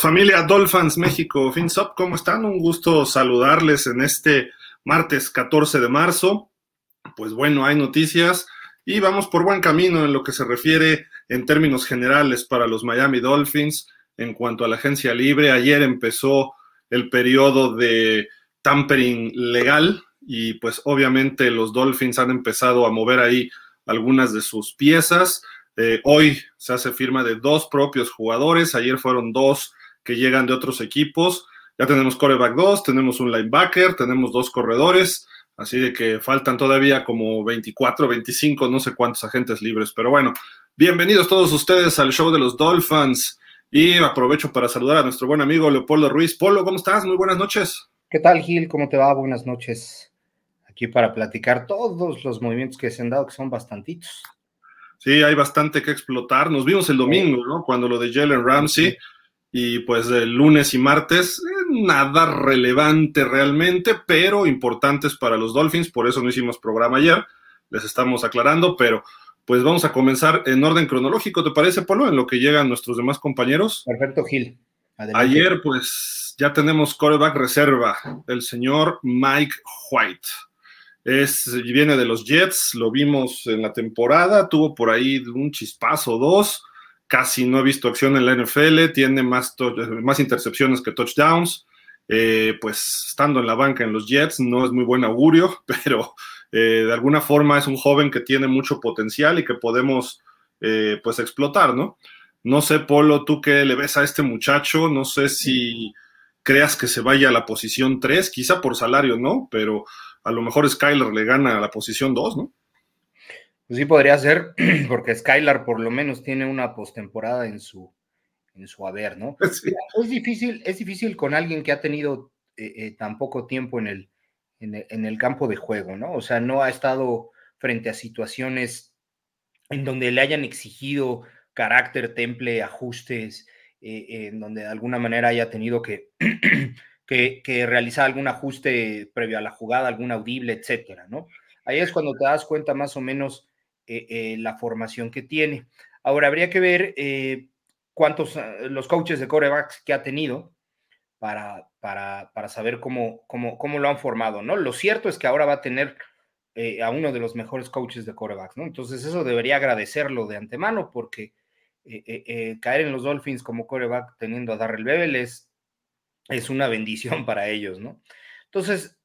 Familia Dolphins México, FinSop, ¿cómo están? Un gusto saludarles en este martes 14 de marzo. Pues bueno, hay noticias y vamos por buen camino en lo que se refiere en términos generales para los Miami Dolphins en cuanto a la agencia libre. Ayer empezó el periodo de tampering legal y pues obviamente los Dolphins han empezado a mover ahí algunas de sus piezas. Eh, hoy se hace firma de dos propios jugadores, ayer fueron dos que llegan de otros equipos. Ya tenemos coreback 2, tenemos un linebacker, tenemos dos corredores, así de que faltan todavía como 24, 25, no sé cuántos agentes libres, pero bueno, bienvenidos todos ustedes al show de los Dolphins y aprovecho para saludar a nuestro buen amigo Leopoldo Ruiz. Polo, ¿cómo estás? Muy buenas noches. ¿Qué tal, Gil? ¿Cómo te va? Buenas noches. Aquí para platicar todos los movimientos que se han dado, que son bastantitos. Sí, hay bastante que explotar. Nos vimos el domingo, ¿no? Cuando lo de Jalen Ramsey. Y pues el lunes y martes, eh, nada relevante realmente, pero importantes para los Dolphins. Por eso no hicimos programa ayer. Les estamos aclarando, pero pues vamos a comenzar en orden cronológico, ¿te parece, Polo? En lo que llegan nuestros demás compañeros. Perfecto, Gil. Ayer, pues, ya tenemos coreback reserva, el señor Mike White. Es, viene de los Jets, lo vimos en la temporada, tuvo por ahí un chispazo dos, casi no ha visto acción en la NFL, tiene más, intercepciones que touchdowns. Eh, pues estando en la banca en los Jets no es muy buen augurio, pero eh, de alguna forma es un joven que tiene mucho potencial y que podemos eh, pues explotar, ¿no? No sé, Polo, tú qué le ves a este muchacho, no sé si creas que se vaya a la posición 3, quizá por salario, ¿no? Pero a lo mejor Skylar le gana a la posición 2, ¿no? Pues sí, podría ser, porque Skylar por lo menos tiene una postemporada en su, en su haber, ¿no? Es, difícil, es difícil con alguien que ha tenido eh, eh, tan poco tiempo en el, en el, campo de juego, ¿no? O sea, no ha estado frente a situaciones en donde le hayan exigido carácter, temple, ajustes, eh, en donde de alguna manera haya tenido que que, realizar algún ajuste previo a la jugada, algún audible, etcétera, ¿no? Ahí es cuando te das cuenta más o menos eh, eh, la formación que tiene. Ahora, habría que ver eh, cuántos, los coaches de corebacks que ha tenido para, para, para saber cómo, cómo, cómo, lo han formado, ¿no? Lo cierto es que ahora va a tener a uno de los mejores coaches de corebacks, ¿no? Entonces, eso debería agradecerlo de antemano porque caer en los Dolphins como coreback teniendo a Darrell Bebel es es una bendición para ellos, ¿no? Entonces,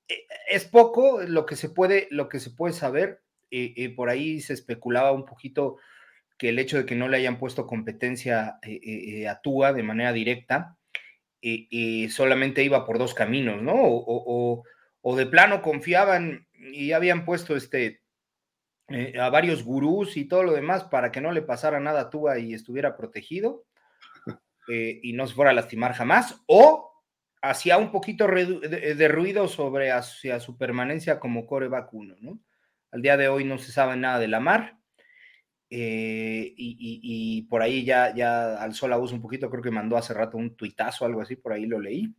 es poco lo que se puede, lo que se puede saber. Eh, eh, por ahí se especulaba un poquito que el hecho de que no le hayan puesto competencia eh, a Tua de manera directa, solamente iba por dos caminos, ¿no? O, o, de plano confiaban y habían puesto este, a varios gurús y todo lo demás para que no le pasara nada a Tua y estuviera protegido y no se fuera a lastimar jamás, o hacía un poquito de ruido sobre hacia su permanencia como core vacuno, ¿no? Al día de hoy no se sabe nada de la mar. Eh, y, por ahí ya, ya alzó la voz un poquito, creo que mandó hace rato un tuitazo algo así, por ahí lo leí.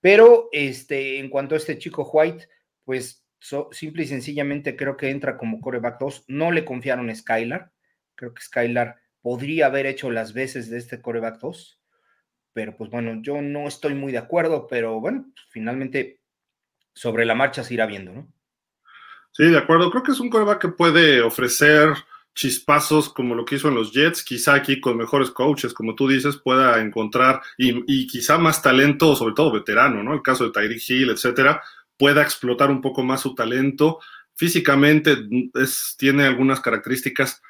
Pero este, en cuanto a este chico White, pues simple y sencillamente creo que entra como coreback 2. No le confiaron a Skylar. Creo que Skylar podría haber hecho las veces de este coreback 2 pero pues bueno, yo no estoy muy de acuerdo, pero bueno, finalmente sobre la marcha se irá viendo, ¿no? Sí, de acuerdo. Creo que es un coreback que puede ofrecer chispazos como lo que hizo en los Jets, quizá aquí con mejores coaches, como tú dices, pueda encontrar y, quizá más talento, sobre todo veterano, ¿no? El caso de Tyreek Hill, etcétera, pueda explotar un poco más su talento. Físicamente es, tiene algunas características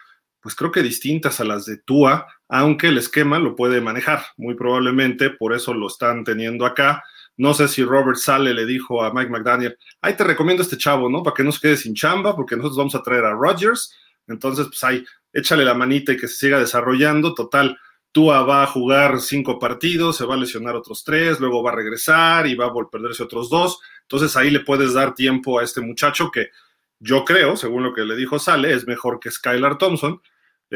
pues creo que distintas a las de Tua, aunque el esquema lo puede manejar, muy probablemente, por eso lo están teniendo acá. No sé si Robert Sale le dijo a Mike McDaniel, ahí te recomiendo este chavo, ¿no? Para que no se quede sin chamba, porque nosotros vamos a traer a Rodgers. Entonces, pues ahí, échale la manita y que se siga desarrollando. Total, Tua va a jugar cinco partidos, se va a lesionar otros tres, luego va a regresar y va a perderse otros dos. Entonces ahí le puedes dar tiempo a este muchacho que yo creo, según lo que le dijo Sale, es mejor que Skylar Thompson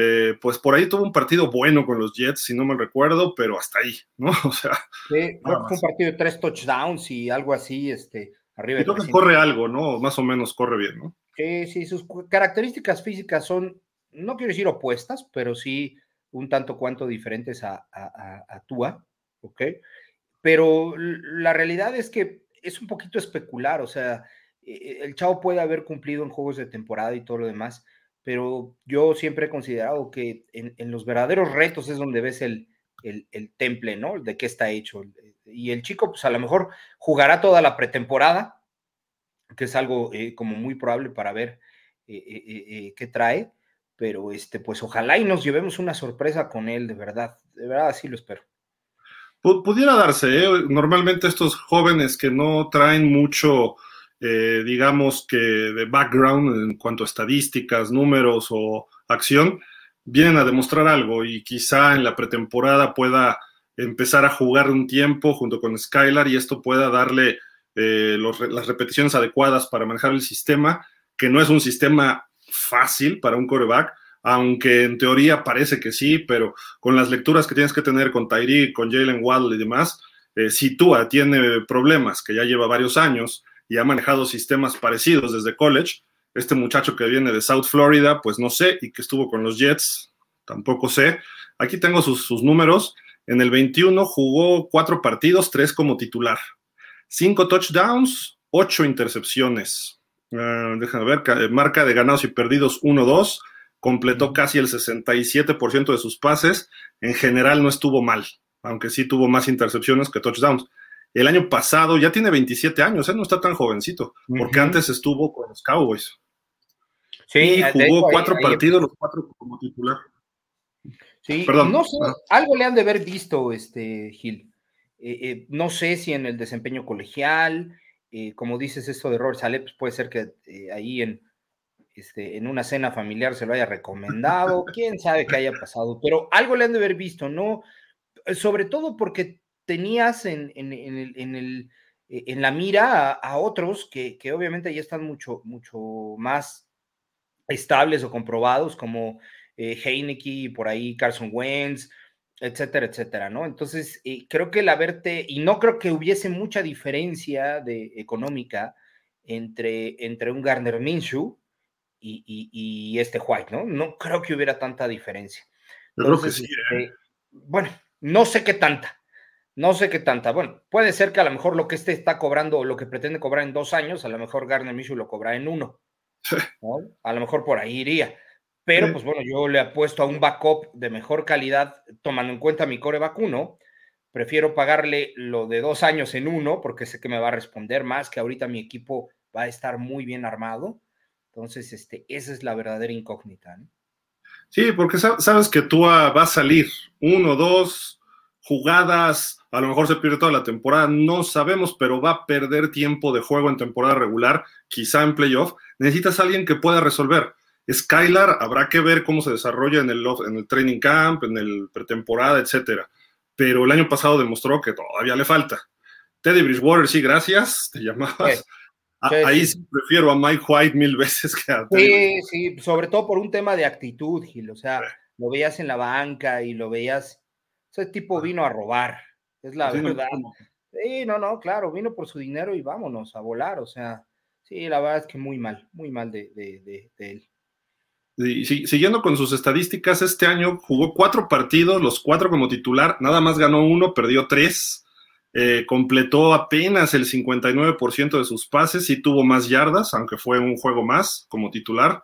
eh, pues por ahí tuvo un partido bueno con los Jets, si no me recuerdo, pero hasta ahí, ¿no? O sea. Sí, fue un partido de tres touchdowns y algo así, este, arriba. creo que corre algo, ¿no? Más o menos corre bien, ¿no? Sí, sí, sus características físicas son, no quiero decir opuestas, pero sí un tanto cuanto diferentes a, a, Tua. ¿ok? Pero la realidad es que es un poquito especular, o sea, e, e, el Chavo puede haber cumplido en juegos de temporada y todo lo demás, pero yo siempre he considerado que en, los verdaderos retos es donde ves el, el, temple, ¿no? De qué está hecho. Y el chico, pues a lo mejor jugará toda la pretemporada, que es algo eh, como muy probable para ver eh, eh, qué trae, pero este, pues ojalá y nos llevemos una sorpresa con él, de verdad, de verdad así lo espero. Pudiera darse, normalmente estos jóvenes que no traen mucho eh, digamos que de background en cuanto a estadísticas, números o acción, vienen a demostrar algo y quizá en la pretemporada pueda empezar a jugar un tiempo junto con Skylar y esto pueda darle eh, las repeticiones adecuadas para manejar el sistema, que no es un sistema fácil para un coreback, aunque en teoría parece que sí, pero con las lecturas que tienes que tener con Tyreek, con Jalen Waddle y demás, eh, tiene problemas, que ya lleva varios años, y ha manejado sistemas parecidos desde college. Este muchacho que viene de South Florida, pues no sé, y que estuvo con los Jets, tampoco sé. Aquí tengo sus, números. En el 21 jugó cuatro partidos, tres como titular. Cinco touchdowns, ocho intercepciones. Uh, déjame ver, marca de ganados y perdidos 1-2. Completó casi el 67% de sus pases. En general no estuvo mal, aunque sí tuvo más intercepciones que touchdowns. El año pasado ya tiene 27 años, ¿eh? no está tan jovencito, porque antes estuvo con los Cowboys. Sí, y jugó cuatro partidos, los cuatro como titular. Sí, Perdón. no sé, algo le han de haber visto, este Gil. Eh, eh, no sé si en el desempeño colegial, eh, como dices esto de Robert Saleh, pues puede ser que ahí en, este, en una cena familiar se lo haya recomendado, quién sabe qué haya pasado, pero algo le han de haber visto, ¿no? Sobre todo porque tenías en, en, en, el, e, en la mira a, otros que, que, obviamente ya están mucho, mucho más estables o comprobados, como eh, Heineke, por ahí Carson Wentz, etcétera, etcétera, ¿no? Entonces, eh, creo que la verte, y no creo que hubiese mucha diferencia de, económica entre, entre un Garner Minshew y, y, este White, ¿no? No creo que hubiera tanta diferencia. Entonces, este, bueno, no sé qué tanta, no sé qué tanta. Bueno, puede ser que a lo mejor lo que este está cobrando, lo que pretende cobrar en dos años, a lo mejor Garner Minshew lo cobra en uno. A lo mejor por ahí iría. Pero, pues bueno, yo le apuesto a un backup de mejor calidad, tomando en cuenta mi core vacuno. Prefiero pagarle lo de dos años en uno, porque sé que me va a responder más, que ahorita mi equipo va a estar muy bien armado. Entonces, este, esa es la verdadera incógnita. Sí, porque sabes que tú va a salir uno, dos jugadas a lo mejor se pierde toda la temporada, no sabemos, pero va a perder tiempo de juego en temporada regular, quizá en playoff. Necesitas a alguien que pueda resolver. Skylar habrá que ver cómo se desarrolla en el, en el training camp, en el pretemporada, etcétera. Pero el año pasado demostró que todavía le falta. Teddy Bridgewater, sí, gracias, te llamabas. Ahí sí. prefiero a Mike White mil veces que a Teddy. Sí, sí, sobre todo por un tema de actitud, Gil. O sea, lo veías en la banca y lo veías. Ese tipo vino a robar es la verdad. Sí, no, no, claro, vino por su dinero y vámonos a volar, o sea, sí, la verdad es que muy mal, muy mal de, de, él. siguiendo con sus estadísticas, este año jugó cuatro partidos, los cuatro como titular, nada más ganó uno, perdió tres, eh, completó apenas el 59% de sus pases y tuvo más yardas, aunque fue un juego más como titular.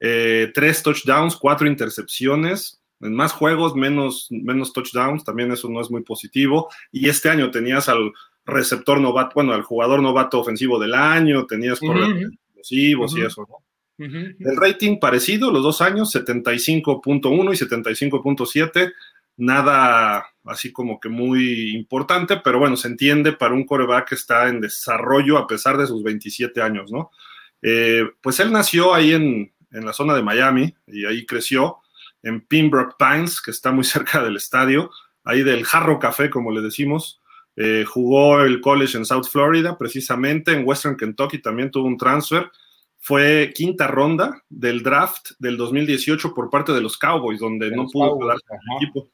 Eh, tres touchdowns, cuatro intercepciones, en más juegos, menos, menos touchdowns, también eso no es muy positivo. Y este año tenías al receptor novato, bueno, al jugador novato ofensivo del año, tenías por explosivos y eso, ¿no? El rating parecido, los dos años, 75.1 y 75.7, nada así como que muy importante, pero bueno, se entiende para un coreback que está en desarrollo a pesar de sus 27 años, ¿no? Eh, pues él nació ahí en, en la zona de Miami y ahí creció en Pembroke Pines, que está muy cerca del estadio, ahí del Jarro Café, como le decimos. Eh, jugó el college en South Florida, precisamente, en Western Kentucky también tuvo un transfer. Fue quinta ronda del draft del 2018 por parte de los Cowboys, donde no pudo quedarse el equipo.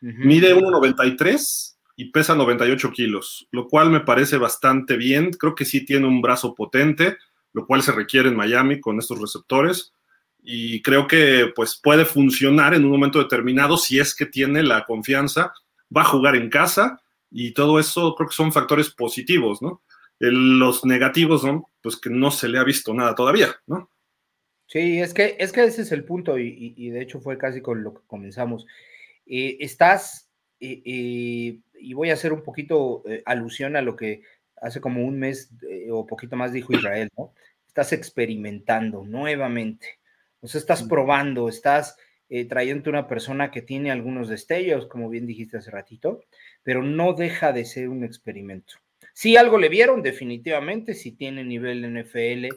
Mide 1,93 y pesa 98 kilos, lo cual me parece bastante bien. Creo que sí tiene un brazo potente, lo cual se requiere en Miami con estos receptores y creo que pues puede funcionar en un momento determinado si es que tiene la confianza va a jugar en casa y todo eso creo que son factores positivos, ¿no? los negativos son pues que no se le ha visto nada todavía, ¿no? Sí, es que, es que ese es el punto y, de hecho fue casi con lo que comenzamos. Eh, estás, eh, eh, y voy a hacer un poquito alusión a lo que hace como un mes o poquito más dijo Israel, ¿no? Estás experimentando nuevamente, o sea, estás probando, estás trayendo una persona que tiene algunos destellos, como bien dijiste hace ratito, pero no deja de ser un experimento. Si algo le vieron, definitivamente, si tiene nivel NFL,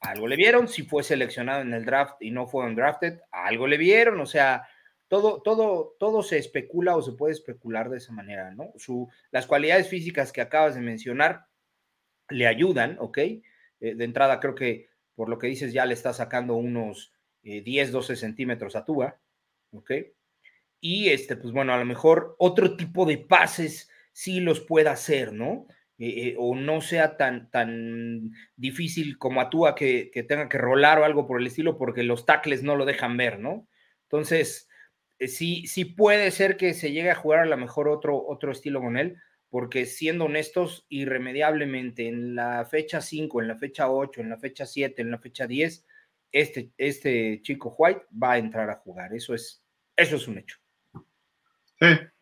algo le vieron, si fue seleccionado en el draft y no fue undrafted, algo le vieron, o sea, todo, todo, todo se especula o se puede especular de esa manera, ¿no? Su, las cualidades físicas que acabas de mencionar le ayudan, ¿ok? Eh, de entrada creo que por lo que dices ya le está sacando unos 10, eh, 12 centímetros a Tua, ¿ok? Y este, pues bueno, a lo mejor otro tipo de pases sí los pueda hacer, ¿no? Eh, eh, o no sea tan, tan difícil como Atúa que, que tenga que rolar o algo por el estilo porque los tackles no lo dejan ver, ¿no? Entonces, eh, sí, sí puede ser que se llegue a jugar a lo mejor otro, otro estilo con él, porque siendo honestos, irremediablemente en la fecha 5, en la fecha 8, en la fecha 7, en la fecha 10, este, este chico White va a entrar a jugar. Eso es, eso es un hecho.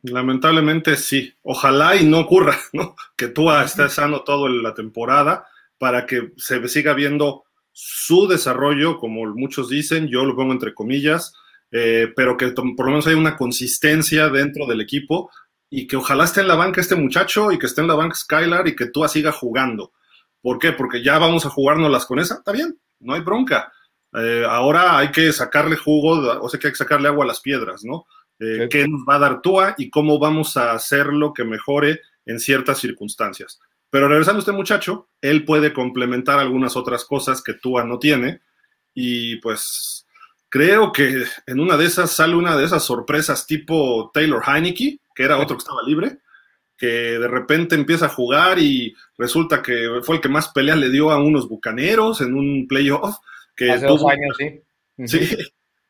Lamentablemente sí. Ojalá y no ocurra, ¿no? Que tú estés sano toda la temporada para que se siga viendo su desarrollo, como muchos dicen, yo lo pongo entre comillas, eh, pero que por lo menos haya una consistencia dentro del equipo y que ojalá esté en la banca este muchacho y que esté en la banca Skylar y que tú siga jugando. ¿Por qué? Porque ya vamos a jugárnoslas con esa, está bien, no hay bronca. Eh, ahora hay que sacarle jugo, o sea que hay que sacarle agua a las piedras, ¿no? Eh, qué nos va a dar Tua y cómo vamos a hacerlo que mejore en ciertas circunstancias. Pero regresando a este muchacho, él puede complementar algunas otras cosas que Tua no tiene y pues creo que en una de esas sale una de esas sorpresas tipo Taylor Heineke, que era otro que estaba libre, que de repente empieza a jugar y resulta que fue el que más pelea le dio a unos bucaneros en un playoff. Que Hace dos años, sí. Sí,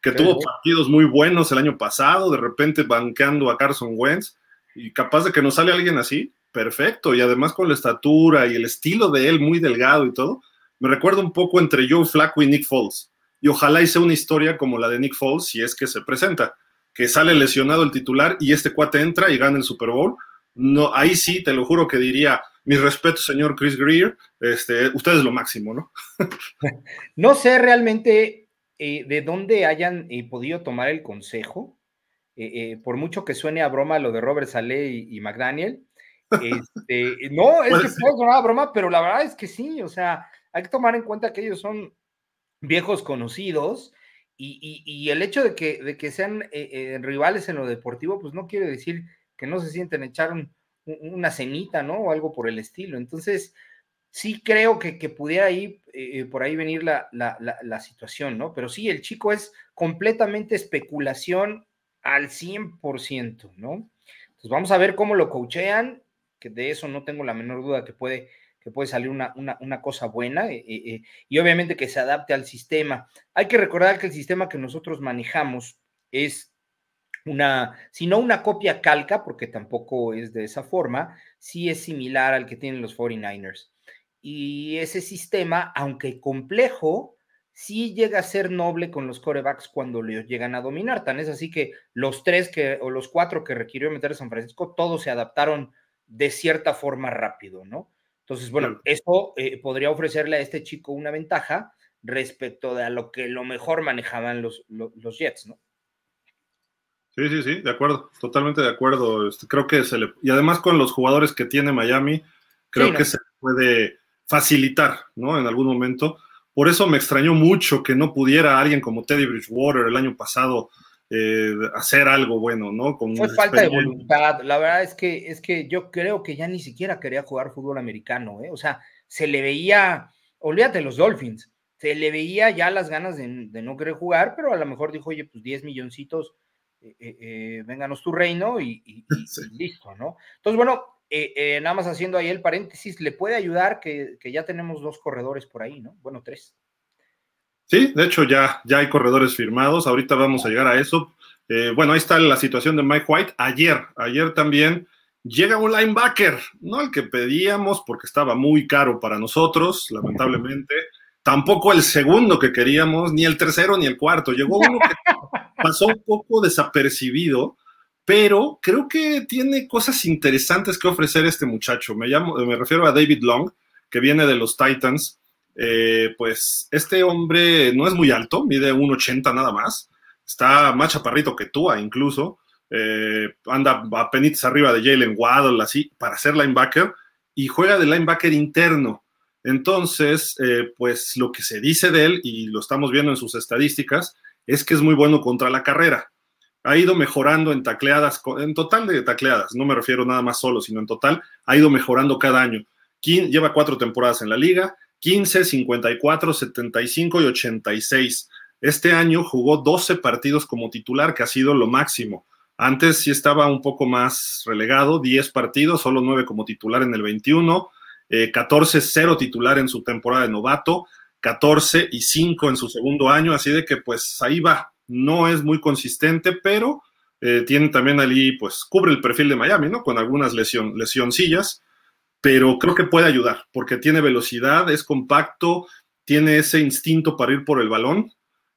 que tuvo partidos muy buenos el año pasado, de repente banqueando a Carson Wentz, y capaz de que nos sale alguien así, perfecto, y además con la estatura y el estilo de él muy delgado y todo, me recuerda un poco entre Joe Flacco y Nick Foles, y ojalá hice una historia como la de Nick Foles si es que se presenta, que sale lesionado el titular y este cuate entra y gana el Super Bowl, no, ahí sí, te lo juro que diría, mi respeto, señor Chris Greer, este, usted es lo máximo, ¿no? no sé realmente eh, de dónde hayan eh, podido tomar el consejo, eh, por mucho que suene a broma lo de Robert Saleh y, McDaniel. Este, no, es que puede sonar a broma, pero la verdad es que sí, o sea, hay que tomar en cuenta que ellos son viejos conocidos y, el hecho de que, de que sean rivales en lo deportivo, pues no quiere decir que no se sienten echar una cenita, ¿no? O algo por el estilo. Entonces, sí creo que, pudiera ahí, eh, por ahí venir la, la, situación, ¿no? Pero sí, el chico es completamente especulación al 100%, ¿no? Entonces vamos a ver cómo lo coachean, que de eso no tengo la menor duda que puede, que puede salir una, una, cosa buena eh, eh, y obviamente que se adapte al sistema. Hay que recordar que el sistema que nosotros manejamos es una, si no una copia calca, porque tampoco es de esa forma, sí es similar al que tienen los 49ers y ese sistema, aunque complejo, sí llega a ser noble con los corebacks cuando le llegan a dominar. Tan es así que los tres que, o los cuatro que requirió meter a San Francisco, todos se adaptaron de cierta forma rápido, ¿no? Entonces, bueno, eso eh, podría ofrecerle a este chico una ventaja respecto de a lo que lo mejor manejaban los, los, Jets, ¿no? Sí, sí, sí, de acuerdo, totalmente de acuerdo. Este, creo que se le. Y además con los jugadores que tiene Miami, creo que se puede facilitar, ¿no? En algún momento. Por eso me extrañó mucho que no pudiera alguien como Teddy Bridgewater el año pasado eh, hacer algo bueno, ¿no? Fue falta de voluntad. La verdad es que, es que yo creo que ya ni siquiera quería jugar fútbol americano, ¿eh? O sea, se le veía, olvídate los Dolphins, se le veía ya las ganas de, no querer jugar, pero a lo mejor dijo, oye, pues 10 milloncitos, eh, eh, vénganos tu reino y, y listo, ¿no? Entonces, bueno, eh, eh, nada más haciendo ahí el paréntesis, le puede ayudar que, ya tenemos dos corredores por ahí, ¿no? Bueno, tres. Sí, de hecho ya, ya hay corredores firmados, ahorita vamos a llegar a eso. Eh, bueno, ahí está la situación de Mike White. Ayer, ayer también llega un linebacker, no el que pedíamos porque estaba muy caro para nosotros, lamentablemente. Tampoco el segundo que queríamos, ni el tercero ni el cuarto. Llegó uno que pasó un poco desapercibido, pero creo que tiene cosas interesantes que ofrecer este muchacho. Me, llamo, me refiero a David Long, que viene de los Titans. Eh, pues este hombre no es muy alto, mide 1,80 nada más. Está más chaparrito que tú, incluso. Eh, anda a penitas arriba de Jalen Waddle, así, para ser linebacker, y juega de linebacker interno. Entonces, eh, pues lo que se dice de él, y lo estamos viendo en sus estadísticas, es que es muy bueno contra la carrera. Ha ido mejorando en tacleadas, en total de tacleadas, no me refiero nada más solo, sino en total, ha ido mejorando cada año. Lleva cuatro temporadas en la liga, 15, 54, 75 y 86. Este año jugó 12 partidos como titular, que ha sido lo máximo. Antes sí estaba un poco más relegado, 10 partidos, solo 9 como titular en el 21, 14-0 titular en su temporada de novato, 14 y 5 en su segundo año, así de que pues ahí va. No es muy consistente, pero eh, tiene también allí, pues cubre el perfil de Miami, ¿no? Con algunas lesión, lesioncillas, pero creo que puede ayudar porque tiene velocidad, es compacto, tiene ese instinto para ir por el balón.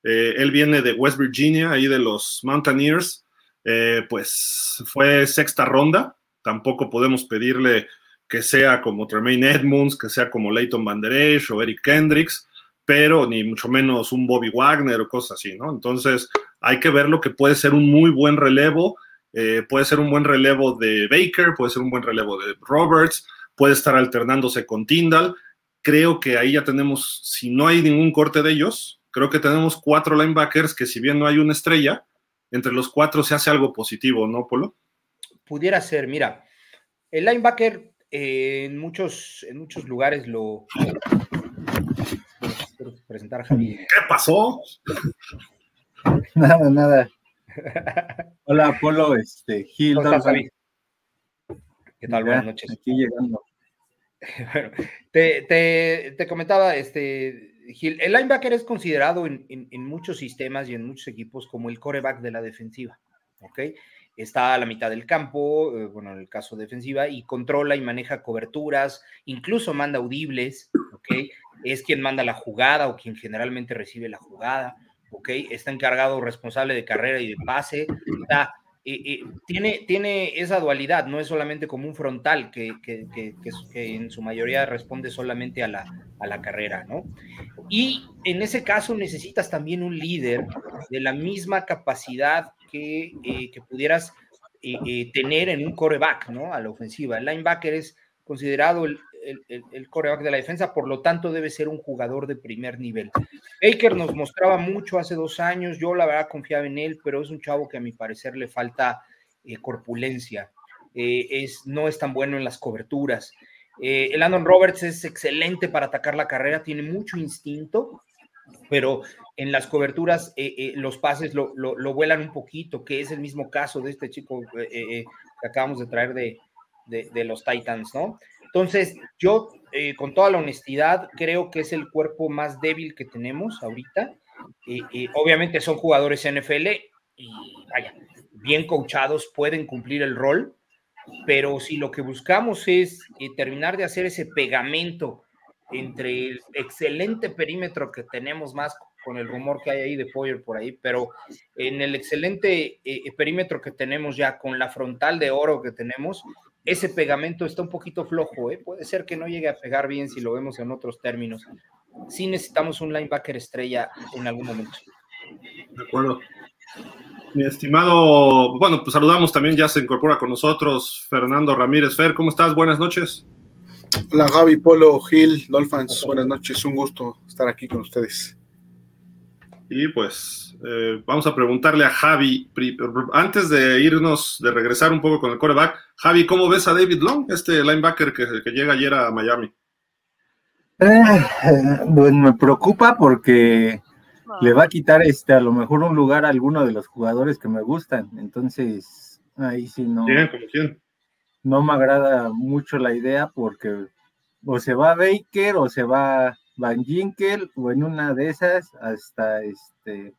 Eh, él viene de West Virginia, ahí de los Mountaineers, eh, pues fue sexta ronda. Tampoco podemos pedirle que sea como Tremaine Edmonds, que sea como Leighton Van Der Esch o Eric Kendricks, pero ni mucho menos un Bobby Wagner o cosas así, ¿no? Entonces hay que ver lo que puede ser un muy buen relevo. Eh, puede ser un buen relevo de Baker, puede ser un buen relevo de Roberts, puede estar alternándose con Tyndall. Creo que ahí ya tenemos, si no hay ningún corte de ellos, creo que tenemos cuatro linebackers que si bien no hay una estrella, entre los cuatro se hace algo positivo, ¿no, Polo? Pudiera ser, mira, el linebacker eh, en, muchos, en muchos lugares lo... presentar a Javi. ¿Qué pasó? Nada, nada. Hola, Polo, este, Gil. ¿Qué tal? Buenas noches. Aquí llegando. bueno, te, te, comentaba, este, el linebacker es considerado en, muchos sistemas y en muchos equipos como el coreback de la defensiva, ¿ok? Está a la mitad del campo, eh, bueno, en el caso defensiva, y controla y maneja coberturas, incluso manda audibles, ¿ok? Es quien manda la jugada o quien generalmente recibe la jugada, ¿ok? Está encargado responsable de carrera y de pase, está tiene, tiene esa dualidad, no es solamente como un frontal que, que, que, en su mayoría responde solamente a la, a la, carrera, ¿no? Y en ese caso necesitas también un líder de la misma capacidad que, eh, pudieras eh, eh, tener en un coreback, ¿no? A la ofensiva. El linebacker es considerado el, el, coreback de la defensa, por lo tanto debe ser un jugador de primer nivel. Baker nos mostraba mucho hace dos años, yo la verdad confiaba en él, pero es un chavo que a mi parecer le falta eh, corpulencia, eh, es, no es tan bueno en las coberturas. Eh, el Landon Roberts es excelente para atacar la carrera, tiene mucho instinto, pero en las coberturas los pases lo, vuelan un poquito, que es el mismo caso de este chico que acabamos de traer de, de, los Titans, ¿no? Entonces, yo, eh, con toda la honestidad, creo que es el cuerpo más débil que tenemos ahorita. obviamente son jugadores NFL y, vaya, bien coachados, pueden cumplir el rol, pero si lo que buscamos es eh, terminar de hacer ese pegamento entre el excelente perímetro que tenemos más con el rumor que hay ahí de Poyer por ahí, pero en el excelente eh, perímetro que tenemos ya con la frontal de oro que tenemos, ese pegamento está un poquito flojo, ¿eh? puede ser que no llegue a pegar bien si lo vemos en otros términos. Sí necesitamos un linebacker estrella en algún momento. De acuerdo. Mi estimado, bueno, pues saludamos también, ya se incorpora con nosotros Fernando Ramírez. Fer, ¿cómo estás? Buenas noches. Hola Javi, Polo, Gil, Dolphins, buenas noches, un gusto estar aquí con ustedes. Y pues eh, vamos a preguntarle a Javi, antes de irnos, de regresar un poco con el coreback, Javi, ¿cómo ves a David Long, este linebacker que, llega ayer a Miami? Eh, pues me preocupa porque le va a quitar este a lo mejor un lugar a alguno de los jugadores que me gustan. Entonces, ahí sí no. No me agrada mucho la idea porque o se va Baker o se va Van Ginkel o en una de esas hasta este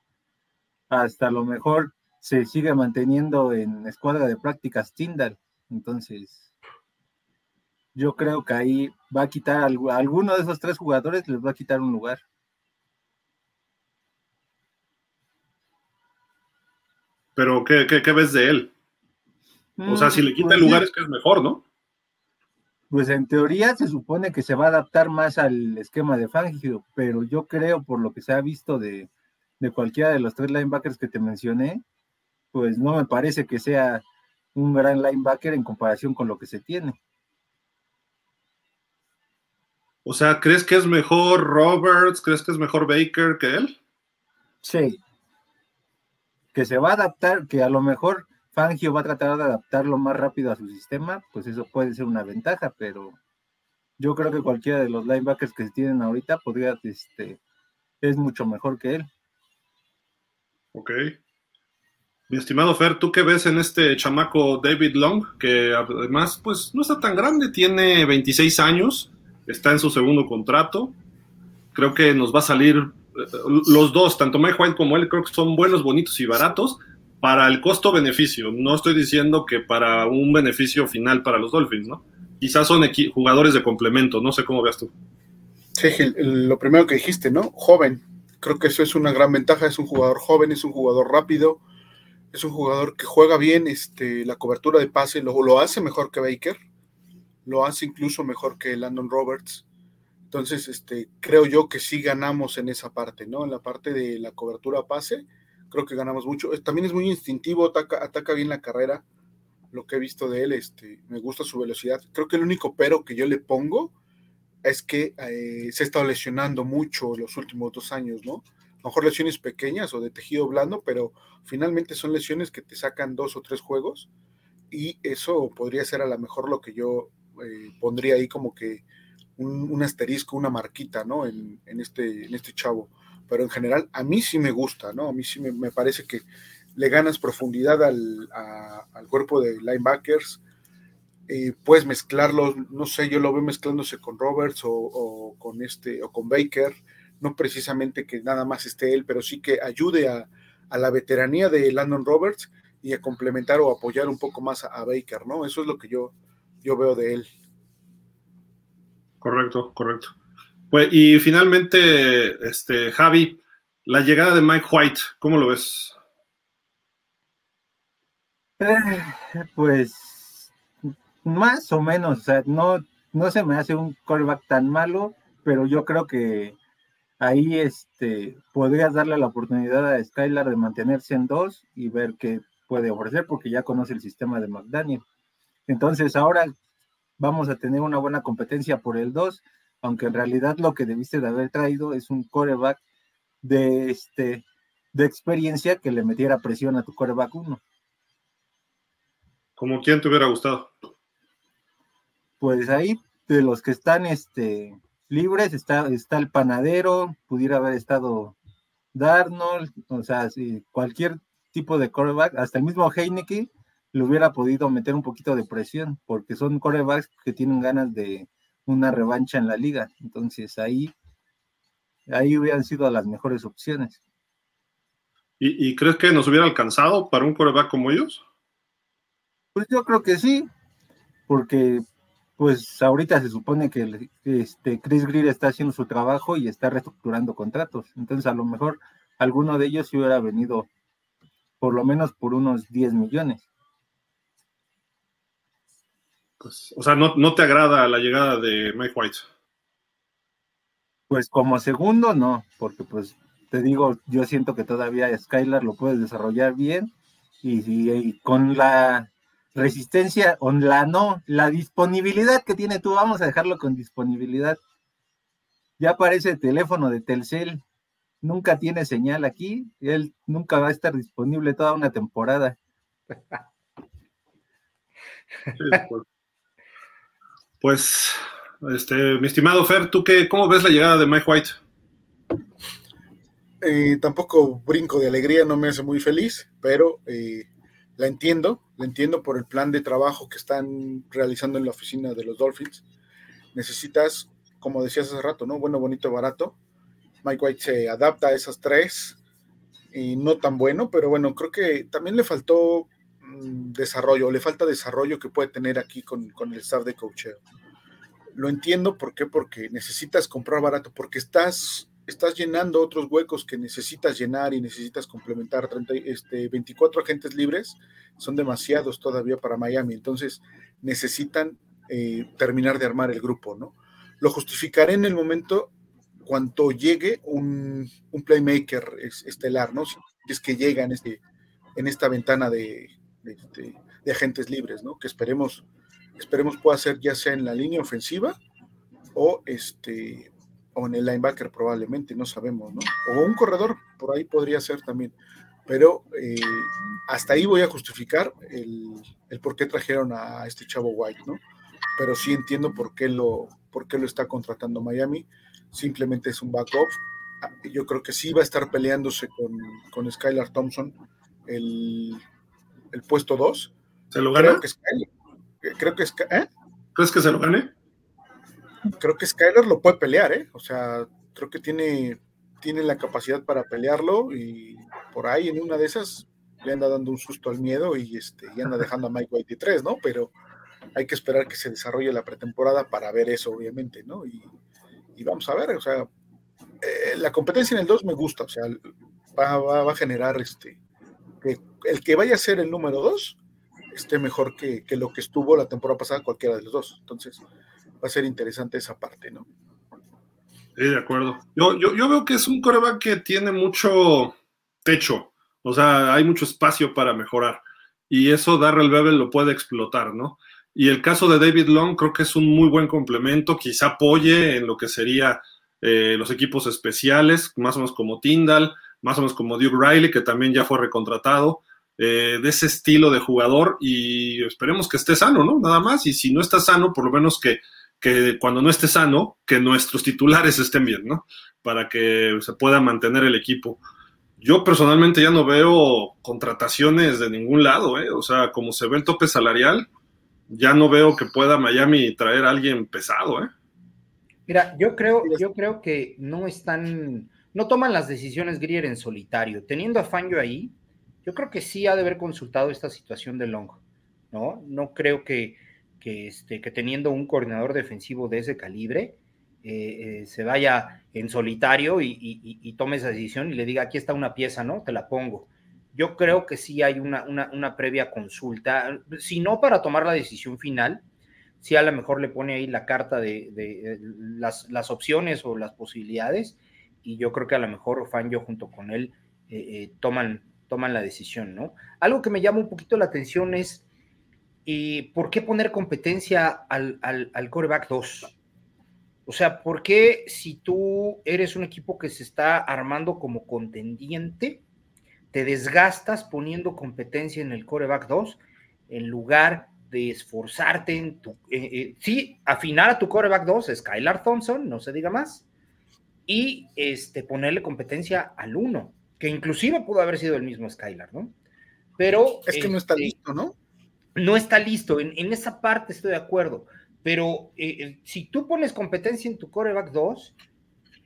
hasta lo mejor se sigue manteniendo en escuadra de prácticas Tyndall. Entonces, yo creo que ahí va a quitar a alguno de esos tres jugadores, les va a quitar un lugar. Pero, ¿qué, qué, ves de él? O sea, si le quita el pues lugar es que es mejor, ¿no? Pues en teoría se supone que se va a adaptar más al esquema de Fangio, pero yo creo, por lo que se ha visto de, de cualquiera de los tres linebackers que te mencioné, pues no me parece que sea un gran linebacker en comparación con lo que se tiene. O sea, ¿crees que es mejor Roberts? ¿Crees que es mejor Baker que él? Sí. Que se va a adaptar, que a lo mejor Fangio va a tratar de adaptarlo más rápido a su sistema, pues eso puede ser una ventaja, pero yo creo que cualquiera de los linebackers que se tienen ahorita podría, este, es mucho mejor que él. Ok. Mi estimado Fer, ¿tú qué ves en este chamaco David Long? Que además, pues no está tan grande, tiene 26 años, está en su segundo contrato. Creo que nos va a salir eh, los dos, tanto Mike White como él, creo que son buenos, bonitos y baratos para el costo-beneficio. No estoy diciendo que para un beneficio final para los Dolphins, ¿no? Quizás son jugadores de complemento, no sé cómo veas tú. Sí, lo primero que dijiste, ¿no? Joven. Creo que eso es una gran ventaja. Es un jugador joven, es un jugador rápido, es un jugador que juega bien este, la cobertura de pase, lo, lo hace mejor que Baker, lo hace incluso mejor que Landon Roberts. Entonces, este, creo yo que sí ganamos en esa parte, ¿no? En la parte de la cobertura pase creo que ganamos mucho. También es muy instintivo, ataca, ataca bien la carrera, lo que he visto de él, este, me gusta su velocidad. Creo que el único pero que yo le pongo es que eh, se ha estado lesionando mucho los últimos dos años, ¿no? A lo mejor lesiones pequeñas o de tejido blando, pero finalmente son lesiones que te sacan dos o tres juegos y eso podría ser a lo mejor lo que yo eh, pondría ahí como que un, asterisco, una marquita, ¿no? En, en, este, en este chavo pero en general a mí sí me gusta, ¿no? A mí sí me, parece que le ganas profundidad al, cuerpo de linebackers, eh, puedes mezclarlos, no sé, yo lo veo mezclándose con Roberts o, con este o con Baker, no precisamente que nada más esté él, pero sí que ayude a, la veteranía de Landon Roberts y a complementar o apoyar un poco más a, Baker, ¿no? Eso es lo que yo, yo veo de él. Correcto, correcto. Pues, y finalmente, este, Javi, la llegada de Mike White, ¿cómo lo ves? Eh, pues más o menos, o sea, no, no se me hace un callback tan malo, pero yo creo que ahí este, podrías darle la oportunidad a Skylar de mantenerse en dos y ver qué puede ofrecer, porque ya conoce el sistema de McDaniel. Entonces, ahora vamos a tener una buena competencia por el 2 aunque en realidad lo que debiste de haber traído es un coreback de, este, de experiencia que le metiera presión a tu coreback 1. ¿Como quién te hubiera gustado? Pues ahí, de los que están este, libres, está, está el panadero, pudiera haber estado Darnold, o sea, si cualquier tipo de coreback, hasta el mismo Heineke le hubiera podido meter un poquito de presión, porque son corebacks que tienen ganas de, una revancha en la liga. Entonces ahí, ahí hubieran sido las mejores opciones. ¿Y, crees que nos hubiera alcanzado para un coreback como ellos? Pues yo creo que sí, porque pues ahorita se supone que este, Chris Greer está haciendo su trabajo y está reestructurando contratos. Entonces a lo mejor alguno de ellos hubiera venido por lo menos por unos 10 millones. Pues, o sea, no, te agrada la llegada de Mike White. Pues como segundo, no, porque pues te digo, yo siento que todavía Skylar lo puedes desarrollar bien y, con la resistencia, o la no, la disponibilidad que tiene tú, vamos a dejarlo con disponibilidad. Ya aparece el teléfono de Telcel, nunca tiene señal aquí, él nunca va a estar disponible toda una temporada. pues. Pues, este, mi estimado Fer, ¿tú qué, cómo ves la llegada de Mike White? Eh, tampoco brinco de alegría, no me hace muy feliz, pero eh, la entiendo, la entiendo por el plan de trabajo que están realizando en la oficina de los Dolphins. Necesitas, como decías hace rato, ¿no? Bueno, bonito, barato. Mike White se adapta a esas tres y no tan bueno, pero bueno, creo que también le faltó mm, desarrollo, le falta desarrollo que puede tener aquí con, el staff de coacheo. Lo entiendo, ¿por qué? Porque necesitas comprar barato, porque estás, estás llenando otros huecos que necesitas llenar y necesitas complementar. 30, este, 24 agentes libres son demasiados todavía para Miami, entonces necesitan eh, terminar de armar el grupo, ¿no? Lo justificaré en el momento cuando llegue un, playmaker estelar, ¿no? Es que llega en, este, en esta ventana de, este, de, agentes libres, ¿no? Que esperemos, esperemos pueda ser ya sea en la línea ofensiva o, este, o en el linebacker probablemente, no sabemos, ¿no? O un corredor, por ahí podría ser también. Pero eh, hasta ahí voy a justificar el, el por qué trajeron a este chavo White, ¿no? Pero sí entiendo por qué lo, por qué lo está contratando Miami simplemente es un backup. Ah, yo creo que sí va a estar peleándose con, con Skylar Thompson el, el puesto 2. ¿Se lo gana? Creo que Skylar, creo que ¿eh? ¿Crees que se lo gane? Creo que Skylar lo puede pelear, ¿eh? O sea, creo que tiene, tiene la capacidad para pelearlo y por ahí en una de esas le anda dando un susto al miedo y, este, y anda dejando a Mike White 3, ¿no? Pero hay que esperar que se desarrolle la pretemporada para ver eso, obviamente, ¿no? Y, y vamos a ver, o sea, eh, la competencia en el 2 me gusta, o sea, va, a generar este, que el que vaya a ser el número 2 esté mejor que, lo que estuvo la temporada pasada cualquiera de los dos. Entonces, va a ser interesante esa parte, ¿no? Sí, de acuerdo. Yo, yo, veo que es un coreback que tiene mucho techo, o sea, hay mucho espacio para mejorar. Y eso Darrell Bevel lo puede explotar, ¿no? Y el caso de David Long creo que es un muy buen complemento, quizá apoye en lo que sería eh, los equipos especiales, más o menos como Tyndall, más o menos como Duke Riley, que también ya fue recontratado, eh, de ese estilo de jugador y esperemos que esté sano, ¿no? Nada más, y si no está sano, por lo menos que, que cuando no esté sano, que nuestros titulares estén bien, ¿no? Para que se pueda mantener el equipo. Yo personalmente ya no veo contrataciones de ningún lado, ¿eh? O sea, como se ve el tope salarial, ya no veo que pueda Miami traer a alguien pesado, ¿eh? Mira, yo creo, yo creo que no están, no toman las decisiones Grier en solitario. Teniendo a Fangio ahí, yo creo que sí ha de haber consultado esta situación de Long, ¿no? No creo que, que, este, que teniendo un coordinador defensivo de ese calibre, eh, eh, se vaya en solitario y, y, tome esa decisión y le diga, aquí está una pieza, ¿no? Te la pongo yo creo que sí hay una, una, previa consulta, si no para tomar la decisión final, si a lo mejor le pone ahí la carta de, las, las, opciones o las posibilidades, y yo creo que a lo mejor Fangio junto con él eh, eh, toman, toman la decisión, ¿no? Algo que me llama un poquito la atención es, ¿y ¿por qué poner competencia al, al, al coreback 2? O sea, ¿por qué si tú eres un equipo que se está armando como contendiente, te desgastas poniendo competencia en el coreback 2 en lugar de esforzarte en tu, eh, eh, sí, afinar a tu coreback 2, Skylar Thompson, no se diga más, y este, ponerle competencia al 1, que inclusive pudo haber sido el mismo Skylar, ¿no? Pero... Es que no está este, listo, ¿no? No está listo, en, esa parte estoy de acuerdo, pero eh, si tú pones competencia en tu coreback 2,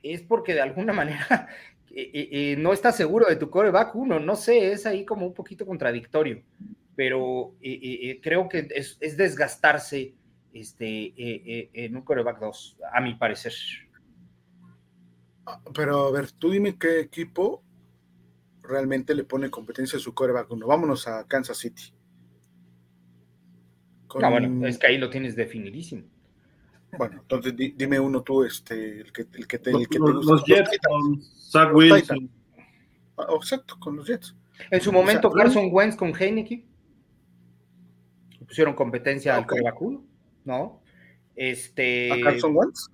es porque de alguna manera no estás seguro de tu coreback uno, no sé, es ahí como un poquito contradictorio, pero creo que es, desgastarse este, en un coreback 2, a mi parecer. Ah, pero a ver, tú dime qué equipo realmente le pone competencia a su coreback uno. Vámonos a Kansas City. No, bueno, es que ahí lo tienes definidísimo. Bueno, entonces dime uno tú, este, el que, el que te, el que los, Los Jets con Zach Wilson. Ah, oh, exacto, con los Jets. En su momento, Carson Wentz con Heineke. Pusieron competencia al coreback ¿no? Este... ¿A Carson Wentz?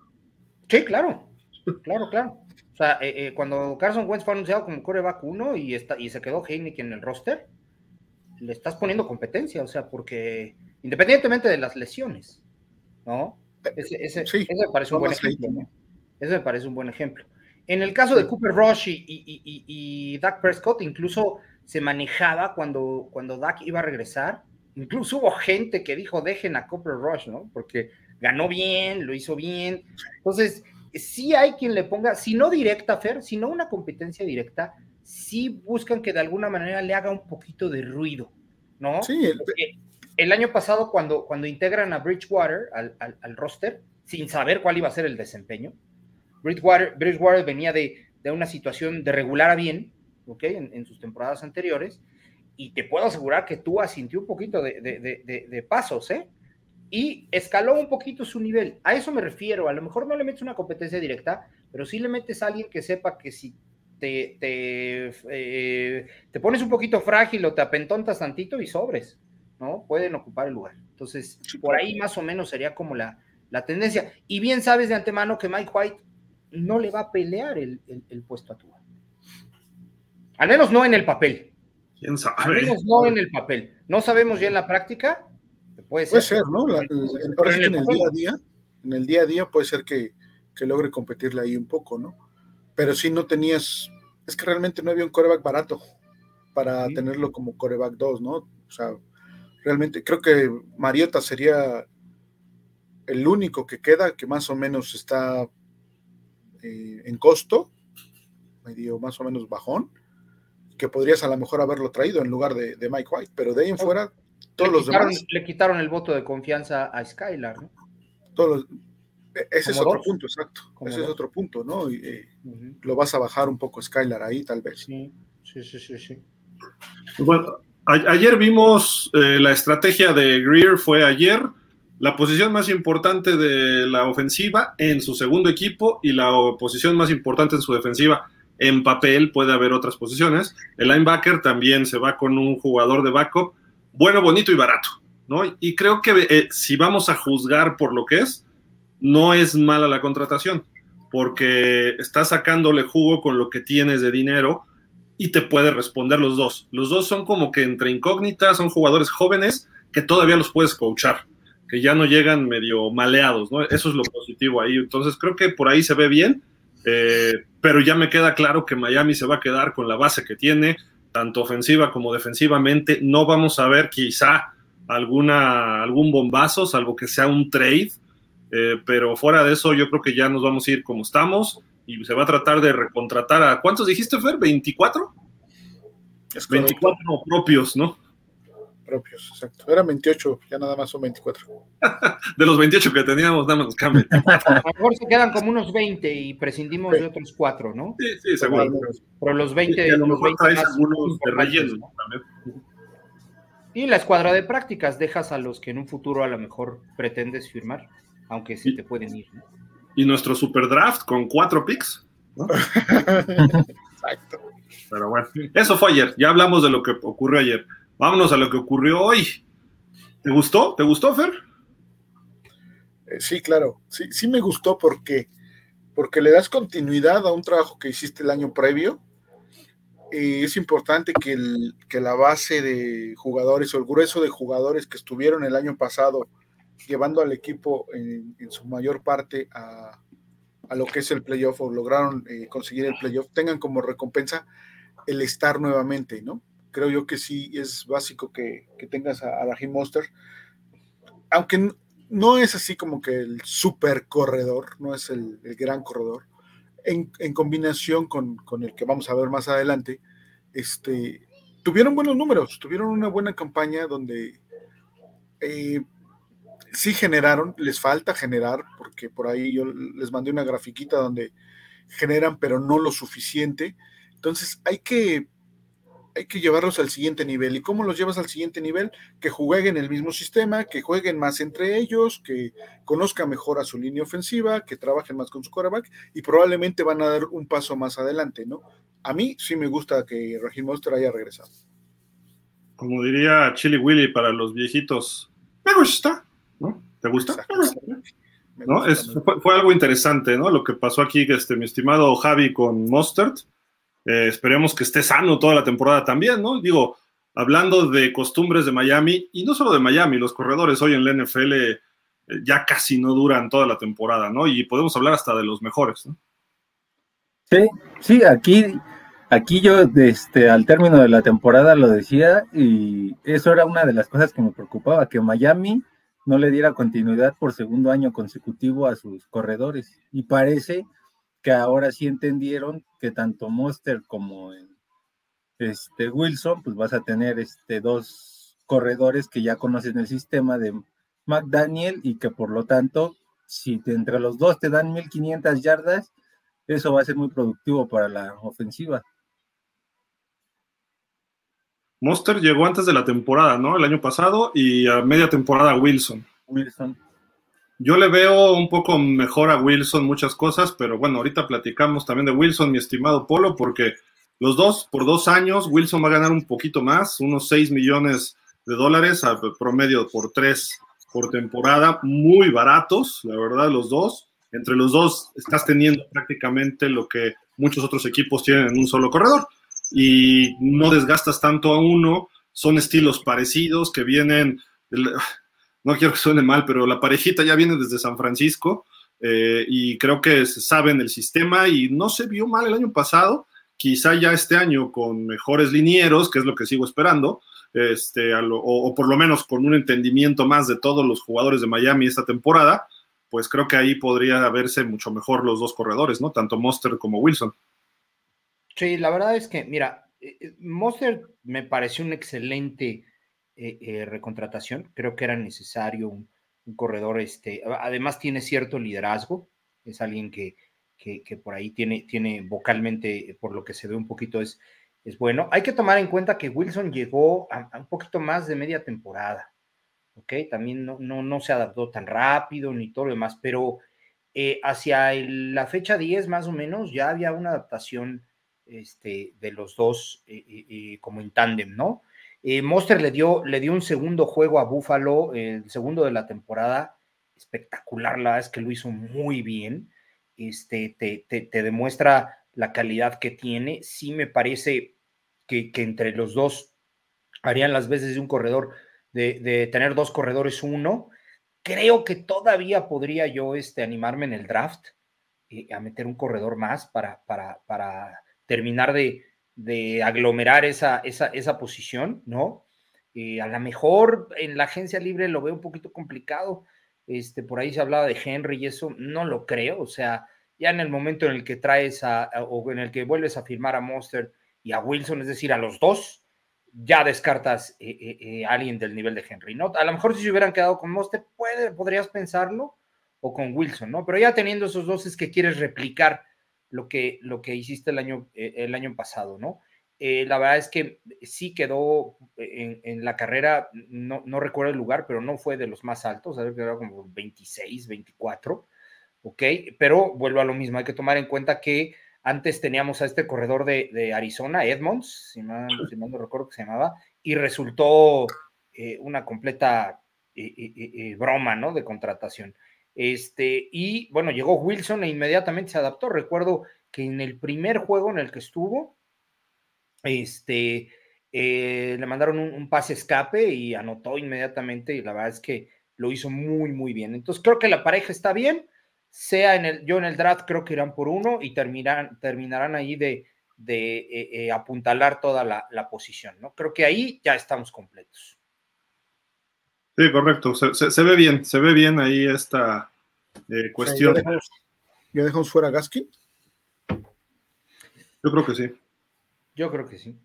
Sí, claro. Claro, claro. O sea, eh, eh, cuando Carson Wentz fue anunciado como coreback 1 y, está, y se quedó Heineke en el roster, le estás poniendo competencia, o sea, porque independientemente de las lesiones, ¿no? Ese, me parece un buen ejemplo. Ese me parece un buen ejemplo. En el caso de Cooper Rush y, y, y, Dak Prescott, incluso se manejaba cuando, cuando Dak iba a regresar. Incluso hubo gente que dijo, dejen a Cooper Rush, ¿no? Porque ganó bien, lo hizo bien. Entonces, sí hay quien le ponga, si no directa, Fer, si no una competencia directa, sí buscan que de alguna manera le haga un poquito de ruido, ¿no? Sí, el, año pasado cuando, cuando integran a Bridgewater al, al, roster, sin saber cuál iba a ser el desempeño, Bridgewater, Bridgewater venía de, de, una situación de regular a bien, ¿ok? En, sus temporadas anteriores, y te puedo asegurar que tú sintió un poquito de, de, de pasos, ¿eh? y escaló un poquito su nivel. A eso me refiero. A lo mejor no le metes una competencia directa, pero sí le metes a alguien que sepa que si te, te, eh, te pones un poquito frágil o te apentontas tantito y sobres, ¿no? Pueden ocupar el lugar. Entonces, por ahí más o menos sería como la, la tendencia. Y bien sabes de antemano que Mike White no le va a pelear el, el, puesto a Tua. Al menos no en el papel. ¿Quién sabe? Al menos no en el papel. No sabemos ya en la práctica. Puede ser, ¿no? en, el día a día, en el día a día puede ser que, que logre competirle ahí un poco, ¿no? pero si no tenías, es que realmente no había un coreback barato para tenerlo como coreback 2, ¿no? O sea, realmente creo que Mariota sería el único que queda que más o menos está eh, en costo, medio más o menos bajón, que podrías a lo mejor haberlo traído en lugar de, Mike White, pero de ahí en fuera, todos los demás. Le quitaron el voto de confianza a Skylar, ¿no? Todos los, e-, ese es otro punto, exacto. Ese es otro punto, ¿no? Y, eh, Lo vas a bajar un poco Skylar ahí, tal vez. Sí, sí, sí, sí. Bueno, ayer vimos eh, la estrategia de Greer, fue ayer la posición más importante de la ofensiva en su segundo equipo y la posición más importante en su defensiva. En papel puede haber otras posiciones. El linebacker también se va con un jugador de backup, bueno, bonito y barato, ¿no? Y creo que eh, si vamos a juzgar por lo que es, no es mala la contratación, porque estás sacándole jugo con lo que tienes de dinero y te puede responder los dos. Los dos son como que entre incógnitas, son jugadores jóvenes que todavía los puedes coachar, que ya no llegan medio maleados, ¿no? Eso es lo positivo ahí. Entonces creo que por ahí se ve bien, eh, pero ya me queda claro que Miami se va a quedar con la base que tiene, tanto ofensiva como defensivamente. No vamos a ver quizá alguna, algún bombazo, salvo que sea un trade eh, pero fuera de eso, yo creo que ya nos vamos a ir como estamos y se va a tratar de recontratar a. ¿Cuántos dijiste, Fer? ¿24? Es 24 propios, ¿no? Propios, exacto. Eran 28, ya nada más son 24. de los 28 que teníamos, nada más nos cambian. a lo mejor se quedan como unos 20 y prescindimos de otros 4, ¿no? Sí, sí, seguro. Pero, los 20. Sí, los 20 algunos de relleno Y la escuadra de prácticas, dejas a los que en un futuro a lo mejor pretendes firmar aunque sí te pueden ir. Y nuestro super draft con cuatro picks. Exacto. Pero bueno, eso fue ayer. Ya hablamos de lo que ocurrió ayer. Vámonos a lo que ocurrió hoy. ¿Te gustó? ¿Te gustó, Fer? Eh, sí, claro. Sí, sí me gustó porque, porque le das continuidad a un trabajo que hiciste el año previo. Y es importante que, el, que la base de jugadores o el grueso de jugadores que estuvieron el año pasado llevando al equipo en, su mayor parte a, lo que es el playoff o lograron eh, conseguir el playoff, tengan como recompensa el estar nuevamente, ¿no? Creo yo que sí es básico que, tengas a, a Raheem Monster, aunque no es así como que el super corredor, no es el, gran corredor, en, combinación con, el que vamos a ver más adelante, este, tuvieron buenos números, tuvieron una buena campaña donde eh, sí generaron, les falta generar, porque por ahí yo les mandé una grafiquita donde generan, pero no lo suficiente. Entonces hay que, hay que llevarlos al siguiente nivel. ¿Y cómo los llevas al siguiente nivel? Que jueguen el mismo sistema, que jueguen más entre ellos, que conozcan mejor a su línea ofensiva, que trabajen más con su quarterback y probablemente van a dar un paso más adelante, ¿no? A mí sí me gusta que Raheem Monster haya regresado. Como diría Chili Willy para los viejitos, me gusta. ¿No? ¿Te gusta? ¿No? Es, fue, algo interesante, ¿no? Lo que pasó aquí, este, mi estimado Javi con Mustard. Eh, esperemos que esté sano toda la temporada también, ¿no? Digo, hablando de costumbres de Miami, y no solo de Miami, los corredores hoy en la NFL eh, ya casi no duran toda la temporada, ¿no? Y podemos hablar hasta de los mejores, ¿no? Sí, sí, aquí, aquí yo este, al término de la temporada lo decía y eso era una de las cosas que me preocupaba, que Miami no le diera continuidad por segundo año consecutivo a sus corredores. Y parece que ahora sí entendieron que tanto Monster como este Wilson, pues vas a tener este dos corredores que ya conocen el sistema de McDaniel y que por lo tanto, si entre los dos te dan 1500 yardas, eso va a ser muy productivo para la ofensiva. Monster llegó antes de la temporada, ¿no? El año pasado y a media temporada Wilson. Wilson. Yo le veo un poco mejor a Wilson muchas cosas, pero bueno, ahorita platicamos también de Wilson, mi estimado Polo, porque los dos, por dos años, Wilson va a ganar un poquito más, unos 6 millones de dólares, a promedio por tres por temporada, muy baratos, la verdad, los dos. Entre los dos estás teniendo prácticamente lo que muchos otros equipos tienen en un solo corredor y no desgastas tanto a uno, son estilos parecidos que vienen, no quiero que suene mal, pero la parejita ya viene desde San Francisco eh, y creo que saben el sistema y no se vio mal el año pasado, quizá ya este año con mejores linieros, que es lo que sigo esperando, este, o, por lo menos con un entendimiento más de todos los jugadores de Miami esta temporada, pues creo que ahí podría verse mucho mejor los dos corredores, ¿no? Tanto Monster como Wilson. Sí, la verdad es que, mira, eh, eh, Monster me pareció una excelente eh, recontratación. Creo que era necesario un, corredor, este, además tiene cierto liderazgo, es alguien que, que, por ahí tiene, tiene vocalmente, por lo que se ve un poquito, es, es bueno. Hay que tomar en cuenta que Wilson llegó a, un poquito más de media temporada, ¿ok? También no, no, no se adaptó tan rápido ni todo lo demás, pero hacia la fecha 10 más o menos ya había una adaptación este, de los dos eh, eh, eh, como en tándem, ¿no? Monster le dio, le dio un segundo juego a Buffalo, el segundo de la temporada, espectacular, la verdad es que lo hizo muy bien, este, te, te, demuestra la calidad que tiene, sí me parece que, entre los dos harían las veces de un corredor, de, tener dos corredores uno, creo que todavía podría yo este, animarme en el draft a meter un corredor más para, para, para terminar de, aglomerar esa, esa, posición, ¿no? Eh, a lo mejor en la agencia libre lo veo un poquito complicado. Este, por ahí se hablaba de Henry y eso no lo creo. O sea, ya en el momento en el que traes a, o en el que vuelves a firmar a Monster y a Wilson, es decir, a los dos, ya descartas eh, eh, a alguien del nivel de Henry, ¿no? A lo mejor si se hubieran quedado con Monster, puede, podrías pensarlo, o con Wilson, ¿no? Pero ya teniendo esos dos es que quieres replicar lo que, lo que hiciste el año, eh, el año pasado, ¿no? Eh, la verdad es que sí quedó en, la carrera, no, no, recuerdo el lugar, pero no fue de los más altos, que quedado como 26, 24, ¿ok? Pero vuelvo a lo mismo, hay que tomar en cuenta que antes teníamos a este corredor de, Arizona, Edmonds, si mal, no recuerdo que se llamaba, y resultó eh, una completa broma, ¿no? De contratación. Este, y bueno, llegó Wilson e inmediatamente se adaptó. Recuerdo que en el primer juego en el que estuvo, este, eh, le mandaron un, pase escape y anotó inmediatamente y la verdad es que lo hizo muy, muy bien. Entonces creo que la pareja está bien, sea en el, yo en el draft creo que irán por uno y terminarán, terminarán ahí de, de eh, eh, apuntalar toda la, posición, ¿no? Creo que ahí ya estamos completos. Sí, correcto. Se, ve bien, se ve bien ahí esta eh, cuestión. ¿Ya dejamos, fuera a Gaskin? Yo creo que sí. Yo creo que sí.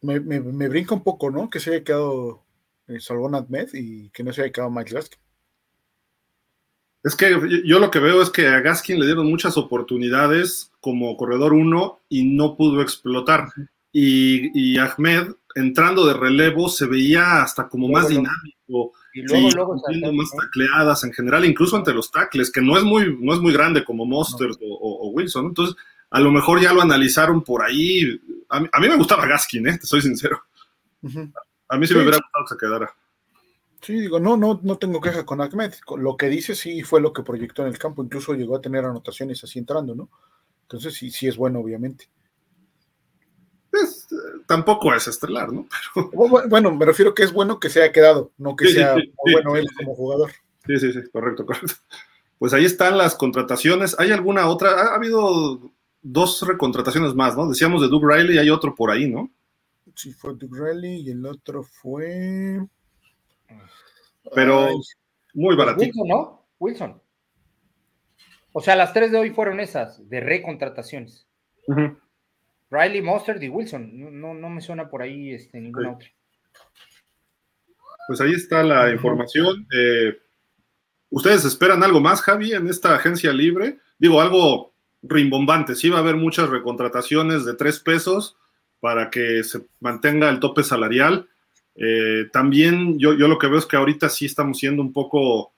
Me, brinca un poco, ¿no? Que se haya quedado eh, Salvón Ahmed y que no se haya quedado Mike Gaskin. Es que yo lo que veo es que a Gaskin le dieron muchas oportunidades como corredor uno y no pudo explotar. Y, y Ahmed entrando de relevo se veía hasta como más dinámico. Y luego, más tacleadas en general, incluso ante los tackles, que no es muy, no es muy grande como Monster o, Wilson. Entonces, a lo mejor ya lo analizaron por ahí. A mí, me gustaba Gaskin, ¿eh? te soy sincero. A mí sí, me hubiera gustado que se quedara. Sí, digo, no, no, no tengo queja con Ahmed. Lo que dice sí fue lo que proyectó en el campo. Incluso llegó a tener anotaciones así entrando, ¿no? Entonces sí, sí es bueno, obviamente tampoco es estelar, ¿no? Bueno, me refiero que es bueno que se haya quedado, no que sea bueno él como jugador. Sí, sí, sí, correcto, correcto. Pues ahí están las contrataciones. ¿Hay alguna otra? Ha, habido dos recontrataciones más, ¿no? Decíamos de Doug Riley, hay otro por ahí, ¿no? Sí, fue Doug Riley y el otro fue. Pero muy baratito. Wilson, ¿no? Wilson. O sea, las tres de hoy fueron esas, de recontrataciones. Riley, Mustard y Wilson. No, no, me suena por ahí este, ninguna otra. Pues ahí está la información. Eh, ¿Ustedes esperan algo más, Javi, en esta agencia libre? Digo, algo rimbombante. Sí va a haber muchas recontrataciones de tres pesos para que se mantenga el tope salarial. Eh, también yo, yo lo que veo es que ahorita sí estamos siendo un poco,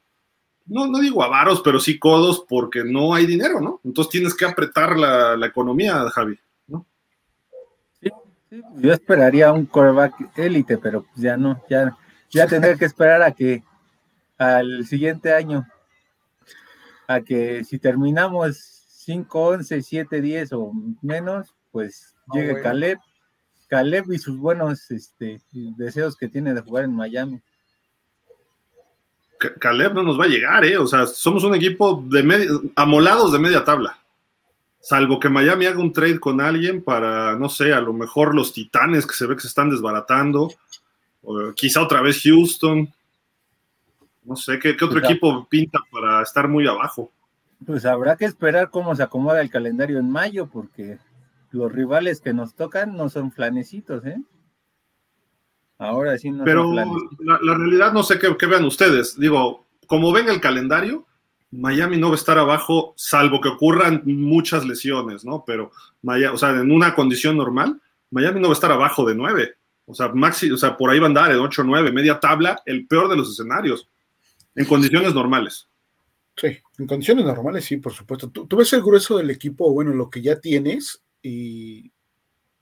no, no digo avaros, pero sí codos porque no hay dinero, ¿no? Entonces tienes que apretar la, la economía, Javi. Yo esperaría un coreback élite, pero pues ya no, ya, ya tendré que esperar a que al siguiente año, a que si terminamos 5, 11, 7, 10 o menos, pues ah, llegue Caleb Caleb y sus buenos este, deseos que tiene de jugar en Miami. Caleb no nos va a llegar, ¿eh? O sea, somos un equipo de amolados de media tabla. Salvo que Miami haga un trade con alguien para, no sé, a lo mejor los titanes que se ve que se están desbaratando. O quizá otra vez Houston. No sé, ¿qué, otro equipo pinta para estar muy abajo? Pues habrá que esperar cómo se acomoda el calendario en mayo, porque los rivales que nos tocan no son flanecitos, ¿eh? Ahora sí no Pero son la, la, realidad no sé qué, vean ustedes. Digo, como ven el calendario, Miami no va a estar abajo, salvo que ocurran muchas lesiones, ¿no? Pero, o sea, en una condición normal, Miami no va a estar abajo de nueve. O sea, maxi, o sea, por ahí va a andar en 8 9, media tabla, el peor de los escenarios, en condiciones normales. Sí, en condiciones normales, sí, por supuesto. Tú, ves el grueso del equipo, bueno, lo que ya tienes, y,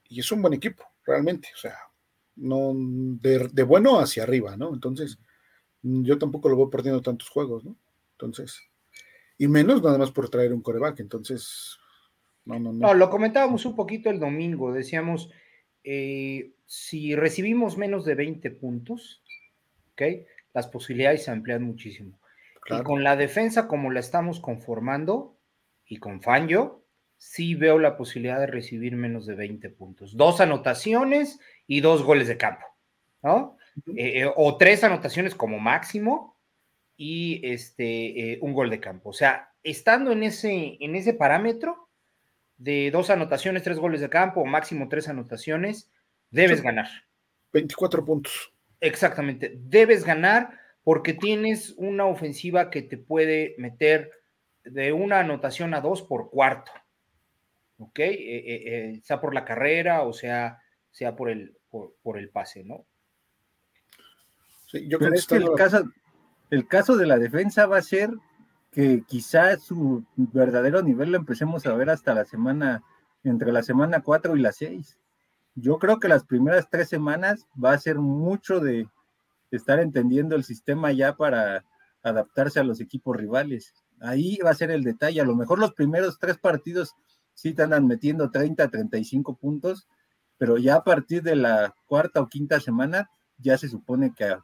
es un buen equipo, realmente, o sea, no de, bueno hacia arriba, ¿no? Entonces, yo tampoco lo voy perdiendo tantos juegos, ¿no? Entonces, y menos nada más por traer un coreback, entonces, no, no, no. No, lo comentábamos un poquito el domingo, decíamos, eh, si recibimos menos de 20 puntos, ¿ok? Las posibilidades se amplían muchísimo. Y con la defensa como la estamos conformando, y con Fangio, sí veo la posibilidad de recibir menos de 20 puntos. Dos anotaciones y dos goles de campo, ¿no? Eh, eh, o tres anotaciones como máximo y este, eh, un gol de campo. O sea, estando en ese, en ese parámetro de dos anotaciones, tres goles de campo o máximo tres anotaciones, debes ganar. 24 puntos. Exactamente, debes ganar porque tienes una ofensiva que te puede meter de una anotación a dos por cuarto. ¿ok? Eh, eh, eh, sea por la carrera o sea, sea por, el, por, el pase, ¿no? Sí, yo creo que el caso, el caso de la defensa va a ser que quizás su verdadero nivel lo empecemos a ver hasta la semana, entre la semana 4 y la 6. Yo creo que las primeras tres semanas va a ser mucho de estar entendiendo el sistema ya para adaptarse a los equipos rivales. Ahí va a ser el detalle. A lo mejor los primeros tres partidos sí te andan metiendo 30, 35 puntos, pero ya a partir de la cuarta o quinta semana ya se supone que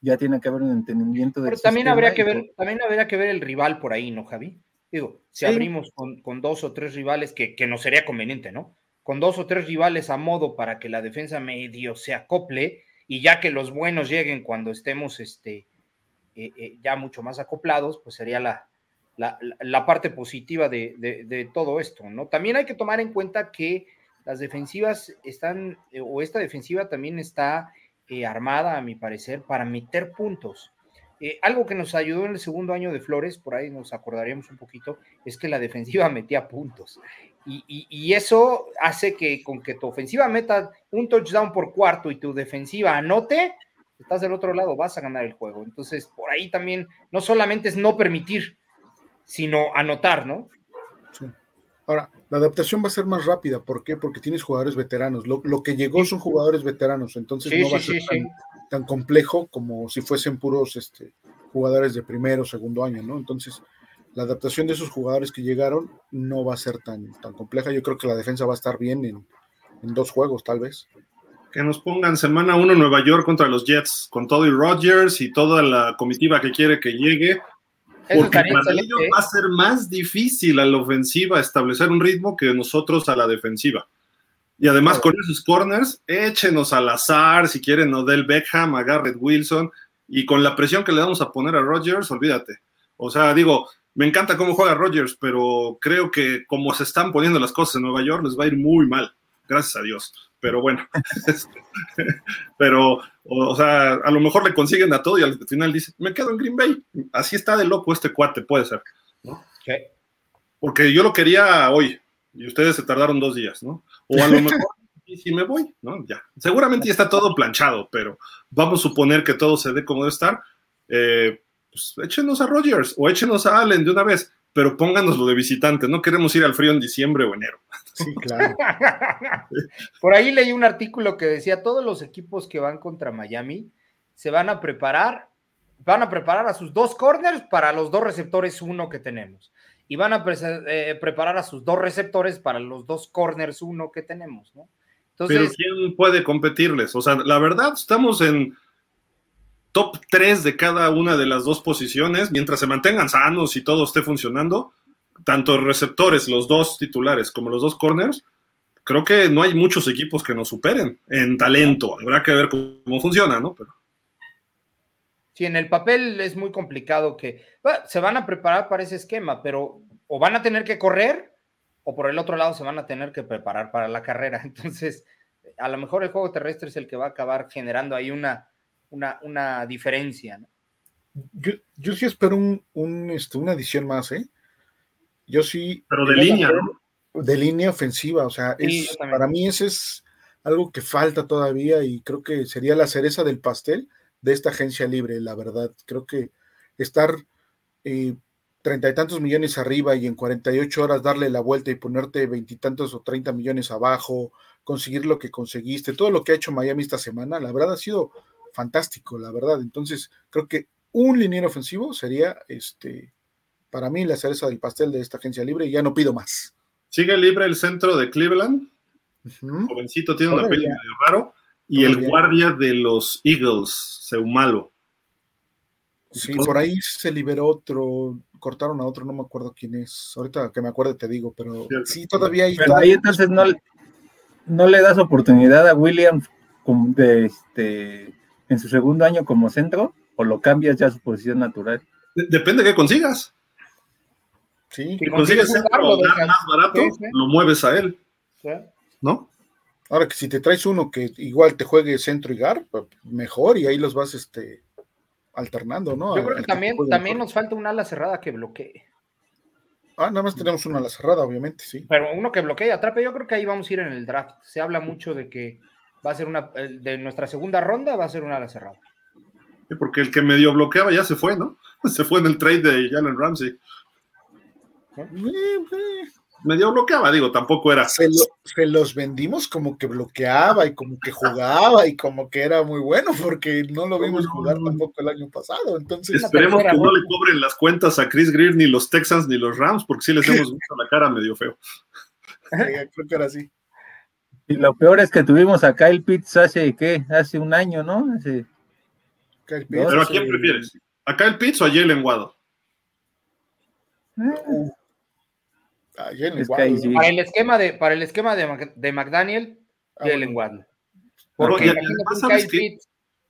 ya tiene que haber un entendimiento de Pero también habría que ver, también habría que ver el rival por ahí, ¿no, Javi? Digo, si abrimos con, dos o tres rivales, que, que nos sería conveniente, ¿no? Con dos o tres rivales a modo para que la defensa medio se acople y ya que los buenos lleguen cuando estemos este, eh, eh, ya mucho más acoplados, pues sería la, la, parte positiva de, todo esto, ¿no? También hay que tomar en cuenta que las defensivas están, eh, o esta defensiva también está eh, armada, a mi parecer, para meter puntos. Eh, algo que nos ayudó en el segundo año de Flores, por ahí nos acordaríamos un poquito, es que la defensiva metía puntos. Y, eso hace que con que tu ofensiva meta un touchdown por cuarto y tu defensiva anote, estás del otro lado, vas a ganar el juego. Entonces, por ahí también no solamente es no permitir, sino anotar, ¿no? Sí. Ahora, la adaptación va a ser más rápida. ¿Por qué? Porque tienes jugadores veteranos. Lo, que llegó son jugadores veteranos, entonces no va a ser tan, complejo como si fuesen puros este, jugadores de primero o segundo año, ¿no? Entonces, la adaptación de esos jugadores que llegaron no va a ser tan, tan compleja. Yo creo que la defensa va a estar bien en, en dos juegos, tal vez. Que nos pongan semana uno Nueva York contra los Jets, con todo y Rodgers y toda la comitiva que quiere que llegue porque para ellos va a ser más difícil a la ofensiva establecer un ritmo que nosotros a la defensiva. Y además con esos corners, échenos al azar, si quieren, Odell Beckham, a Garrett Wilson, y con la presión que le vamos a poner a Rodgers, olvídate. O sea, digo, me encanta cómo juega Rodgers, pero creo que como se están poniendo las cosas en Nueva York, les va a ir muy mal. gracias a Dios. Pero bueno, pero, o, sea, a lo mejor le consiguen a todo y al final dice, me quedo en Green Bay. Así está de loco este cuate, puede ser, ¿no? Porque yo lo quería hoy y ustedes se tardaron dos días, ¿no? O a lo mejor y si me voy, ¿no? Ya. Seguramente ya está todo planchado, pero vamos a suponer que todo se dé como debe estar. Eh, pues échenos a Rogers o échenos a Allen de una vez, pero pónganos lo de visitante. No queremos ir al frío en diciembre o enero. Sí, claro. Por ahí leí un artículo que decía: todos los equipos que van contra Miami se van a preparar, van a preparar a sus dos corners para los dos receptores uno que tenemos y van a eh, preparar a sus dos receptores para los dos corners uno que tenemos, ¿no? Pero ¿quién puede competirles? O sea, la verdad, estamos en top 3 de cada una de las dos posiciones, mientras se mantengan sanos y todo esté funcionando, tanto receptores, los dos titulares, como los dos corners, creo que no hay muchos equipos que nos superen en talento. Habrá que ver cómo funciona, ¿no? Pero... Sí, en el papel es muy complicado que se van a preparar para ese esquema, pero o van a tener que correr o por el otro lado se van a tener que preparar para la carrera. Entonces, a lo mejor el juego terrestre es el que va a acabar generando ahí una, una, diferencia. Yo, sí espero un, este, una adición más, ¿eh? Yo sí. Pero de línea, De línea ofensiva, o sea, para mí ese es algo que falta todavía y creo que sería la cereza del pastel de esta agencia libre, la verdad. Creo que estar eh, treinta y tantos millones arriba y en 48 horas darle la vuelta y ponerte veintitantos o treinta millones abajo, conseguir lo que conseguiste, todo lo que ha hecho Miami esta semana, la verdad ha sido fantástico, la verdad. Entonces, creo que un liniero ofensivo sería este para mí la cereza del pastel de esta agencia libre y ya no pido más. Sigue libre el centro de Cleveland. Jovencito tiene una peli medio raro. Y el guardia de los Eagles, Seumalo. Sí, por ahí se liberó otro, cortaron a otro, no me acuerdo quién es. Ahorita que me acuerde te digo, pero sí, todavía hay. Pero ahí entonces no, no le das oportunidad a Williams de este, en su segundo año como centro o lo cambias ya a su posición natural. Depende de qué consigas. Sí, si consigues centro más barato, lo mueves a él. ¿No? Ahora que si te traes uno que igual te juegue centro y gar, pues, mejor y ahí los vas este alternando, ¿no? Yo creo que también, también nos falta un ala cerrada que bloquee. Ah, nada más tenemos una ala cerrada, obviamente, sí. Pero uno que bloquee y atrape, yo creo que ahí vamos a ir en el draft. Se habla mucho de que va a ser una, de nuestra segunda ronda va a ser una ala cerrada. Sí, porque el que medio bloqueaba ya se fue, ¿no? Se fue en el trade de Jalen Ramsey. ¿Eh? medio bloqueaba, digo, tampoco era. Se, los vendimos como que bloqueaba y como que jugaba y como que era muy bueno, porque no lo vimos jugar tampoco el año pasado. Entonces, esperemos que no le cobren las cuentas a Chris Greer, ni los Texans, ni los Rams, porque sí les hemos visto la cara medio feo. creo que era así. Y lo peor es que tuvimos a Kyle Pitts hace, ¿qué? Hace un año, ¿no? Hace... ¿Pero a quién prefieres? ¿A Kyle Pitts o a Jalen Waddle? Uh, para el esquema de, para el esquema de, de McDaniel, ah, Jalen Waddle. Porque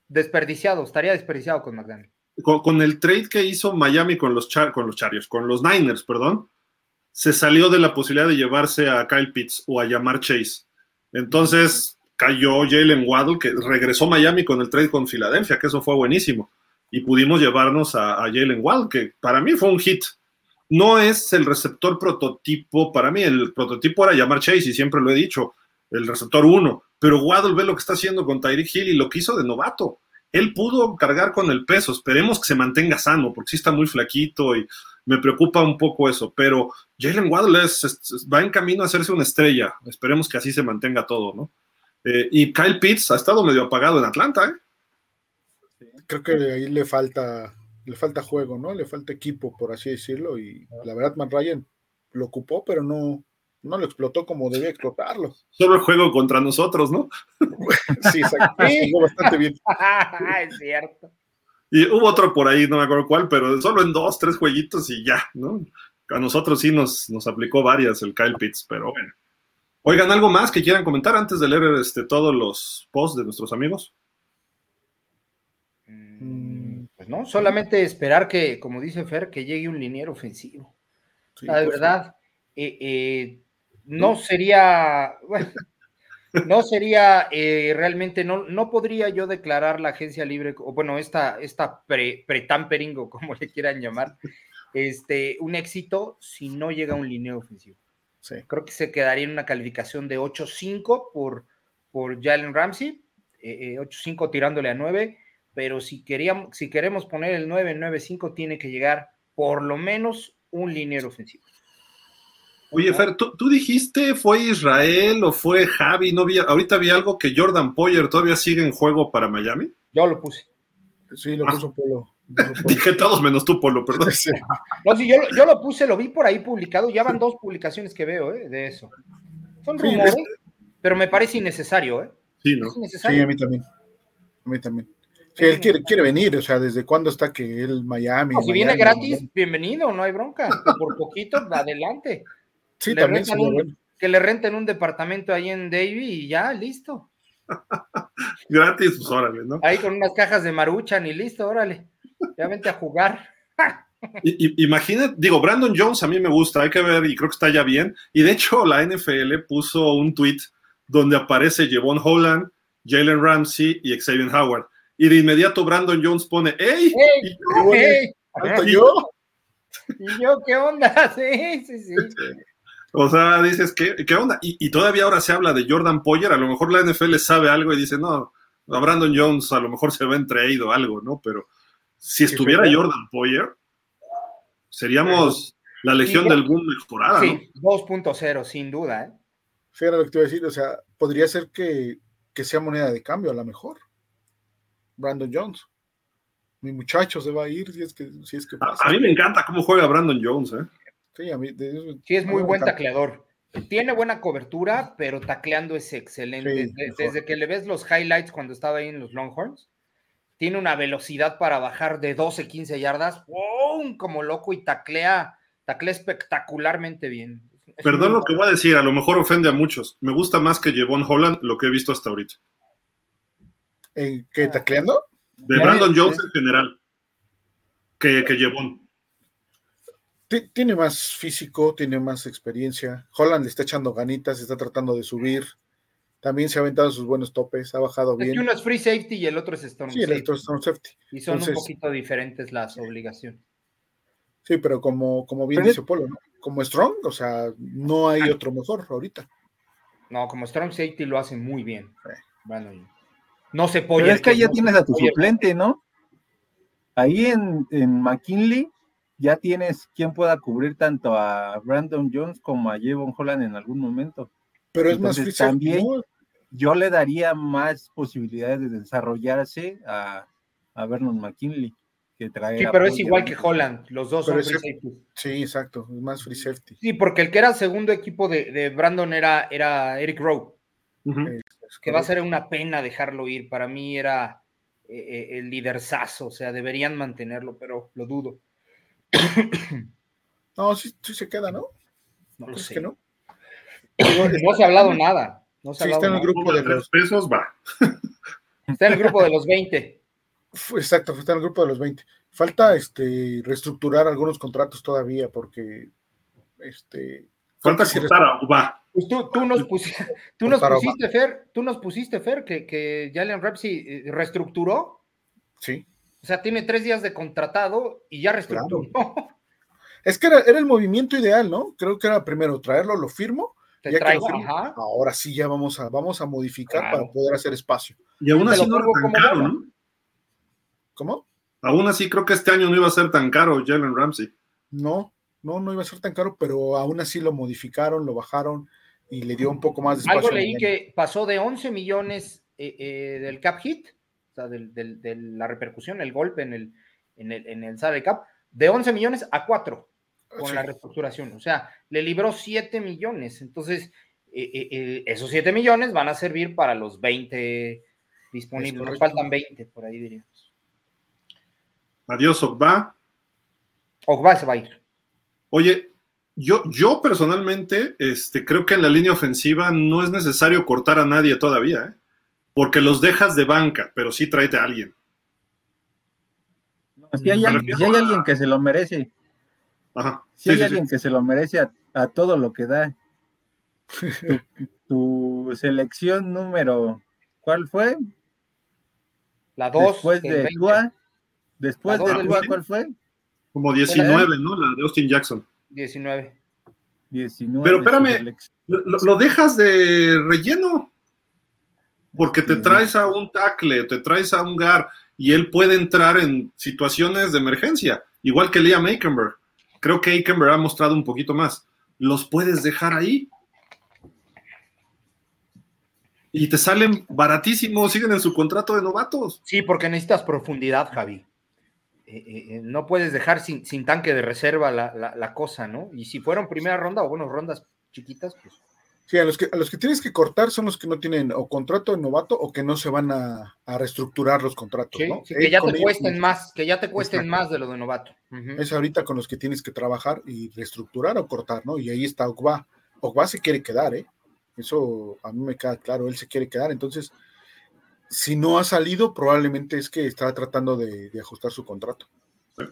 desperdiciado, estaría desperdiciado con McDaniel. Con, el trade que hizo Miami con los, con los Chargers, con los Niners, perdón, se salió de la posibilidad de llevarse a Kyle Pitts o a llamar Chase. Entonces cayó Jalen Waddle, que regresó a Miami con el trade con Filadelfia, que eso fue buenísimo. Y pudimos llevarnos a, Jalen Waddle, que para mí fue un hit no es el receptor prototipo. Para mí, el prototipo era llamar Chase, y siempre lo he dicho, el receptor uno. Pero Waddle ve lo que está haciendo con Tyreek Hill y lo que hizo de novato. Él pudo cargar con el peso. Esperemos que se mantenga sano, porque sí está muy flaquito y me preocupa un poco eso. Pero Jalen Waddle va en camino a hacerse una estrella. Esperemos que así se mantenga todo, ¿no? Eh, y Kyle Pitts ha estado medio apagado en Atlanta, ¿eh? Creo que ahí le falta le falta juego, ¿no? Le falta equipo, por así decirlo, y la verdad, Matt Ryan lo ocupó, pero no, no lo explotó como debía explotarlo. Solo el juego contra nosotros, ¿no? sí, exacto. bastante bien. es cierto. Y hubo otro por ahí, no me acuerdo cuál, pero solo en dos, tres jueguitos y ya, ¿no? A nosotros sí nos, nos aplicó varias el Kyle Pitts, pero bueno. Oigan, ¿algo más que quieran comentar antes de leer este, todos los posts de nuestros amigos? Pues, ¿no? Solamente esperar que, como dice Fer, que llegue un liniero ofensivo. la verdad, eh, eh, no sería, no sería eh, realmente, no, no podría yo declarar la agencia libre, o bueno, esta, esta pre-tampering o como le quieran llamar, este, un éxito si no llega a un lineo ofensivo. Creo que se quedaría en una calificación de 8-5 por, por Jalen Ramsey, 8-5 tirándole a 9, pero si, queríamos, si queremos poner el 9-9-5 tiene que llegar por lo menos un linero ofensivo. Oye, Fer, ¿tú, dijiste fue Israel o fue Javi, no vi, ahorita vi algo que Jordan Poyer todavía sigue en juego para Miami. Yo lo puse. Sí, lo puso Polo. Dije todos menos tú, Polo, perdón. No, sí, yo, yo, lo puse, lo vi por ahí publicado, ya van dos publicaciones que veo ¿eh? de eso. Son rumores, pero me parece innecesario, ¿eh? Sí, ¿no? Sí, a mí también. A mí también. Sí, él quiere, quiere venir, o sea, ¿desde cuándo está que él Miami? si viene gratis, bienvenido, no hay bronca. por poquito, adelante. Sí, también. Que le renten un departamento ahí en Davie y ya, listo. Gratis, pues órale, ¿no? Ahí con unas cajas de maruchan y listo, órale. Ya vente a jugar. Imagínate, digo, Brandon Jones a mí me gusta, hay que ver y creo que está ya bien. Y de hecho, la NFL puso un tweet donde aparece Jevon Holland, Jalen Ramsey y Xavier Howard. Y de inmediato Brandon Jones pone, ¡Ey! ¿Y yo? ¿Y yo qué onda? Sí, sí, sí. O sea, dices, ¿qué, qué onda? Y, todavía ahora se habla de Jordan Poyer, a lo mejor la NFL sabe algo y dice, no, a Brandon Jones a lo mejor se va entreído algo, ¿no? Pero si estuviera Jordan Poyer, seríamos la legión del boom mejorada, sí, 2.0, sin duda, ¿eh? Fíjate lo que te voy a decir, o sea, podría ser que, que sea moneda de cambio a lo mejor. Brandon Jones mi muchacho se va a ir si es que, si es que pasa. A, mí me encanta cómo juega Brandon Jones, ¿eh? Sí, a mí, sí es muy buen tacleador. Tiene buena cobertura, pero tacleando es excelente. desde, que le ves los highlights cuando estaba ahí en los Longhorns, tiene una velocidad para bajar de 12, 15 yardas, ¡Wow! como loco y taclea, taclea espectacularmente bien. Perdón lo que voy a decir, a lo mejor ofende a muchos. Me gusta más que Jevon Holland lo que he visto hasta ahorita. ¿En qué tacleando? De Brandon Jones en general, que, que Tiene más físico, tiene más experiencia. Holland le está echando ganitas, está tratando de subir. También se ha aventado sus buenos topes, ha bajado bien. uno es free safety y el otro es storm sí, el otro es storm safety. Y son un poquito diferentes las obligaciones. Sí, pero como, como bien dice Polo, como Strong, o sea, no hay otro mejor ahorita. No, como Strong Safety lo hace muy bien. Bueno, no se puede. Pero es que ya tienes a tu suplente, ¿no? Ahí en, en, McKinley ya tienes quien pueda cubrir tanto a Brandon Jones como a Jevon Holland en algún momento. Pero es más también yo le daría más posibilidades de desarrollarse a, a Vernon McKinley. Que trae sí, pero es igual que Holland, los dos son free safety. Sí, exacto, es más free safety. Sí, porque el que era segundo equipo de, de Brandon era, era Eric Rowe que va a ser una pena dejarlo ir. Para mí era eh, eh, el liderzazo, o sea, deberían mantenerlo, pero lo dudo. No, sí, se queda, ¿no? No lo sé. no? no se ha hablado nada. No sí, está en el grupo de los pesos, va. Está en el grupo de los 20. Exacto, está en el grupo de los 20. Falta este reestructurar algunos contratos todavía porque este falta cortar a Uba. Pues tú, nos, pusiste, tú nos pusiste, Fer, tú nos pusiste, Fer, que, que Jalen Ramsey eh, reestructuró. Sí. O sea, tiene tres días de contratado y ya reestructuró. Es que era, el movimiento ideal, ¿no? Creo que era primero traerlo, lo firmo. Te traigo, ajá. Ahora sí ya vamos a, vamos a modificar para poder hacer espacio. Y aún así no era tan caro, ¿no? ¿Cómo? Aún así creo que este año no iba a ser tan caro Jalen Ramsey. No, no, no iba a ser tan caro, pero aún así lo modificaron, lo bajaron y le dio un poco más de espacio. Algo leí que pasó de 11 millones eh, eh, del cap hit, sea, de la repercusión, el golpe en el, en el, en el salary cap, de 11 millones a 4 con la reestructuración. O sea, le libró 7 millones. Entonces, eh, esos 7 millones van a servir para los 20 disponibles. Nos faltan 20, por ahí diríamos. Adiós, Ogba. Ogba se va a ir. Oye, yo, yo personalmente este, creo que en la línea ofensiva no es necesario cortar a nadie todavía, ¿eh? Porque los dejas de banca, pero sí tráete a alguien. si hay, alguien que se lo merece. Si hay alguien que se lo merece a, todo lo que da. tu selección número, ¿cuál fue? La 2. Después de Tua. Después de Tua, ¿cuál fue? Como 19, ¿no? La de Austin Jackson. 19. 19. Pero espérame, lo, dejas de relleno. Porque te traes a un tackle, te traes a un gar, y él puede entrar en situaciones de emergencia, igual que Liam Aikenberg. Creo que Aikenberg ha mostrado un poquito más. Los puedes dejar ahí. Y te salen baratísimos, siguen en su contrato de novatos. Sí, porque necesitas profundidad, Javi. Eh, eh, eh, no puedes dejar sin, tanque de reserva la, cosa, ¿no? Y si fueron primera ronda o bueno, rondas chiquitas, pues. Sí, a los, que, a los que tienes que cortar son los que no tienen o contrato de novato o que no se van a, reestructurar los contratos, ¿no? que ya te cuesten más, que ya te cuesten más de lo de novato. Es ahorita con los que tienes que trabajar y reestructurar o cortar, ¿no? Y ahí está Ogba. Ogba se quiere quedar, ¿eh? Eso a mí me queda claro, él se quiere quedar. Entonces, si no ha salido, probablemente es que está tratando de, ajustar su contrato.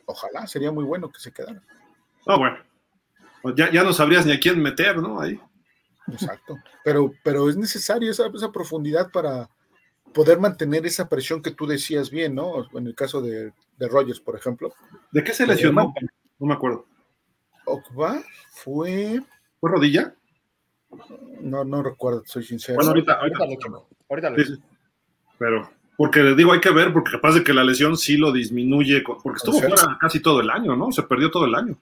Ojalá, sería muy bueno que se quedara. Ah, bueno. Pues ya, ya no sabrías ni a quién meter, ¿no? Ahí. Exacto. Pero, pero es necesario esa, esa profundidad para poder mantener esa presión que tú decías bien, ¿no? En el caso de, de Rogers, por ejemplo. ¿De qué se lesionó? No me acuerdo. Okba fue. ¿Fue rodilla? No, no recuerdo, soy sincero. Bueno, ahorita, ahorita, lo ahorita lo pero, porque digo, hay que ver, porque capaz de que la lesión sí lo disminuye, porque estuvo fuera casi todo el año, ¿no? Se perdió todo el año.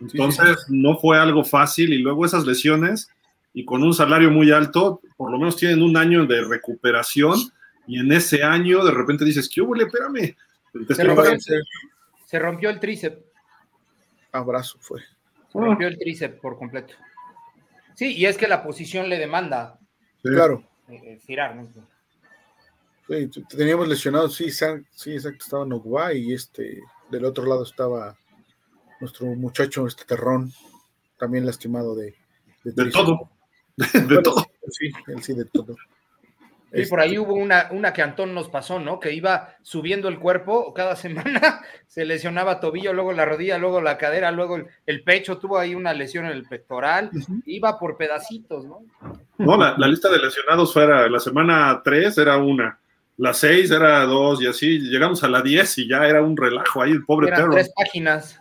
Entonces, no fue algo fácil y luego esas lesiones y con un salario muy alto, por lo menos tienen un año de recuperación y en ese año de repente dices, ¿qué hubo? Espérame. Se rompió, el, se rompió, el, tríceps. Abrazo fue. Se rompió el tríceps por completo. Sí, y es que la posición le demanda. Claro. Eh, eh, girar, ¿no? Sí, teníamos lesionados, sí, sí, exacto, estaba Nogba y este, del otro lado estaba nuestro muchacho, este terrón, también lastimado de... De, todo, de, todo. Sí, sí, de todo. Y por ahí hubo una, una que Antón nos pasó, ¿no? Que iba subiendo el cuerpo cada semana, se lesionaba tobillo, luego la rodilla, luego la cadera, luego el, pecho, tuvo ahí una lesión en el pectoral, iba por pedacitos, ¿no? No, la, lista de lesionados fuera, la semana 3 era una, la 6 era dos y así, llegamos a la 10 y ya era un relajo ahí, el pobre Eran tres páginas.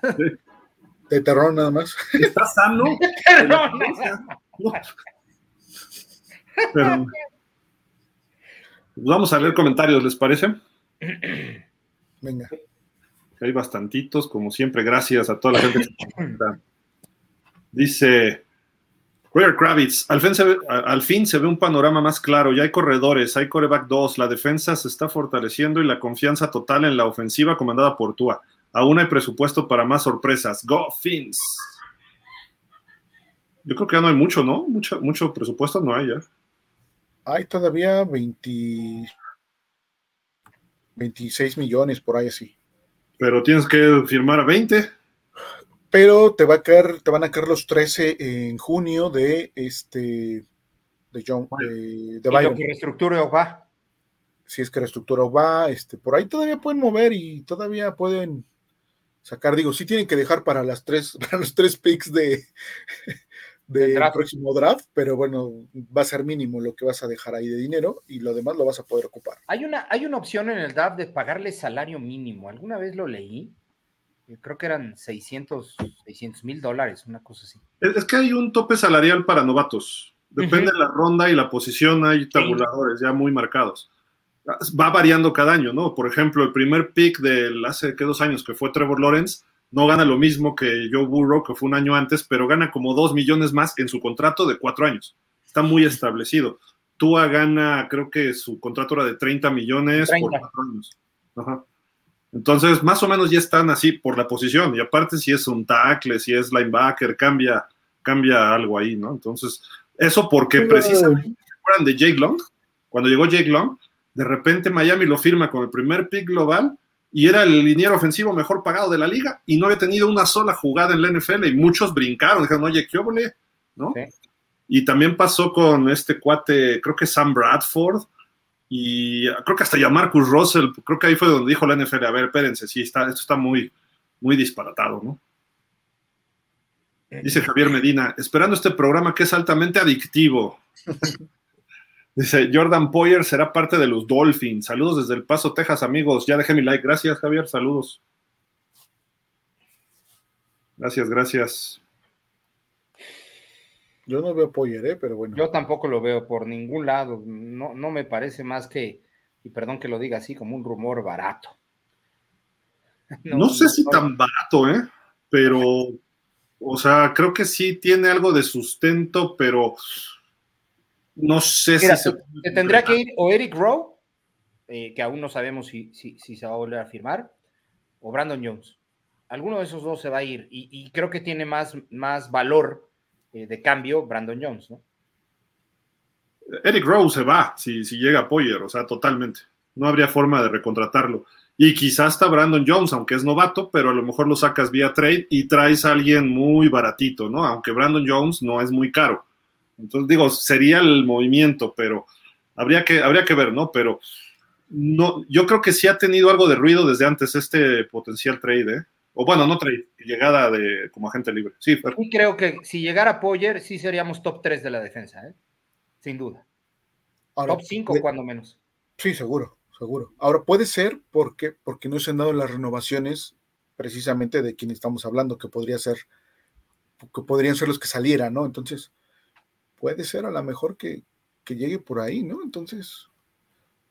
De terror nada más. ¿Está sano? Pero, vamos a leer comentarios, ¿les parece? Venga. Hay bastantitos, como siempre, gracias a toda la gente que Dice Roger Kravitz, al fin, se ve, al fin se ve un panorama más claro, ya hay corredores, hay coreback 2, la defensa se está fortaleciendo y la confianza total en la ofensiva comandada por Tua. Aún hay presupuesto para más sorpresas. Go Fins. Yo creo que ya no hay mucho, ¿no? Mucho, mucho presupuesto no hay ya. Hay todavía 20, 26 millones por ahí así. Pero tienes que firmar a 20. Pero te va a caer, te van a caer los 13 en junio de este de John de, de Byron. reestructura va. Si es que reestructura va, este, por ahí todavía pueden mover y todavía pueden sacar, digo, sí tienen que dejar para las tres, para los tres picks de, del próximo draft, pero bueno, va a ser mínimo lo que vas a dejar ahí de dinero y lo demás lo vas a poder ocupar. Hay una, hay una opción en el draft de pagarle salario mínimo. ¿Alguna vez lo leí? Creo que eran 600 mil dólares, una cosa así. Es, que hay un tope salarial para novatos. Depende de la ronda y la posición, hay tabuladores ya muy marcados. Va variando cada año, ¿no? Por ejemplo, el primer pick del hace que dos años, que fue Trevor Lawrence, no gana lo mismo que Joe Burrow, que fue un año antes, pero gana como dos millones más en su contrato de cuatro años. Está muy establecido. Tua gana, creo que su contrato era de 30 millones por cuatro años. Entonces, más o menos ya están así por la posición. Y aparte, si es un tackle, si es linebacker, cambia, cambia algo ahí, ¿no? Entonces, eso porque precisamente, ¿se de Jake Long? Cuando llegó Jake Long, de repente Miami lo firma con el primer pick global y era el liniero ofensivo mejor pagado de la liga y no había tenido una sola jugada en la NFL y muchos brincaron, dijeron, oye, ¿qué óvole? ¿No? Y también pasó con este cuate, creo que Sam Bradford, y creo que hasta ya Marcus Russell, creo que ahí fue donde dijo la NFL, a ver, espérense, sí, está, esto está muy, muy disparatado, ¿no? Dice Javier Medina, esperando este programa que es altamente adictivo. Dice, Jordan Poyer será parte de los Dolphins. Saludos desde El Paso, Texas, amigos. Ya dejé mi like. Gracias, Javier. Saludos. Gracias, gracias. Yo no veo Poyer, ¿eh? pero bueno. Yo tampoco lo veo por ningún lado. No, no me parece más que, y perdón que lo diga así, como un rumor barato. No, sé si tan barato, ¿eh? Pero, o sea, creo que sí tiene algo de sustento, pero no sé si se... se tendrá que ir o Eric Rowe, eh, que aún no sabemos si, si, se va a volver a firmar, o Brandon Jones. Alguno de esos dos se va a ir y, creo que tiene más, más valor eh, de cambio Brandon Jones, ¿no? Eric Rowe se va si, si llega a Poyer, o sea, totalmente. No habría forma de recontratarlo. Y quizás está Brandon Jones, aunque es novato, pero a lo mejor lo sacas vía trade y traes a alguien muy baratito, ¿no? Aunque Brandon Jones no es muy caro. Entonces, digo, sería el movimiento, pero habría que, habría que ver, ¿no? Pero no, yo creo que sí ha tenido algo de ruido desde antes este potencial trade, ¿eh? O bueno, no trade, llegada de como agente libre. Sí, pero... Y creo que si llegara Poyer, sí seríamos top 3 de la defensa, ¿eh? Sin duda. top 5 cuando menos. Sí, seguro seguro. Ahora puede ser porque, porque no se han dado las renovaciones precisamente de quien estamos hablando, que podría ser, que podrían ser los que salieran, ¿no? Entonces, puede ser a lo mejor que, llegue por ahí, ¿no? Entonces.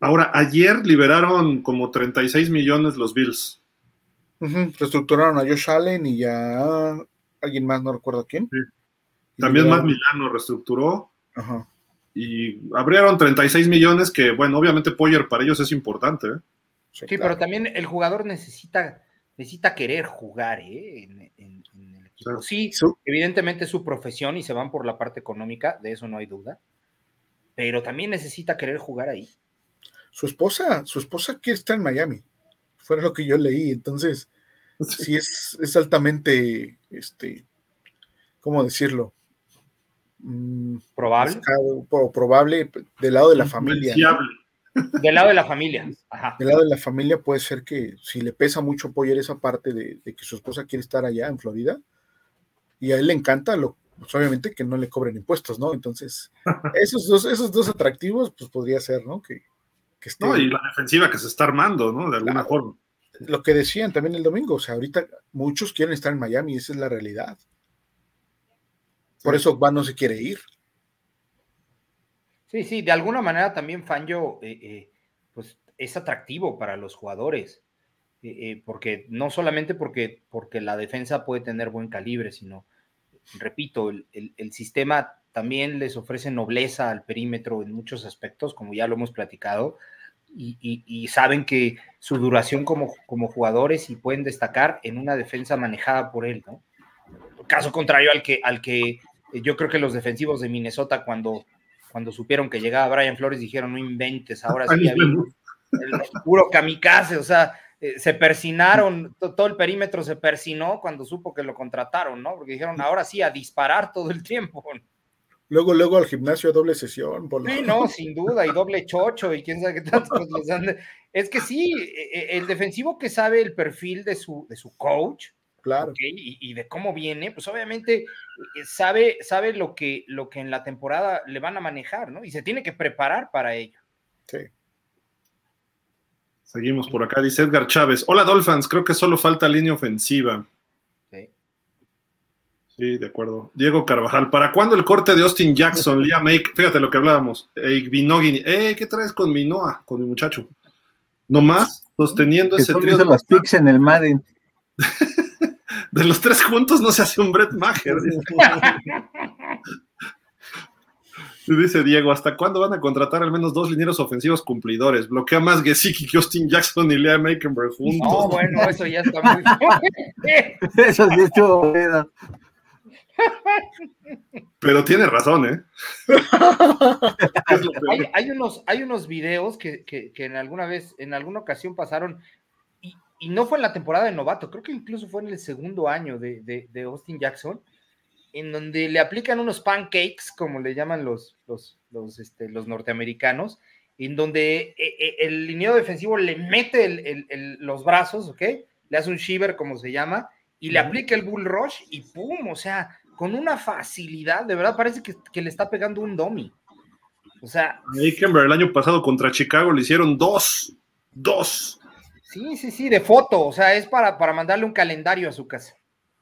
Ahora, ayer liberaron como 36 millones los Bills. Reestructuraron a Josh Allen y a alguien más, no recuerdo quién. También Matt Milano reestructuró. Ajá y abrieron 36 millones que, bueno, obviamente Poyer para ellos es importante. ¿eh? Sí, pero también el jugador necesita, necesita querer jugar ¿eh? en, el equipo. Sí, evidentemente es su profesión y se van por la parte económica, de eso no hay duda, pero también necesita querer jugar ahí. Su esposa, su esposa quiere estar en Miami, fue lo que yo leí, entonces sí, es, es altamente, este, ¿cómo decirlo? Mm, probable. probable del lado de la familia. Del lado de la familia. Del lado de la familia puede ser que si le pesa mucho apoyar esa parte de, que su esposa quiere estar allá en Florida y a él le encanta, lo, pues obviamente que no le cobren impuestos, ¿no? Entonces, esos dos, esos dos atractivos, pues podría ser, ¿no? Que, No, y la defensiva que se está armando, ¿no? De alguna forma. Lo que decían también el domingo, o sea, ahorita muchos quieren estar en Miami, esa es la realidad. Por eso Van no se quiere ir. Sí, sí, de alguna manera también Fangio eh, eh, pues es atractivo para los jugadores, eh, porque no solamente porque, porque la defensa puede tener buen calibre, sino, repito, el, sistema también les ofrece nobleza al perímetro en muchos aspectos, como ya lo hemos platicado, y, saben que su duración como, como jugadores y pueden destacar en una defensa manejada por él, ¿no? Caso contrario al que, al que yo creo que los defensivos de Minnesota cuando, cuando supieron que llegaba Brian Flores dijeron, no inventes, ahora sí el, puro kamikaze, o sea, eh, se persinaron, todo el perímetro se persinó cuando supo que lo contrataron, ¿no? Porque dijeron, ahora sí, a disparar todo el tiempo. Luego, luego al gimnasio a doble sesión. Sí, no, sin duda, y doble chocho, y quién sabe qué tantos Es que sí, e, e, el defensivo que sabe el perfil de su, de su coach, Claro. Y, de cómo viene, pues obviamente eh, sabe, sabe lo, que, lo que en la temporada le van a manejar, ¿no? Y se tiene que preparar para ello. Sí. Seguimos por acá, dice Edgar Chávez. Hola Dolphins, creo que solo falta línea ofensiva. Sí. Sí, de acuerdo. Diego Carvajal, ¿para cuándo el corte de Austin Jackson, Liam Make? Fíjate lo que hablábamos. Eh, eh, ¿qué traes con mi Noah, con mi muchacho? Nomás sosteniendo ese trío. las picks en el Madden. de los tres juntos no se hace un Brett Maher. Dice Diego, ¿hasta cuándo van a contratar al menos dos linieros ofensivos cumplidores? Bloquea más Gesicki que Austin Jackson y Lea Makenberg juntos. No, bueno, eso ya está muy Eso sí estuvo bueno. Pero tiene razón, ¿eh? hay, unos, hay unos videos que, que, que, en alguna vez, en alguna ocasión pasaron y no fue en la temporada de novato, creo que incluso fue en el segundo año de, Austin Jackson, en donde le aplican unos pancakes, como le llaman los, los, los, este, norteamericanos, en donde eh, eh, el lineo defensivo le mete los brazos, ¿ok? Le hace un shiver, como se llama, y le aplica el bull rush y ¡pum! O sea, con una facilidad, de verdad parece que, le está pegando un domi. O sea. el año pasado contra Chicago le hicieron dos, dos. Sí, sí, sí, de foto, o sea, es para, para mandarle un calendario a su casa.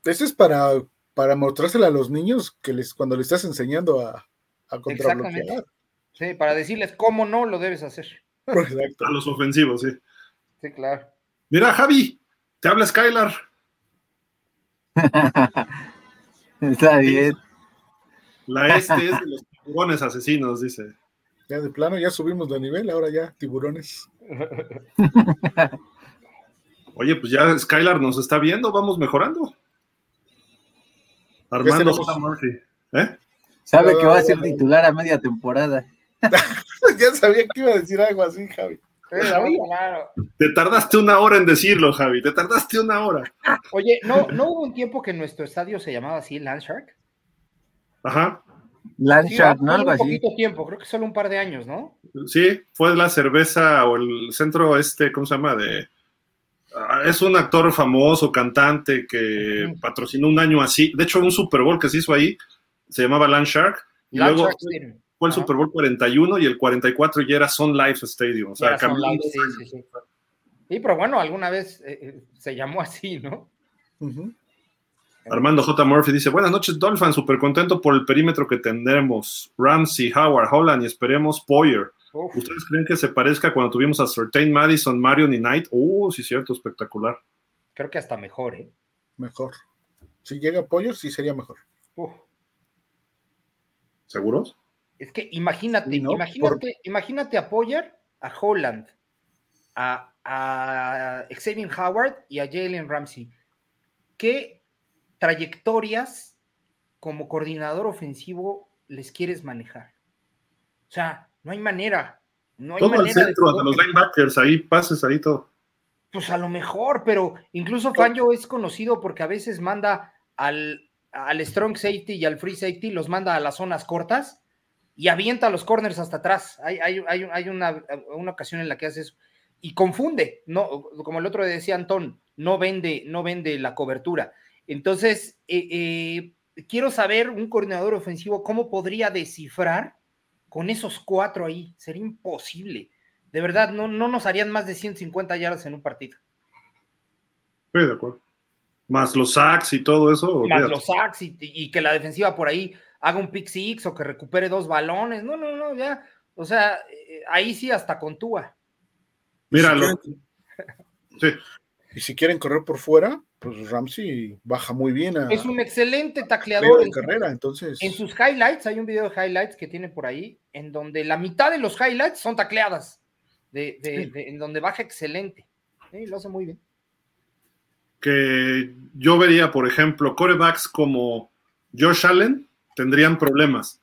Eso es para, para mostrárselo a los niños que les, cuando le estás enseñando a, a contrabloquear. Sí, para decirles cómo no lo debes hacer. A los ofensivos, sí. Sí, claro. Mira, Javi, te habla Skylar. Está bien. La este es de los tiburones asesinos, dice. Ya de plano, ya subimos de nivel, ahora ya, tiburones. Oye, pues ya Skylar nos está viendo, vamos mejorando. Armando J. Murphy. ¿Eh? Sabe que va a ser titular a media temporada. ya sabía que iba a decir algo así, Javi. Te tardaste una hora en decirlo, Javi. Te tardaste una hora. Oye, ¿no, ¿no hubo un tiempo que nuestro estadio se llamaba así, Landshark? Ajá. Landshark, ¿no? Algo un poquito tiempo, creo que solo un par de años, ¿no? Sí, fue la cerveza o el centro este, ¿cómo se llama? De es un actor famoso, cantante que patrocinó un año así. De hecho, un Super Bowl que se hizo ahí se llamaba Landshark. Y luego fue el Super Bowl 41 y el 44 ya era Sun Life Stadium. O sea, sí, sí, sí, pero bueno, alguna vez eh, eh, se llamó así, ¿no? Armando J. Murphy dice: Buenas noches, Dolphin. Súper contento por el perímetro que tendremos. Ramsey, Howard, Holland y esperemos Poyer. ¿Ustedes creen que se parezca cuando tuvimos a Certain Madison, Marion y Knight? Uh, sí, cierto, espectacular. Creo que hasta mejor, ¿eh? Mejor. Si llega Poyer, sí sería mejor. ¿Seguros? Es que imagínate, imagínate, imagínate a Poyer, a Holland, a, Xavier Howard y a Jalen Ramsey. ¿Qué trayectorias como coordinador ofensivo les quieres manejar? O sea, no hay manera. No hay todo manera al centro, de los linebackers, ahí pases, ahí todo. Pues a lo mejor, pero incluso Fangio es conocido porque a veces manda al, al strong safety y al free safety, los manda a las zonas cortas y avienta los corners hasta atrás. Hay, hay, una, ocasión en la que hace eso y confunde, no, como el otro decía Antón, no vende, no vende la cobertura. Entonces, eh, eh, quiero saber un coordinador ofensivo cómo podría descifrar con esos cuatro ahí. Sería imposible. De verdad, no, no nos harían más de 150 yardas en un partido. Estoy de acuerdo. Más los sacks y todo eso. Más los sacks y, que la defensiva por ahí haga un pick six o que recupere dos balones. No, no, no, ya. O sea, eh, ahí sí hasta contúa. Míralo. sí. Y si quieren correr por fuera, pues Ramsey baja muy bien. es un excelente tacleador. En, carrera, entonces. En sus highlights, hay un video de highlights que tiene por ahí, en donde la mitad de los highlights son tacleadas, de, en donde baja excelente. Sí, lo hace muy bien. Que yo vería, por ejemplo, corebacks como Josh Allen, tendrían problemas.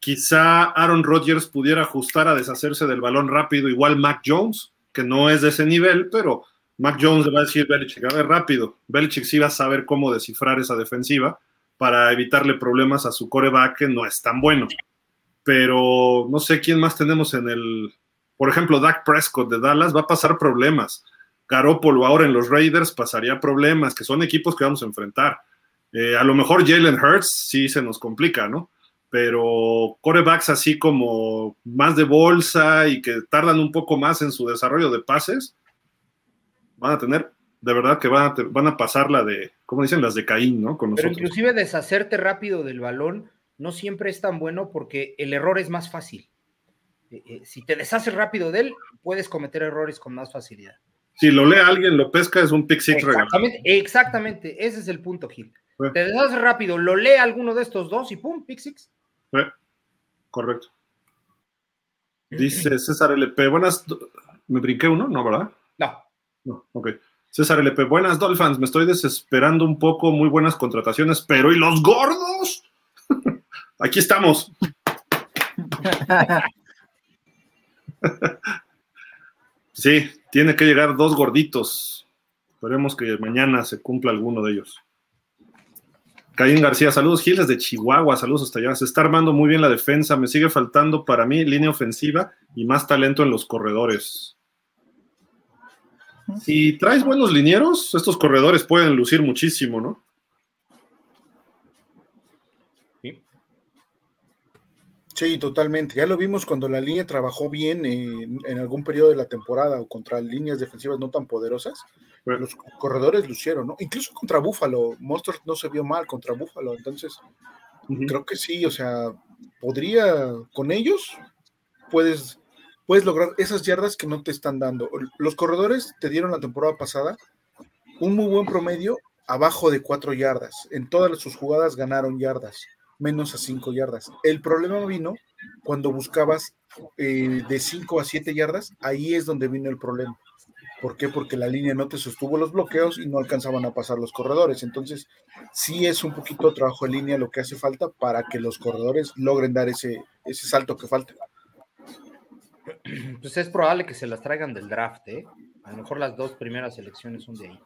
Quizá Aaron Rodgers pudiera ajustar a deshacerse del balón rápido, igual Mac Jones, que no es de ese nivel, pero Mac Jones le va a decir Belichick, a ver, rápido. Belichick sí va a saber cómo descifrar esa defensiva para evitarle problemas a su coreback, que no es tan bueno. Pero no sé quién más tenemos en el. Por ejemplo, Dak Prescott de Dallas va a pasar problemas. Garoppolo ahora en los Raiders pasaría problemas, que son equipos que vamos a enfrentar. Eh, a lo mejor Jalen Hurts sí se nos complica, ¿no? Pero corebacks así como más de bolsa y que tardan un poco más en su desarrollo de pases, van a tener, de verdad que van a, van a pasar la de, ¿cómo dicen? Las de Caín, ¿no? Con Pero inclusive deshacerte rápido del balón no siempre es tan bueno porque el error es más fácil. Eh, eh, si te deshaces rápido de él, puedes cometer errores con más facilidad. Si lo lee alguien, lo pesca, es un pick six exactamente, Exactamente, ese es el punto, Gil. Te deshaces rápido, lo lee alguno de estos dos y pum, pick six. correcto. Dice César LP, buenas, me brinqué uno, ¿no, verdad? No. No, ok. César LP, buenas Dolphins, me estoy desesperando un poco, muy buenas contrataciones, pero ¿y los gordos? Aquí estamos. sí, tiene que llegar dos gorditos. Esperemos que mañana se cumpla alguno de ellos. Caín García, saludos Giles de Chihuahua, saludos hasta allá. Se está armando muy bien la defensa, me sigue faltando para mí línea ofensiva y más talento en los corredores. Si traes buenos linieros, estos corredores pueden lucir muchísimo, ¿no? Sí, totalmente. Ya lo vimos cuando la línea trabajó bien en, algún periodo de la temporada o contra líneas defensivas no tan poderosas. Los corredores lucieron, ¿no? Incluso contra Búfalo. Monster no se vio mal contra Búfalo. Entonces, creo que sí, o sea, podría, con ellos, puedes, puedes lograr esas yardas que no te están dando. Los corredores te dieron la temporada pasada un muy buen promedio abajo de cuatro yardas. En todas sus jugadas ganaron yardas menos a 5 yardas. El problema vino cuando buscabas eh, de 5 a 7 yardas, ahí es donde vino el problema. ¿Por qué? Porque la línea no te sostuvo los bloqueos y no alcanzaban a pasar los corredores. Entonces, sí es un poquito trabajo en línea lo que hace falta para que los corredores logren dar ese, ese salto que falta. Pues es probable que se las traigan del draft, ¿eh? A lo mejor las dos primeras selecciones son de ahí,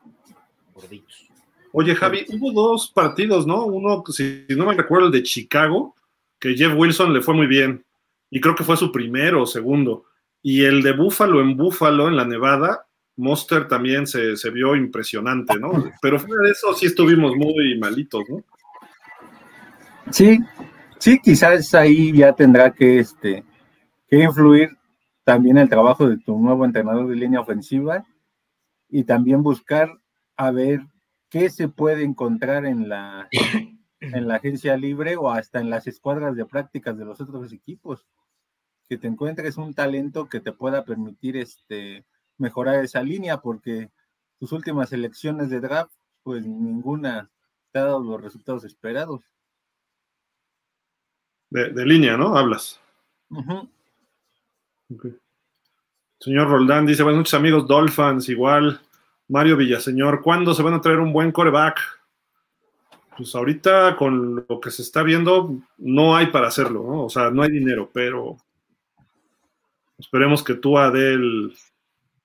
gorditos. Oye, Javi, hubo dos partidos, ¿no? Uno, si no me recuerdo, el de Chicago, que Jeff Wilson le fue muy bien. Y creo que fue su primero o segundo. Y el de Búfalo en Búfalo, en la Nevada, Monster también se, vio impresionante, ¿no? Pero fuera de eso sí estuvimos muy malitos, ¿no? Sí, sí, quizás ahí ya tendrá que, este, que influir también el trabajo de tu nuevo entrenador de línea ofensiva y también buscar a ver qué se puede encontrar en la, en la agencia libre o hasta en las escuadras de prácticas de los otros equipos. Que te encuentres un talento que te pueda permitir este, mejorar esa línea, porque tus últimas elecciones de draft, pues ninguna te ha dado los resultados esperados. De, línea, ¿no? Hablas. Señor Roldán dice, buenas noches amigos Dolphins, igual Mario Villaseñor, ¿cuándo se van a traer un buen coreback? Pues ahorita con lo que se está viendo, no hay para hacerlo, ¿no? O sea, no hay dinero, pero esperemos que tú dé el,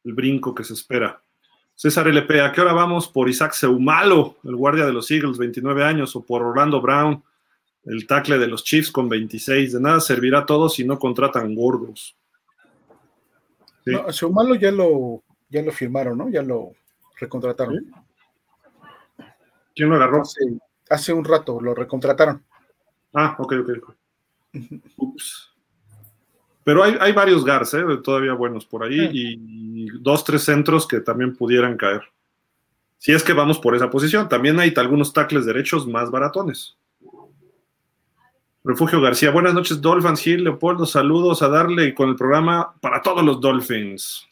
brinco que se espera. César LP, ¿a qué hora vamos por Isaac Seumalo, el guardia de los Eagles, 29 años, o por Orlando Brown, el tackle de los Chiefs con 26? De nada servirá todo si no contratan gordos. Seumalo ya lo, ya lo firmaron, ¿no? Ya lo, recontrataron. ¿Quién lo agarró? Hace, un rato lo recontrataron. Ah, ok, ok. Ups. Pero hay, varios Gars, ¿eh? todavía buenos por ahí, y dos, tres centros que también pudieran caer. Si es que vamos por esa posición. También hay algunos tackles derechos más baratones. Refugio García, buenas noches, Dolphins Gil, Leopoldo, saludos a darle con el programa para todos los Dolphins.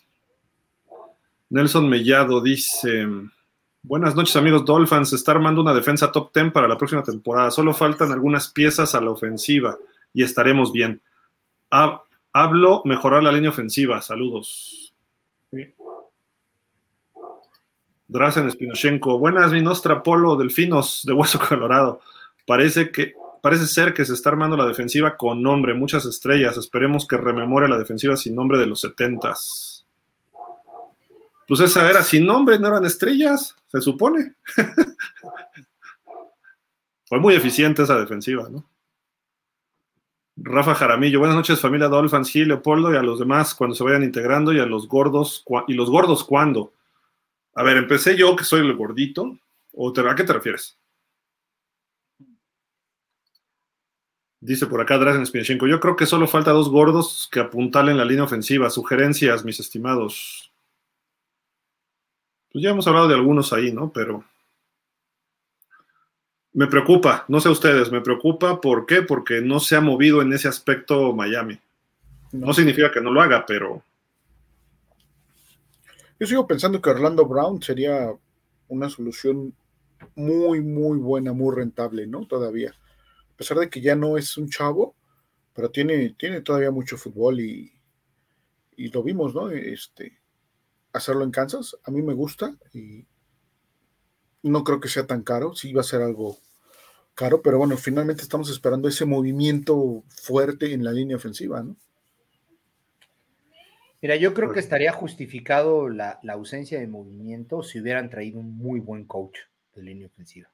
Nelson Mellado dice: Buenas noches, amigos Dolphins. Se está armando una defensa top 10 para la próxima temporada. Solo faltan algunas piezas a la ofensiva y estaremos bien. hablo mejorar la línea ofensiva. Saludos. Drazen Spinochenko. Buenas, mi nostra Polo Delfinos de Hueso Colorado. Parece que parece ser que se está armando la defensiva con nombre, muchas estrellas. Esperemos que rememore la defensiva sin nombre de los setentas. Pues esa era sin nombre, no eran estrellas, se supone. Fue muy eficiente esa defensiva, ¿no? Rafa Jaramillo, buenas noches familia Dolphins, Gil, Leopoldo y a los demás cuando se vayan integrando y a los gordos, ¿y los gordos cuándo? A ver, empecé yo que soy el gordito, ¿o a qué te refieres? Dice por acá Drazen Spinchenko, yo creo que solo falta dos gordos que apuntalen la línea ofensiva. Sugerencias, mis estimados pues ya hemos hablado de algunos ahí, ¿no? Pero me preocupa, no sé ustedes, me preocupa, ¿por qué? Porque no se ha movido en ese aspecto Miami. No significa que no lo haga, pero... Yo sigo pensando que Orlando Brown sería una solución muy, muy buena, muy rentable, ¿no? Todavía. A pesar de que ya no es un chavo, pero tiene, tiene todavía mucho fútbol y, y lo vimos, ¿no? Este, hacerlo en Kansas. A mí me gusta y no creo que sea tan caro. Sí va a ser algo caro, pero bueno, finalmente estamos esperando ese movimiento fuerte en la línea ofensiva, ¿no? Mira, yo creo que estaría justificado la, ausencia de movimiento si hubieran traído un muy buen coach de línea ofensiva.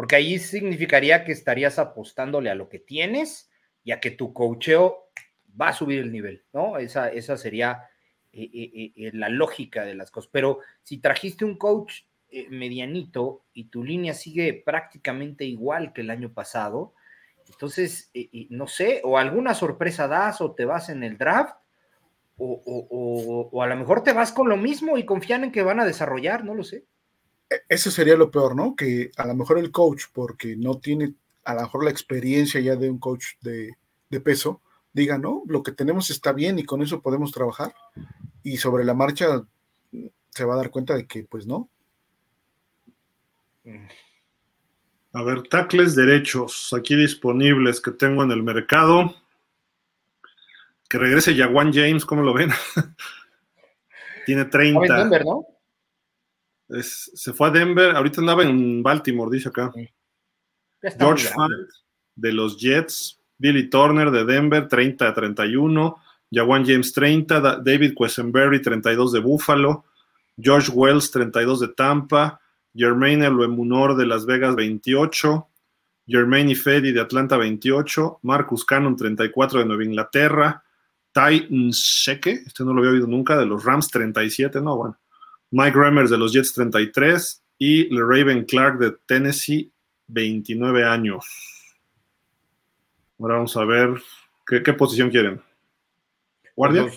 Porque ahí significaría que estarías apostándole a lo que tienes y a que tu coacheo va a subir el nivel, ¿no? Esa, esa sería eh, eh, eh, la lógica de las cosas. Pero si trajiste un coach medianito y tu línea sigue prácticamente igual que el año pasado, Entonces, no sé, o alguna sorpresa das o te vas en el draft, o, a lo mejor te vas con lo mismo y confían en que van a desarrollar, no lo sé. Eso sería lo peor, ¿no? Que a lo mejor el coach, porque no tiene a lo mejor la experiencia ya de un coach de, de peso, diga, no, lo que tenemos está bien y con eso podemos trabajar. Y sobre la marcha se va a dar cuenta de que, pues no. A ver, tacles derechos aquí disponibles que tengo en el mercado. Que regrese Jaguan James, ¿cómo lo ven? Tiene 30. En Denver, ¿no? Se fue a Denver, ahorita andaba en Baltimore, dice acá. George Fant de los Jets, Billy Turner de Denver, 30 a 31. Jawan James 30, David Quesenberry 32 de Buffalo, George Wells 32 de Tampa, Jermaine Eluemunor de Las Vegas 28, Jermaine Ifedi de Atlanta 28, Marcus Cannon 34 de Nueva Inglaterra, Ty Nsheke, este no lo había oído nunca, de los Rams 37, no, bueno, Mike Remmers de los Jets 33 y Raven Clark de Tennessee 29 años. Ahora vamos a ver qué, qué posición quieren. ¿Guardia?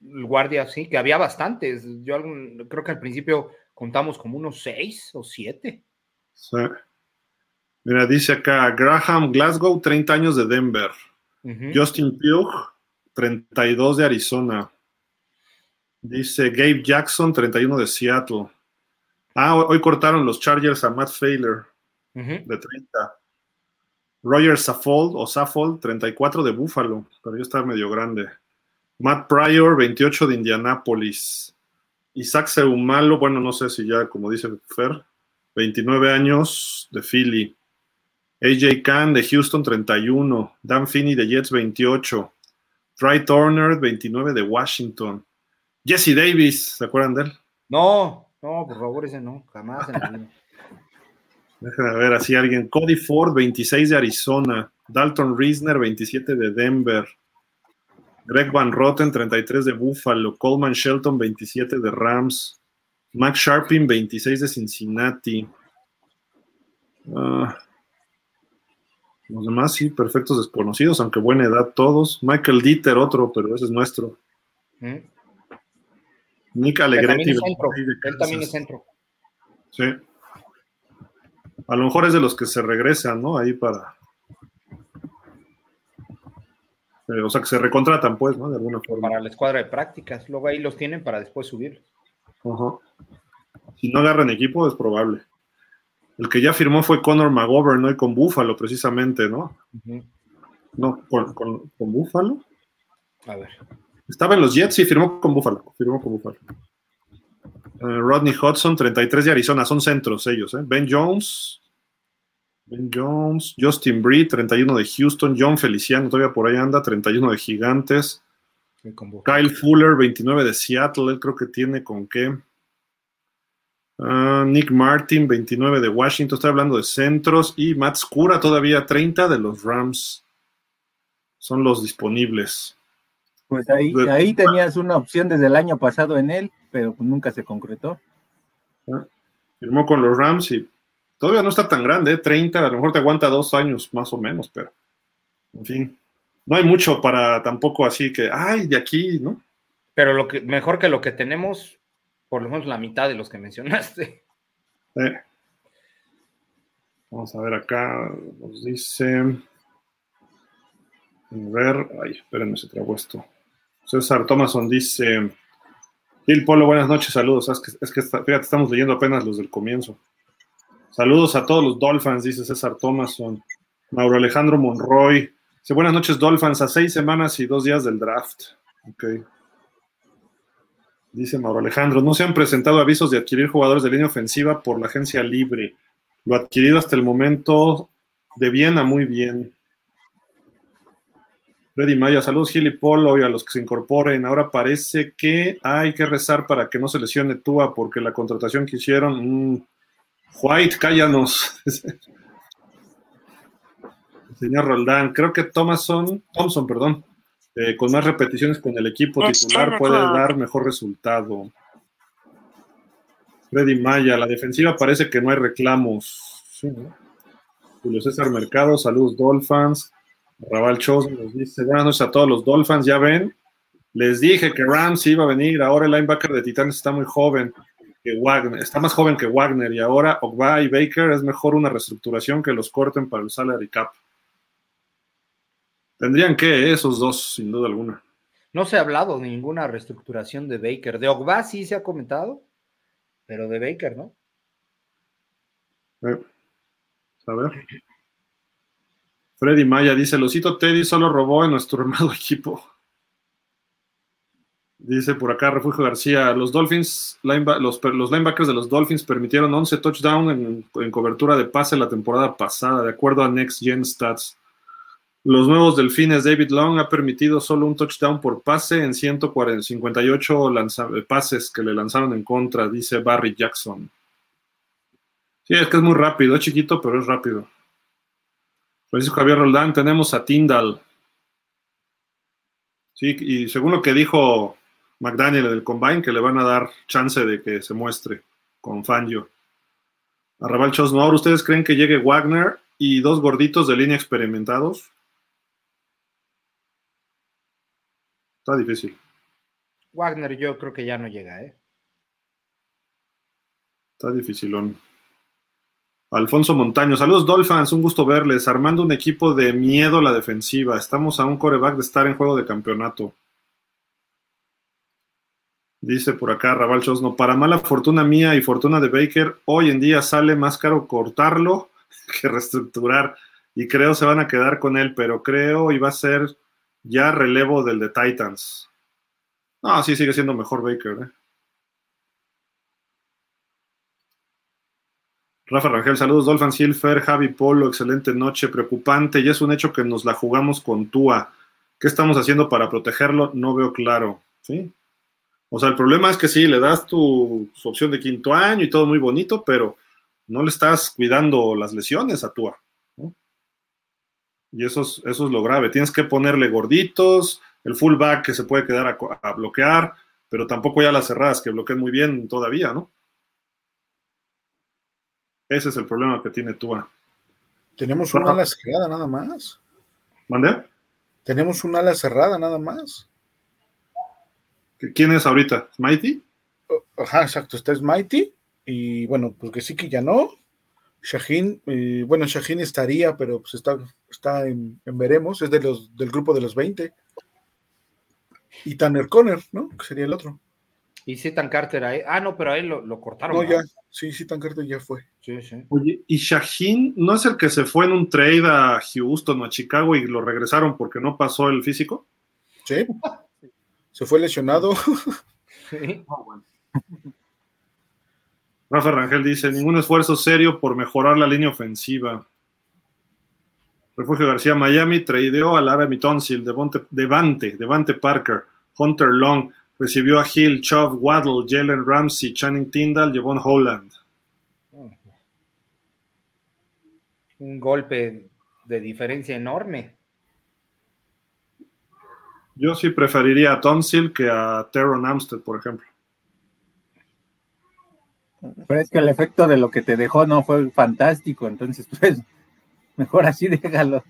guardia, sí, que había bastantes. Yo creo que al principio contamos como unos seis o siete. Sí. Mira, dice acá Graham Glasgow, 30 años de Denver. Justin Pugh, 32 de Arizona. Dice Gabe Jackson, 31 de Seattle. Ah, hoy, cortaron los Chargers a Matt Failer, de 30. Roger Saffold, o Saffold, 34 de Buffalo, pero ya está medio grande. Matt Pryor, 28 de Indianápolis. Isaac Seumalo, bueno, no sé si ya, como dice Fer, 29 años de Philly. AJ Khan de Houston, 31. Dan Finney de Jets, 28. Try Turner, 29 de Washington. Jesse Davis, ¿se acuerdan de él? No, no, por favor, ese no, jamás en Déjenme ver así alguien. Cody Ford, 26 de Arizona. Dalton Reisner, 27 de Denver. Greg Van Rotten, 33 de Buffalo. Coleman Shelton, 27 de Rams. Max Sharpin, 26 de Cincinnati. Ah, los demás sí, perfectos desconocidos, aunque buena edad todos. Michael Dieter, otro, pero ese es nuestro. ¿Mm? Nick Alegretti. Él también es centro. Sí. A lo mejor es de los que se regresan, ¿no? Ahí para, Eh, o sea, que se recontratan, pues, ¿no? De alguna forma. Para la escuadra de prácticas. Luego ahí los tienen para después subirlos. Ajá. Si no agarran equipo, es probable. El que ya firmó fue Conor McGovern, ¿no? Y con Búfalo, precisamente, ¿no? No, con, con, Búfalo. A ver. Estaba en los Jets y firmó con Búfalo. Firmó con Búfalo. Eh, Rodney Hudson, 33 de Arizona, son centros ellos, ¿eh? Ben Jones, Ben Jones, Justin Bree, 31 de Houston, John Feliciano todavía por ahí anda, 31 de Gigantes. Kyle Fuller, 29 de Seattle, él creo que tiene con qué. Ah, Nick Martin, 29 de Washington, estoy hablando de centros. Y Matt Scura, todavía 30 de los Rams. Son los disponibles. Pues ahí, ahí tenías una opción desde el año pasado en él, pero nunca se concretó. Ah, firmó con los Rams y Todavía no está tan grande, 30, ¿eh? a lo mejor te aguanta dos años más o menos, pero en fin, no hay mucho para tampoco así que, ay, de aquí, ¿no? Pero lo que, mejor que lo que tenemos, por lo menos la mitad de los que mencionaste. Vamos a ver acá, nos dice, a ver, ay, espérenme, se trabó esto. César Thomason dice, Gil Polo, buenas noches, saludos. Es que, estamos leyendo apenas los del comienzo. Saludos a todos los Dolphins, dice César Thomason. Mauro Alejandro Monroy. Dice, buenas noches, Dolphins, a seis semanas y dos días del draft. Ok. Dice Mauro Alejandro, no se han presentado avisos de adquirir jugadores de línea ofensiva por la agencia libre. Lo adquirido hasta el momento de bien a muy bien. Freddy Maya, saludos Gil y Polo y a los que se incorporen. Ahora parece que hay que rezar para que no se lesione Tua porque la contratación que hicieron, mm, White, cállanos. Señor Roldán, creo que Thomason, Thompson, perdón, eh, con más repeticiones con el equipo titular puede dar mejor resultado. Freddy Maya, la defensiva parece que no hay reclamos. Julio César Mercado, saludos Dolphins. Raval Chos nos dice, buenas noches a todos los Dolphins, ya ven, les dije que Rams iba a venir, ahora el linebacker de Titanes está muy joven, que Wagner, está más joven que Wagner y ahora Ogba y Baker es mejor una reestructuración que los corten para el salary cap. Tendrían que esos dos, sin duda alguna. No se ha hablado de ninguna reestructuración de Baker. De Ogba sí se ha comentado, pero de Baker, ¿no? Eh, a ver. Freddy Maya dice, Losito Teddy solo robó en nuestro armado equipo. Dice por acá Refugio García, los Dolphins, los, linebackers de los Dolphins permitieron 11 touchdowns en, en, cobertura de pase la temporada pasada, de acuerdo a Next Gen Stats. Los nuevos Delfines, David Long ha permitido solo un touchdown por pase en 158 pases que le lanzaron en contra, dice Barry Jackson. Sí, es que es muy rápido, es chiquito, pero es rápido. Francisco Javier Roldán, tenemos a Tyndall. Sí, y según lo que dijo McDaniel del Combine, que le van a dar chance de que se muestre con Fangio. Arrabal Chosnoor, ¿ustedes creen que llegue Wagner y dos gorditos de línea experimentados? Está difícil. Wagner yo creo que ya no llega, ¿eh? Está dificilón. Alfonso Montaño, saludos Dolphins, un gusto verles, armando un equipo de miedo a la defensiva. Estamos a un coreback de estar en juego de campeonato. Dice por acá Raval Chosno, para mala fortuna mía y fortuna de Baker, hoy en día sale más caro cortarlo que reestructurar y creo se van a quedar con él, pero creo iba a ser ya relevo del de Titans. No, sí sigue siendo mejor Baker, ¿eh? Rafa Rangel, saludos, Dolphin Silfer, Javi Polo, excelente noche, preocupante, y es un hecho que nos la jugamos con Tua. ¿Qué estamos haciendo para protegerlo? No veo claro, ¿sí? O sea, el problema es que sí, le das tu opción de quinto año y todo muy bonito, pero no le estás cuidando las lesiones a Tua. Y eso es, eso es lo grave. Tienes que ponerle gorditos, el fullback que se puede quedar a, a bloquear, pero tampoco ya las cerradas que bloqueen muy bien todavía, ¿no? Ese es el problema que tiene Tua. Tenemos una ala cerrada nada más. ¿Mande? Tenemos una ala cerrada nada más. ¿Quién es ahorita? ¿Mighty? Ajá, exacto. Está es Mighty. Y bueno, pues que sí que ya no. Shaheen, eh, bueno, Shaheen estaría, pero pues está, está en, veremos, es de los, del grupo de los 20. Y Tanner Conner, ¿no? Que sería el otro. Y Citan Carter ahí. Ah, no, pero ahí lo, lo cortaron. No, ya. Sí, Citan Carter ya fue. Sí, sí. Oye, ¿y Shaheen no es el que se fue en un trade a Houston o a Chicago y lo regresaron porque no pasó el físico? Sí. se fue lesionado. Sí. Rafa Rangel dice: ningún esfuerzo serio por mejorar la línea ofensiva. Refugio García, Miami tradeó a Lara Tonsil, Devante, Devante, Devante Parker, Hunter Long, Recibió a Hill, Chubb, Waddle, Jalen Ramsey, Channing Tyndall, Javon Holland. Un golpe de diferencia enorme. Yo sí preferiría a Tonsil que a Teron Amstead, por ejemplo. Pero es que el efecto de lo que te dejó no fue fantástico, entonces pues mejor así déjalo.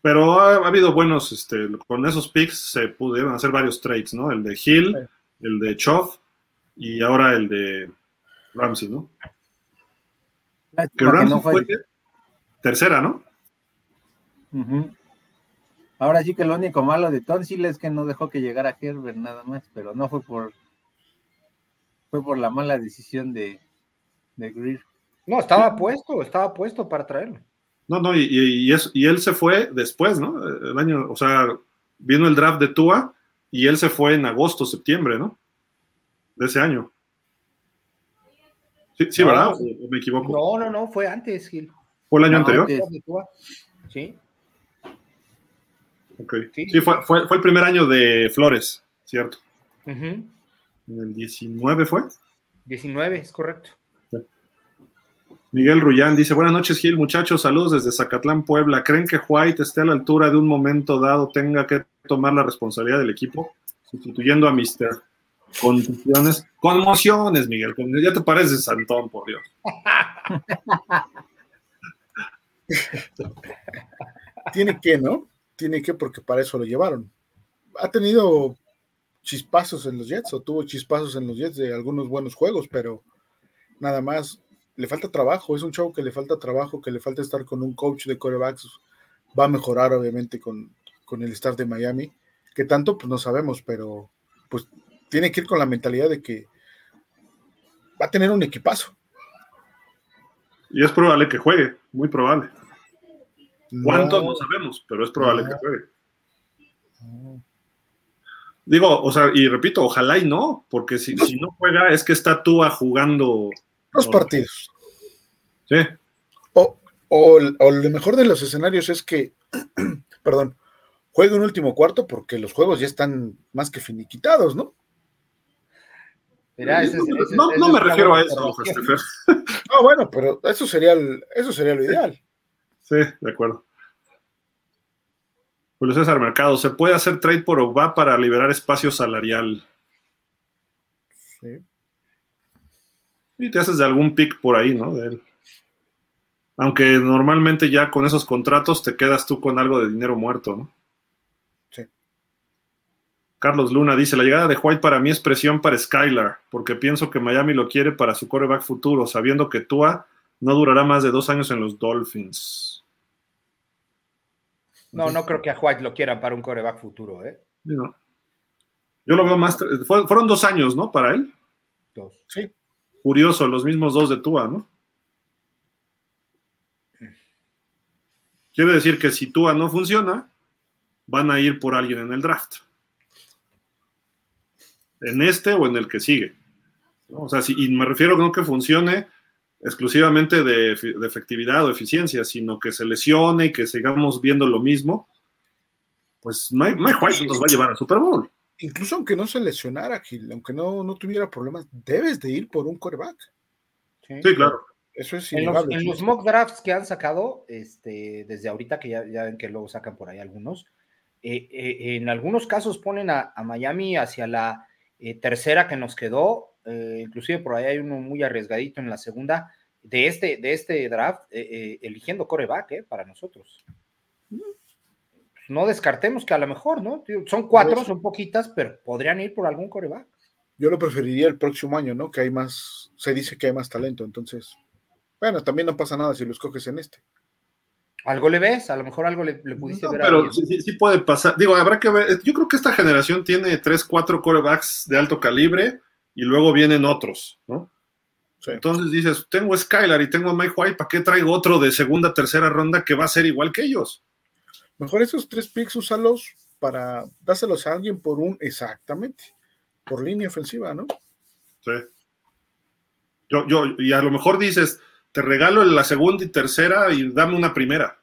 Pero ha, habido buenos, este, con esos picks se pudieron hacer varios trades, ¿no? El de Hill, el de Choff y ahora el de Ramsey, ¿no? Que Ramsey fue, tercera, ¿no? Ahora sí que lo único malo de Tonsil es que no dejó que llegara Herbert nada más, pero no fue por fue por la mala decisión de, de Greer. No, estaba puesto, estaba puesto para traerlo. No, no, y, y, y, él se fue después, ¿no? El año, o sea, vino el draft de Tua y él se fue en agosto, septiembre, ¿no? De ese año. Sí, sí ¿verdad? ¿O me equivoco? No, no, no, fue antes, Gil. ¿Fue el año anterior? Sí. Ok. Sí, fue, fue, fue, el primer año de Flores, ¿cierto? ¿En el 19 fue? 19, es correcto. Miguel Rullán dice, buenas noches Gil, muchachos, saludos desde Zacatlán, Puebla. ¿Creen que White esté a la altura de un momento dado, tenga que tomar la responsabilidad del equipo, sustituyendo a Mister contusiones, conmociones, Miguel. Ya te pareces Santón, por Dios. Tiene que, ¿no? Tiene que, porque para eso lo llevaron. Ha tenido chispazos en los Jets, o tuvo chispazos en los Jets de algunos buenos juegos, pero nada más. Le falta trabajo, es un show que le falta trabajo, que le falta estar con un coach de corebacks. Va a mejorar, obviamente, con, con el staff de Miami. Que tanto, pues no sabemos, pero pues tiene que ir con la mentalidad de que va a tener un equipazo. Y es probable que juegue, muy probable. ¿Cuántos? No, sabemos, pero es probable que juegue. Digo, o sea, y repito, ojalá y no, porque si, si no juega es que está Tua jugando. Los partidos. Sí. O, o, o, lo mejor de los escenarios es que, perdón, juegue un último cuarto porque los juegos ya están más que finiquitados, ¿no? no, me refiero a eso, No, bueno, pero eso sería, eso sería lo ideal. Sí, de acuerdo. Julio César Mercado, ¿se puede hacer trade por Ogba para liberar espacio salarial? Sí. Y te haces de algún pick por ahí, ¿no? De él. Aunque normalmente ya con esos contratos te quedas tú con algo de dinero muerto, ¿no? Carlos Luna dice, la llegada de White para mí es presión para Skylar, porque pienso que Miami lo quiere para su coreback futuro, sabiendo que Tua no durará más de dos años en los Dolphins. No, no creo que a White lo quieran para un coreback futuro, ¿eh? No. Yo lo veo más... Fueron dos años, ¿no? Para él. Dos. Sí. Curioso, los mismos dos de Tua, ¿no? Quiere decir que si Tua no funciona, van a ir por alguien en el draft en este o en el que sigue. O sea, si, y me refiero no que funcione exclusivamente de, efectividad o eficiencia, sino que se lesione y que sigamos viendo lo mismo, pues Mike, White nos va a llevar al Super Bowl. Incluso aunque no se lesionara, Gil, aunque no, no tuviera problemas, debes de ir por un coreback. Sí, claro. Eso es en los, en los, mock drafts que han sacado, este, desde ahorita que ya, ya ven que luego sacan por ahí algunos, eh, eh, en algunos casos ponen a Miami hacia la eh, tercera que nos quedó, eh, inclusive por ahí hay uno muy arriesgadito en la segunda de este, de este draft, eh, eligiendo coreback para nosotros. No descartemos que a lo mejor, ¿no? Son cuatro, son poquitas, pero podrían ir por algún coreback. Yo lo preferiría el próximo año, ¿no? Que hay más, se dice que hay más talento, entonces, bueno, también no pasa nada si lo escoges en este. ¿Algo le ves? A lo mejor algo le, pudiste ver. Pero sí, sí, puede pasar. Digo, habrá que ver. Yo creo que esta generación tiene tres, cuatro corebacks de alto calibre y luego vienen otros, ¿no? Entonces dices, tengo a Skylar y tengo a Mike White, ¿para qué traigo otro de segunda, tercera ronda que va a ser igual que ellos? Mejor esos tres picks úsalos para dárselos a alguien por un, exactamente, por línea ofensiva, ¿no? Sí. Yo, yo, y a lo mejor dices, te regalo la segunda y tercera y dame una primera.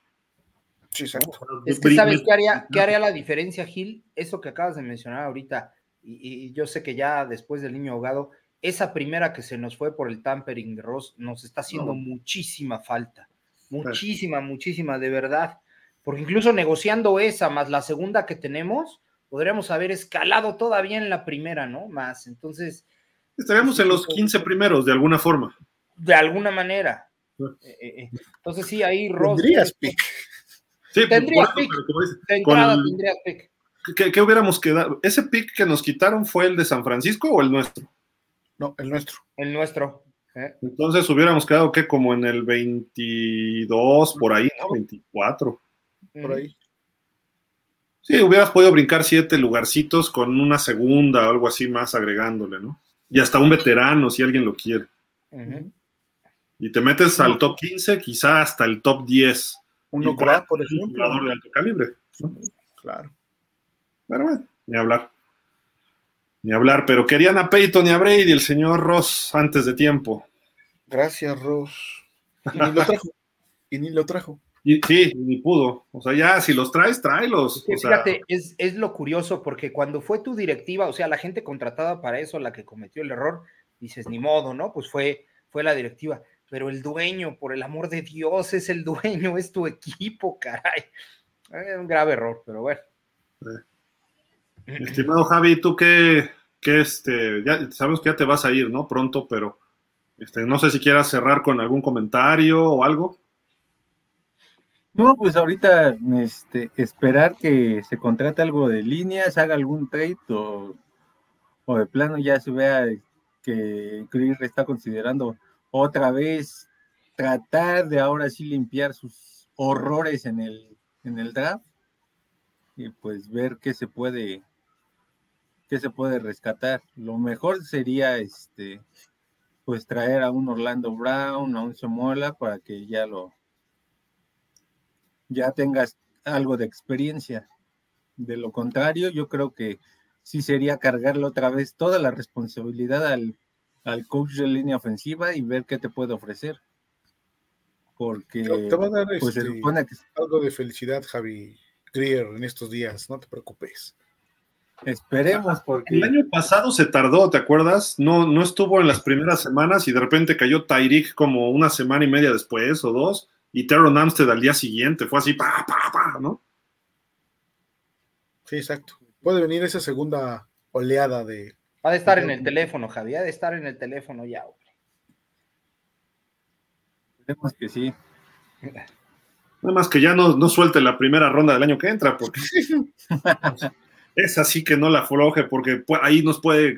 Sí, exacto. Es que sabes qué haría, qué haría la diferencia, Gil, eso que acabas de mencionar ahorita, y, yo sé que ya después del niño ahogado, esa primera que se nos fue por el tampering de Ross nos está haciendo muchísima falta, muchísima, muchísima, de verdad, porque incluso negociando esa más la segunda que tenemos, podríamos haber escalado todavía en la primera, ¿no? Más, entonces... Estaríamos en los 15 primeros, de alguna forma de alguna manera. Eh, eh, eh. Entonces sí, ahí Ross. Tendrías pick. Sí, tendrías pick. De entrada tendrías pick. ¿Qué, hubiéramos quedado? ¿Ese pick que nos quitaron fue el de San Francisco o el nuestro? No, el nuestro. El nuestro. Entonces hubiéramos quedado que como en el 22, por ahí, ¿no? 24. Por ahí. Sí, hubieras podido brincar siete lugarcitos con una segunda o algo así más agregándole, ¿no? Y hasta un veterano si alguien lo quiere. Y te metes al top 15, quizá hasta el top 10. Uno por, por ejemplo. Un jugador de alto calibre. Claro. Pero bueno, ni hablar. Ni hablar, pero querían a Peyton y a Brady, el señor Ross, antes de tiempo. Gracias, Ross. Y ni lo trajo. y ni lo trajo. Y, sí, ni pudo. O sea, ya si los traes, tráelos. fíjate, es, es, lo curioso, porque cuando fue tu directiva, o sea, la gente contratada para eso, la que cometió el error, dices, ni modo, ¿no? Pues fue, fue la directiva. Pero el dueño, por el amor de Dios, es el dueño, es tu equipo, caray. Es un grave error, pero bueno. Estimado Javi, ¿tú qué, que este, ya sabemos que ya te vas a ir, ¿no? Pronto, pero este, no sé si quieras cerrar con algún comentario o algo. No, pues ahorita este, esperar que se contrate algo de líneas, haga algún trade o, o de plano ya se vea que Chris está considerando otra vez tratar de ahora sí limpiar sus horrores en el, en el draft y pues ver qué se puede qué se puede rescatar. Lo mejor sería este pues traer a un Orlando Brown, a un Somola para que ya lo ya tengas algo de experiencia. De lo contrario, yo creo que sí sería cargarle otra vez toda la responsabilidad al, coach de línea ofensiva y ver qué te puede ofrecer. Porque te va a dar pues, este, algo de felicidad, Javi Grier, en estos días, no te preocupes. Esperemos, porque. El año pasado se tardó, ¿te acuerdas? No, no estuvo en las primeras semanas y de repente cayó Tyreek como una semana y media después o dos y Teron Amstead al día siguiente. Fue así, pa, pa, pa, ¿no? Sí, exacto. Puede venir esa segunda oleada de. Va a estar en el teléfono, Javi. Ha de estar en el teléfono ya, hombre. Esperemos que sí. Nada más que ya no, no suelte la primera ronda del año que entra, porque es así que no la afloje, porque ahí nos puede,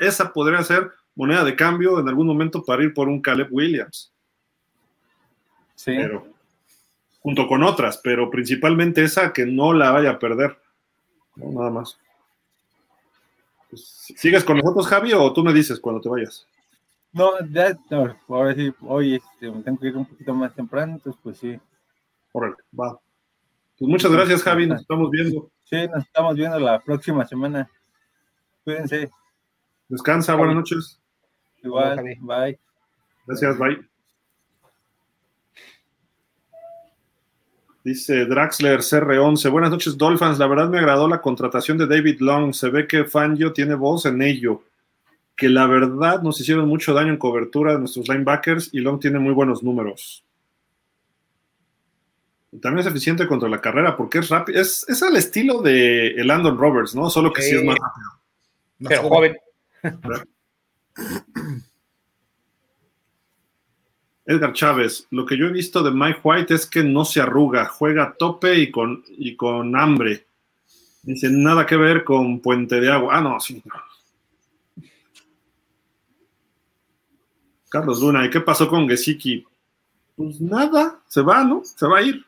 esa podría ser moneda de cambio en algún momento para ir por un Caleb Williams. Sí. Pero, junto con otras, pero principalmente esa que no la vaya a perder. nada más. Pues, ¿Sigues con nosotros, Javi, o tú me dices cuando te vayas? No, ya, no, ahora sí, hoy este, tengo que ir un poquito más temprano, entonces pues sí. Órale, va. Pues muchas gracias, Javi, nos estamos viendo. Sí, nos estamos viendo la próxima semana. Cuídense. Descansa, buenas noches. Igual, bye. Gracias, bye. Dice Draxler CR11. Buenas noches, Dolphins. La verdad me agradó la contratación de David Long. Se ve que Fangio tiene voz en ello. Que la verdad nos hicieron mucho daño en cobertura de nuestros linebackers y Long tiene muy buenos números. también es eficiente contra la carrera porque es rápido. Es, es al estilo de Landon Roberts, ¿no? Solo que sí, es más rápido. Pero joven. Edgar Chávez, lo que yo he visto de Mike White es que no se arruga, juega a tope y con, y con hambre. Dice, nada que ver con Puente de Agua. Ah, no, sí. Carlos Luna, ¿y qué pasó con Gesicki? Pues nada, se va, ¿no? Se va a ir.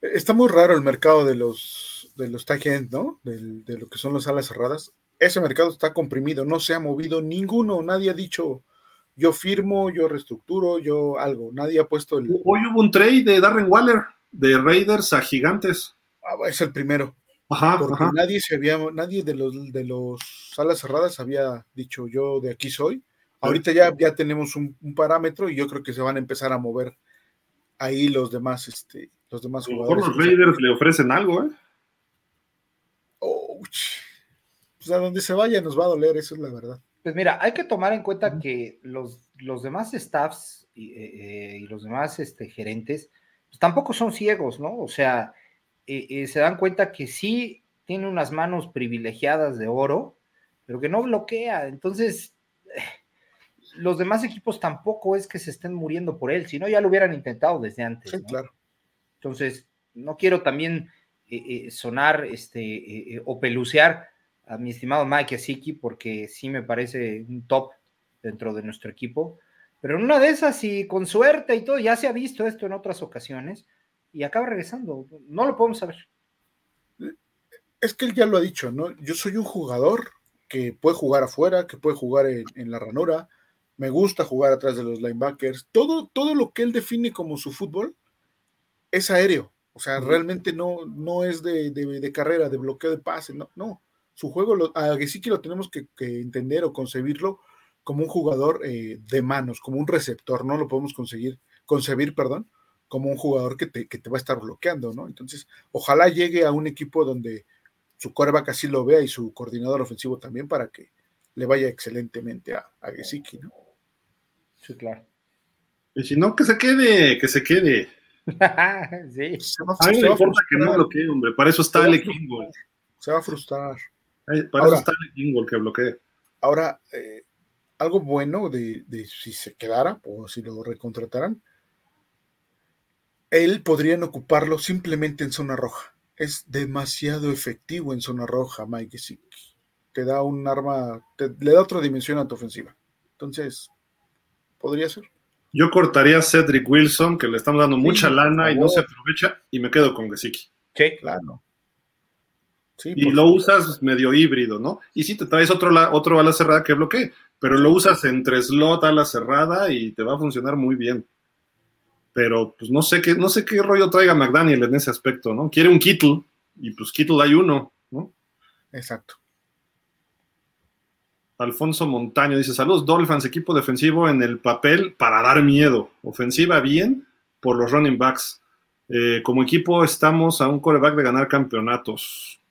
Está muy raro el mercado de los de los ¿no? De, de lo que son las alas cerradas. Ese mercado está comprimido, no se ha movido ninguno, nadie ha dicho yo firmo, yo reestructuro, yo algo. Nadie ha puesto el. Hoy hubo un trade de Darren Waller, de Raiders a Gigantes. Ah, es el primero. Ajá, porque nadie se había, nadie de los de los salas cerradas había dicho yo de aquí soy. Ahorita ya, ya tenemos un, parámetro y yo creo que se van a empezar a mover ahí los demás, este, los demás jugadores. los Raiders le ofrecen algo, ¿eh? pues a donde se vaya nos va a doler, eso es la verdad. Pues mira, hay que tomar en cuenta que los, los demás staffs y, eh, eh, los demás este, gerentes pues tampoco son ciegos, ¿no? O sea, eh, se dan cuenta que sí tiene unas manos privilegiadas de oro, pero que no bloquea. Entonces, los demás equipos tampoco es que se estén muriendo por él, si no ya lo hubieran intentado desde antes. Sí, claro. Entonces, no quiero también sonar este, o pelucear a mi estimado Mike Asiki porque sí me parece un top dentro de nuestro equipo. Pero en una de esas, y con suerte y todo, ya se ha visto esto en otras ocasiones y acaba regresando. No lo podemos saber. Es que él ya lo ha dicho, ¿no? Yo soy un jugador que puede jugar afuera, que puede jugar en, la ranura. Me gusta jugar atrás de los linebackers. Todo, todo lo que él define como su fútbol es aéreo. O sea, realmente no, no es de, de carrera, de bloqueo de pase, no, no su juego, lo, a que lo tenemos que, entender o concebirlo como un jugador eh, de manos, como un receptor, no lo podemos conseguir, concebir, perdón, como un jugador que te, va a estar bloqueando, ¿no? Entonces, ojalá llegue a un equipo donde su coreback así lo vea y su coordinador ofensivo también para que le vaya excelentemente a, a Gesicki, ¿no? Sí, claro. Y si no, que se quede, que se quede. sí. a mí me importa que no lo quede, hombre. Para eso está el equipo. Se va a frustrar. Para eso está el jingle que bloquee. Ahora, eh, algo bueno de, de, si se quedara o si lo recontrataran, él podrían ocuparlo simplemente en zona roja. Es demasiado efectivo en zona roja, Mike Gesicki. Te da un arma, le da otra dimensión a tu ofensiva. Entonces, podría ser. Yo cortaría a Cedric Wilson, que le estamos dando mucha lana y no se aprovecha, y me quedo con Gesicki. Sí, claro. Y lo usas medio híbrido, ¿no? Y si te traes otro, otro ala cerrada que bloquee, pero lo usas entre slot, ala cerrada y te va a funcionar muy bien. Pero pues no sé qué, no sé qué rollo traiga McDaniel en ese aspecto, ¿no? Quiere un Kittle, y pues Kittle hay uno, ¿no? Exacto. Alfonso Montaño dice: Saludos, Dolphins, equipo defensivo en el papel para dar miedo. Ofensiva bien por los running backs. Eh, como equipo estamos a un coreback de ganar campeonatos.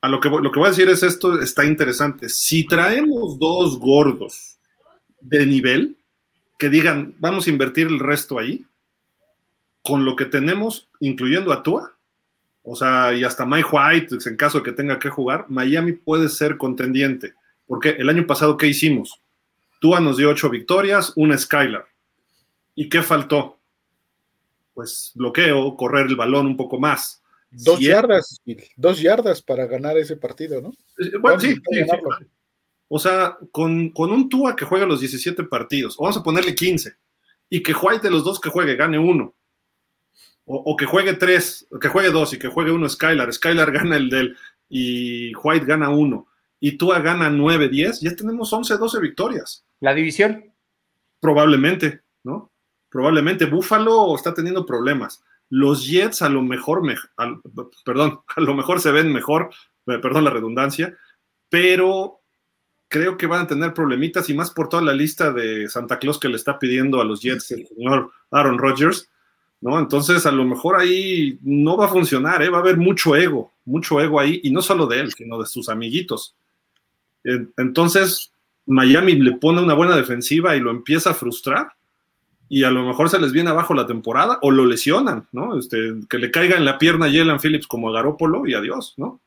A lo que, lo que voy a decir es esto, está interesante. Si traemos dos gordos de nivel, que digan, vamos a invertir el resto ahí, con lo que tenemos, incluyendo a Tua, o sea, y hasta Mike White, en caso de que tenga que jugar, Miami puede ser contendiente. Porque el año pasado, ¿qué hicimos? Tua nos dio ocho victorias, una Skylar. ¿Y qué faltó? Pues bloqueo, correr el balón un poco más. Dos yardas, dos yardas para ganar ese partido, ¿no? Eh, bueno, sí, sí, O sea, con, con, un Tua que juega los 17 partidos, vamos a ponerle 15, y que White de los dos que juegue gane uno, o, que juegue tres, que juegue dos y que juegue uno Skylar. Skylar gana el del y White gana uno. Y Tua gana nueve, diez, ya tenemos once, doce victorias. ¿La división? Probablemente, ¿no? Probablemente. Buffalo está teniendo problemas. Los Jets a lo mejor, me, perdón, a lo mejor se ven mejor, perdón la redundancia, pero creo que van a tener problemitas y más por toda la lista de Santa Claus que le está pidiendo a los Jets el señor Aaron Rodgers ¿no? Entonces, a lo mejor ahí no va a funcionar, ¿eh? va a haber mucho ego, mucho ego ahí, y no solo de él, sino de sus amiguitos. Entonces, Miami le pone una buena defensiva y lo empieza a frustrar, y a lo mejor se les viene abajo la temporada o lo lesionan, ¿no? Este, que le caiga en la pierna a Jalen Phillips como a Garópolo y adiós, ¿no?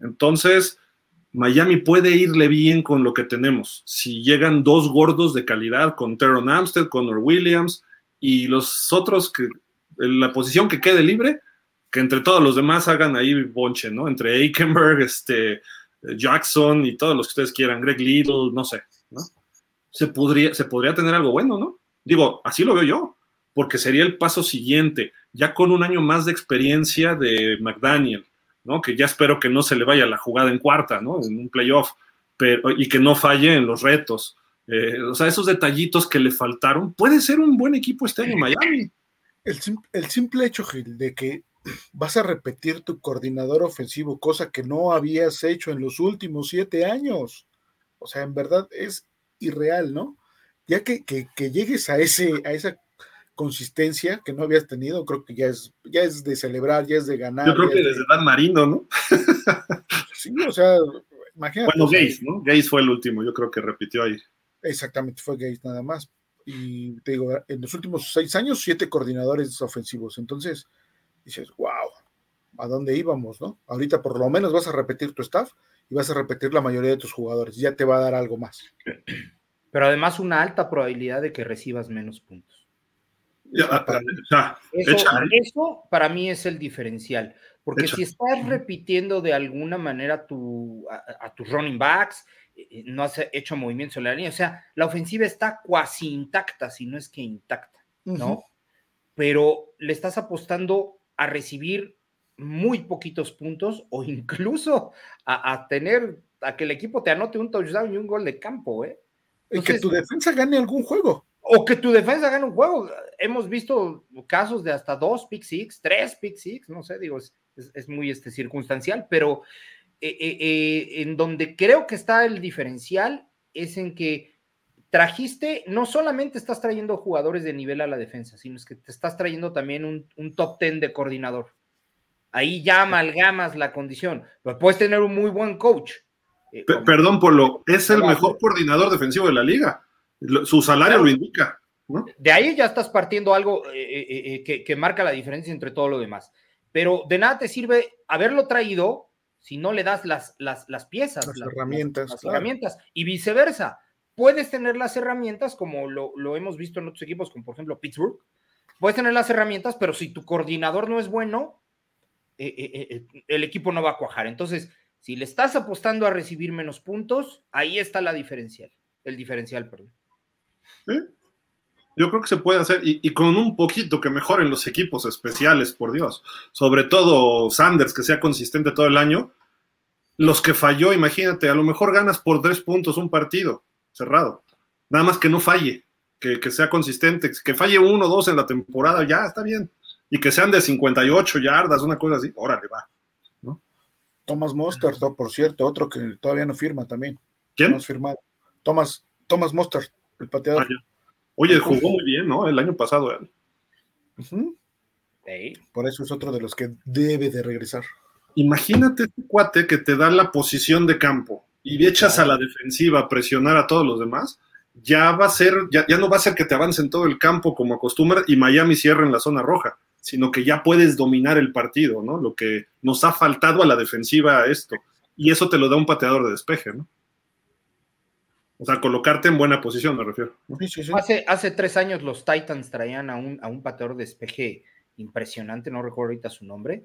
Entonces, Miami puede irle bien con lo que tenemos. Si llegan dos gordos de calidad con Teron Amstead, Connor Williams, y los otros que la posición que quede libre, que entre todos los demás hagan ahí bonche, ¿no? Entre Aikenberg, este, Jackson y todos los que ustedes quieran, Greg Little, no sé, ¿no? Se podría, se podría tener algo bueno, ¿no? Digo, así lo veo yo, porque sería el paso siguiente, ya con un año más de experiencia de McDaniel, ¿no? Que ya espero que no se le vaya la jugada en cuarta, ¿no? En un playoff, pero, y que no falle en los retos. Eh, o sea, esos detallitos que le faltaron, puede ser un buen equipo este año Miami. El, el, simple hecho, Gil, de que vas a repetir tu coordinador ofensivo, cosa que no habías hecho en los últimos siete años. O sea, en verdad es irreal, ¿no? Ya que, que, llegues a, ese, a esa consistencia que no habías tenido, creo que ya es, ya es de celebrar, ya es de ganar. Yo creo que desde Dan Marino, ¿no? sí, o sea, imagínate. Bueno, Gaze, ¿no? Gaze fue el último, yo creo que repitió ahí. Exactamente, fue Gates nada más. Y te digo, en los últimos seis años, siete coordinadores ofensivos. Entonces, dices, wow, ¿a dónde íbamos, no? Ahorita por lo menos vas a repetir tu staff y vas a repetir la mayoría de tus jugadores. Ya te va a dar algo más. Pero además una alta probabilidad de que recibas menos puntos. eso, para mí es el diferencial. Porque si estás repitiendo de alguna manera tu, a tus running backs, eh, no has hecho movimientos en la línea. O sea, la ofensiva está cuasi intacta, si no es que intacta, ¿no? Pero le estás apostando a recibir muy poquitos puntos o incluso a, tener, a que el equipo te anote un touchdown y un gol de campo, ¿eh? Y que tu defensa gane algún juego. O que tu defensa gane un juego. Hemos visto casos de hasta dos pick six, tres pick six, no sé, digo, es, es muy este, circunstancial, pero eh, eh, eh, en donde creo que está el diferencial es en que trajiste, no solamente estás trayendo jugadores de nivel a la defensa, sino es que te estás trayendo también un, top ten de coordinador. Ahí ya amalgamas la condición. puedes tener un muy buen coach. Perdón, Polo, es el mejor coordinador defensivo de la liga. Su salario lo indica. De ahí ya estás partiendo algo que marca la diferencia entre todo lo demás pero de nada te sirve haberlo traído si no le das las, las, las piezas, las, herramientas. Las, herramientas. Y viceversa. Puedes tener las herramientas, como lo, lo, hemos visto en otros equipos, como por ejemplo Pittsburgh. Puedes tener las herramientas, pero si tu coordinador no es bueno, eh, eh, eh, el equipo no va a cuajar. Entonces, si le estás apostando a recibir menos puntos, ahí está la diferencial, el diferencial, perdón. Yo creo que se puede hacer, y, con un poquito que mejoren los equipos especiales, por Dios. Sobre todo Sanders, que sea consistente todo el año. Los que falló, imagínate, a lo mejor ganas por tres puntos un partido cerrado. Nada más que no falle, que, que sea consistente, que falle uno o dos en la temporada, ya está bien y que sean de 58 yardas, una cosa así, órale, va. Thomas Mostert, por cierto, otro que todavía no firma también. ¿Quién? No firmado. Thomas, Thomas Mostert, el pateador. Ah, Oye, jugó muy bien, ¿no? El año pasado él. Por eso es otro de los que debe de regresar. Imagínate este cuate que te da la posición de campo y echas a la defensiva a presionar a todos los demás ya va a ser, ya, ya, no va a ser que te avancen todo el campo como acostumbra y Miami cierre en la zona roja sino que ya puedes dominar el partido, ¿no? Lo que nos ha faltado a la defensiva esto. Y eso te lo da un pateador de despeje, ¿no? O sea, colocarte en buena posición, me refiero. Hace, hace tres años los Titans traían a un, a un pateador de despeje impresionante, no recuerdo ahorita su nombre,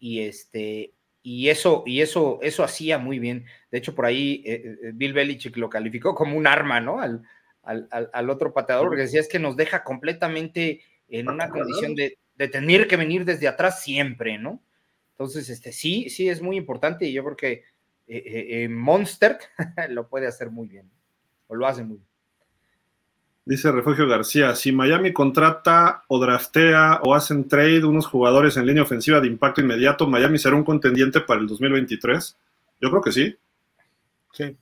y este, y eso, y eso, eso hacía muy bien. De hecho, por ahí eh, eh, Bill Belichick lo calificó como un arma, ¿no? Al, al, al otro pateador, porque decía es que nos deja completamente en una condición de, de tener que venir desde atrás siempre, ¿no? Entonces, este, sí, sí es muy importante y yo creo que eh, eh, eh, Monster lo puede hacer muy bien, o lo hace muy bien. Dice Refugio García, si Miami contrata o draftea o hacen trade unos jugadores en línea ofensiva de impacto inmediato, Miami será un contendiente para el 2023. Yo creo que sí. Sí.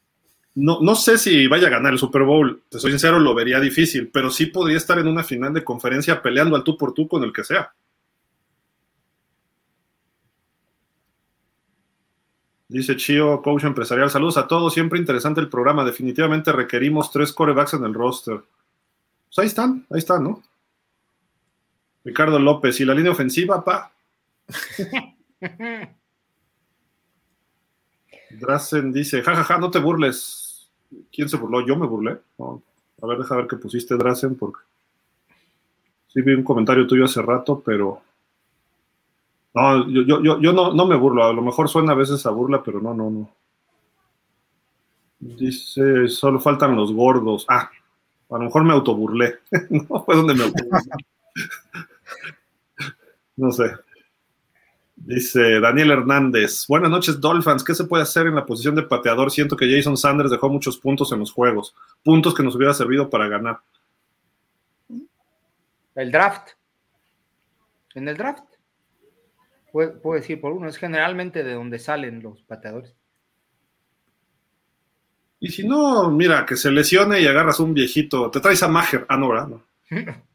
No, no sé si vaya a ganar el Super Bowl, te soy sincero, lo vería difícil, pero sí podría estar en una final de conferencia peleando al tú por tú con el que sea. Dice Chio, coach empresarial. Saludos a todos, siempre interesante el programa. Definitivamente requerimos tres corebacks en el roster. Pues ahí están, ahí están, ¿no? Ricardo López, y la línea ofensiva, pa. Drazen dice, jajaja, ja, ja, no te burles. ¿Quién se burló? Yo me burlé. A ver, deja ver qué pusiste, Drazen, porque sí vi un comentario tuyo hace rato, pero no, yo, yo, yo no, no me burlo. A lo mejor suena a veces a burla, pero no, no, no. Dice, solo faltan los gordos. Ah, a lo mejor me autoburlé. no fue donde me autoburlé. no sé. Dice Daniel Hernández, buenas noches Dolphins, ¿qué se puede hacer en la posición de pateador? Siento que Jason Sanders dejó muchos puntos en los juegos, puntos que nos hubiera servido para ganar. El draft. En el draft. Puedo, decir por uno, es generalmente de donde salen los pateadores. Y si no, mira, que se lesione y agarras un viejito, te traes a Maher, ah, no, ¿verdad?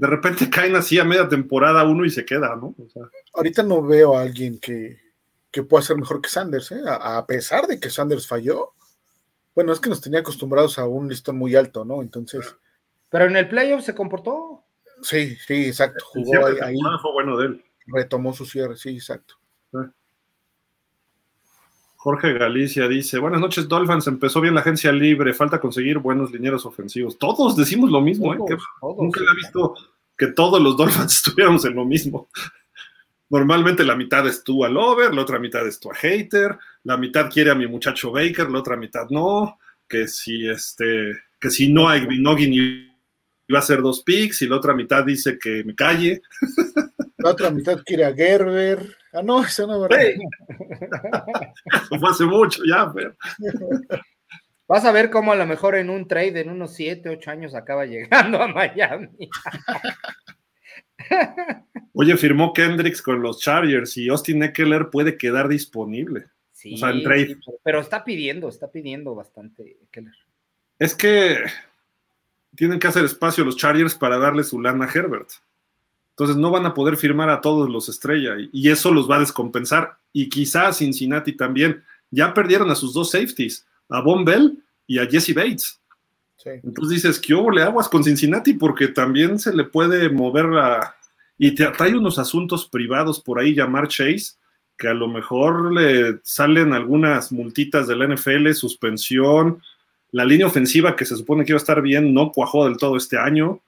de repente caen así a media temporada uno y se queda, ¿no? Ahorita no veo a alguien que, pueda ser mejor que Sanders, ¿eh? a, pesar de que Sanders falló. Bueno, es que nos tenía acostumbrados a un listón muy alto, ¿no? Entonces. Pero en el playoff se comportó. Sí, sí, exacto. Jugó ahí, Fue bueno de él. Retomó su cierre, sí, exacto. Jorge Galicia dice, buenas noches Dolphins, empezó bien la agencia libre, falta conseguir buenos linieros ofensivos. Todos decimos lo mismo, ¿eh? nunca he visto que todos los Dolphins estuviéramos en lo mismo. Normalmente la mitad es tú a Lover, la otra mitad es tú a Hater, la mitad quiere a mi muchacho Baker, la otra mitad no, que si este, que si no hay Vinogin iba a ser dos picks y la otra mitad dice que me calle. La otra mitad quiere a Gerber. Ah, no, eso no es verdad. fue hace mucho ya, pero. Vas a ver cómo a lo mejor en un trade en unos 7, 8 años acaba llegando a Miami. Oye, firmó Kendricks con los Chargers y Austin Eckler puede quedar disponible. Sí, o sea, en trade. pero está pidiendo, está pidiendo bastante Eckler. Es que tienen que hacer espacio los Chargers para darle su lana a Herbert. Entonces no van a poder firmar a todos los estrella y eso los va a descompensar. Y quizás Cincinnati también. Ya perdieron a sus dos safeties, a Von Bell y a Jesse Bates. Entonces dices, ¿qué hubo le aguas con Cincinnati? Porque también se le puede mover a... y te trae unos asuntos privados por ahí llamar Chase, que a lo mejor le salen algunas multitas de la NFL, suspensión, la línea ofensiva que se supone que iba a estar bien no cuajó del todo este año.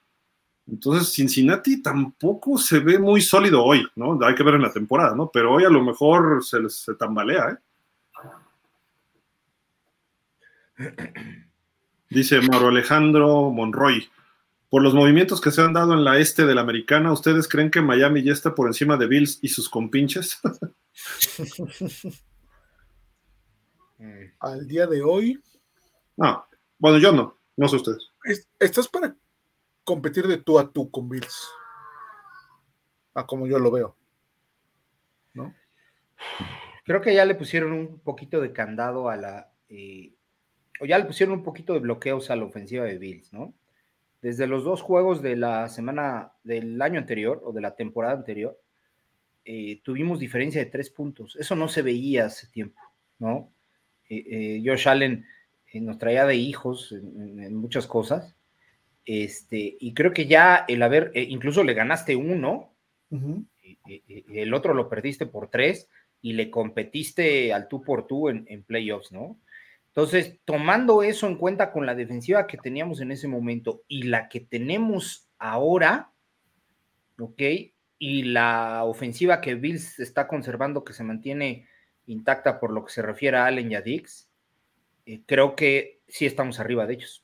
Entonces, Cincinnati tampoco se ve muy sólido hoy, ¿no? Hay que ver en la temporada, ¿no? Pero hoy a lo mejor se, se tambalea, ¿eh? Dice Mauro Alejandro Monroy. Por los movimientos que se han dado en la este de la americana, ¿ustedes creen que Miami ya está por encima de Bills y sus compinches? Al día de hoy. No, bueno, yo no, no sé ustedes. Estás para competir de tú a tú con Bills. A como yo lo veo. ¿No? Creo que ya le pusieron un poquito de candado a la. Eh, o ya le pusieron un poquito de bloqueos a la ofensiva de Bills, ¿no? Desde los dos juegos de la semana del año anterior o de la temporada anterior, eh, tuvimos diferencia de tres puntos. Eso no se veía hace tiempo, ¿no? Eh, eh, Josh Allen nos traía de hijos en, muchas cosas. Este, y creo que ya el haber, incluso le ganaste uno, el otro lo perdiste por tres y le competiste al tú por tú en, en playoffs, ¿no? Entonces, tomando eso en cuenta con la defensiva que teníamos en ese momento y la que tenemos ahora, ¿ok? Y la ofensiva que Bills está conservando, que se mantiene intacta por lo que se refiere a Allen y a Dix, eh, creo que sí estamos arriba de ellos.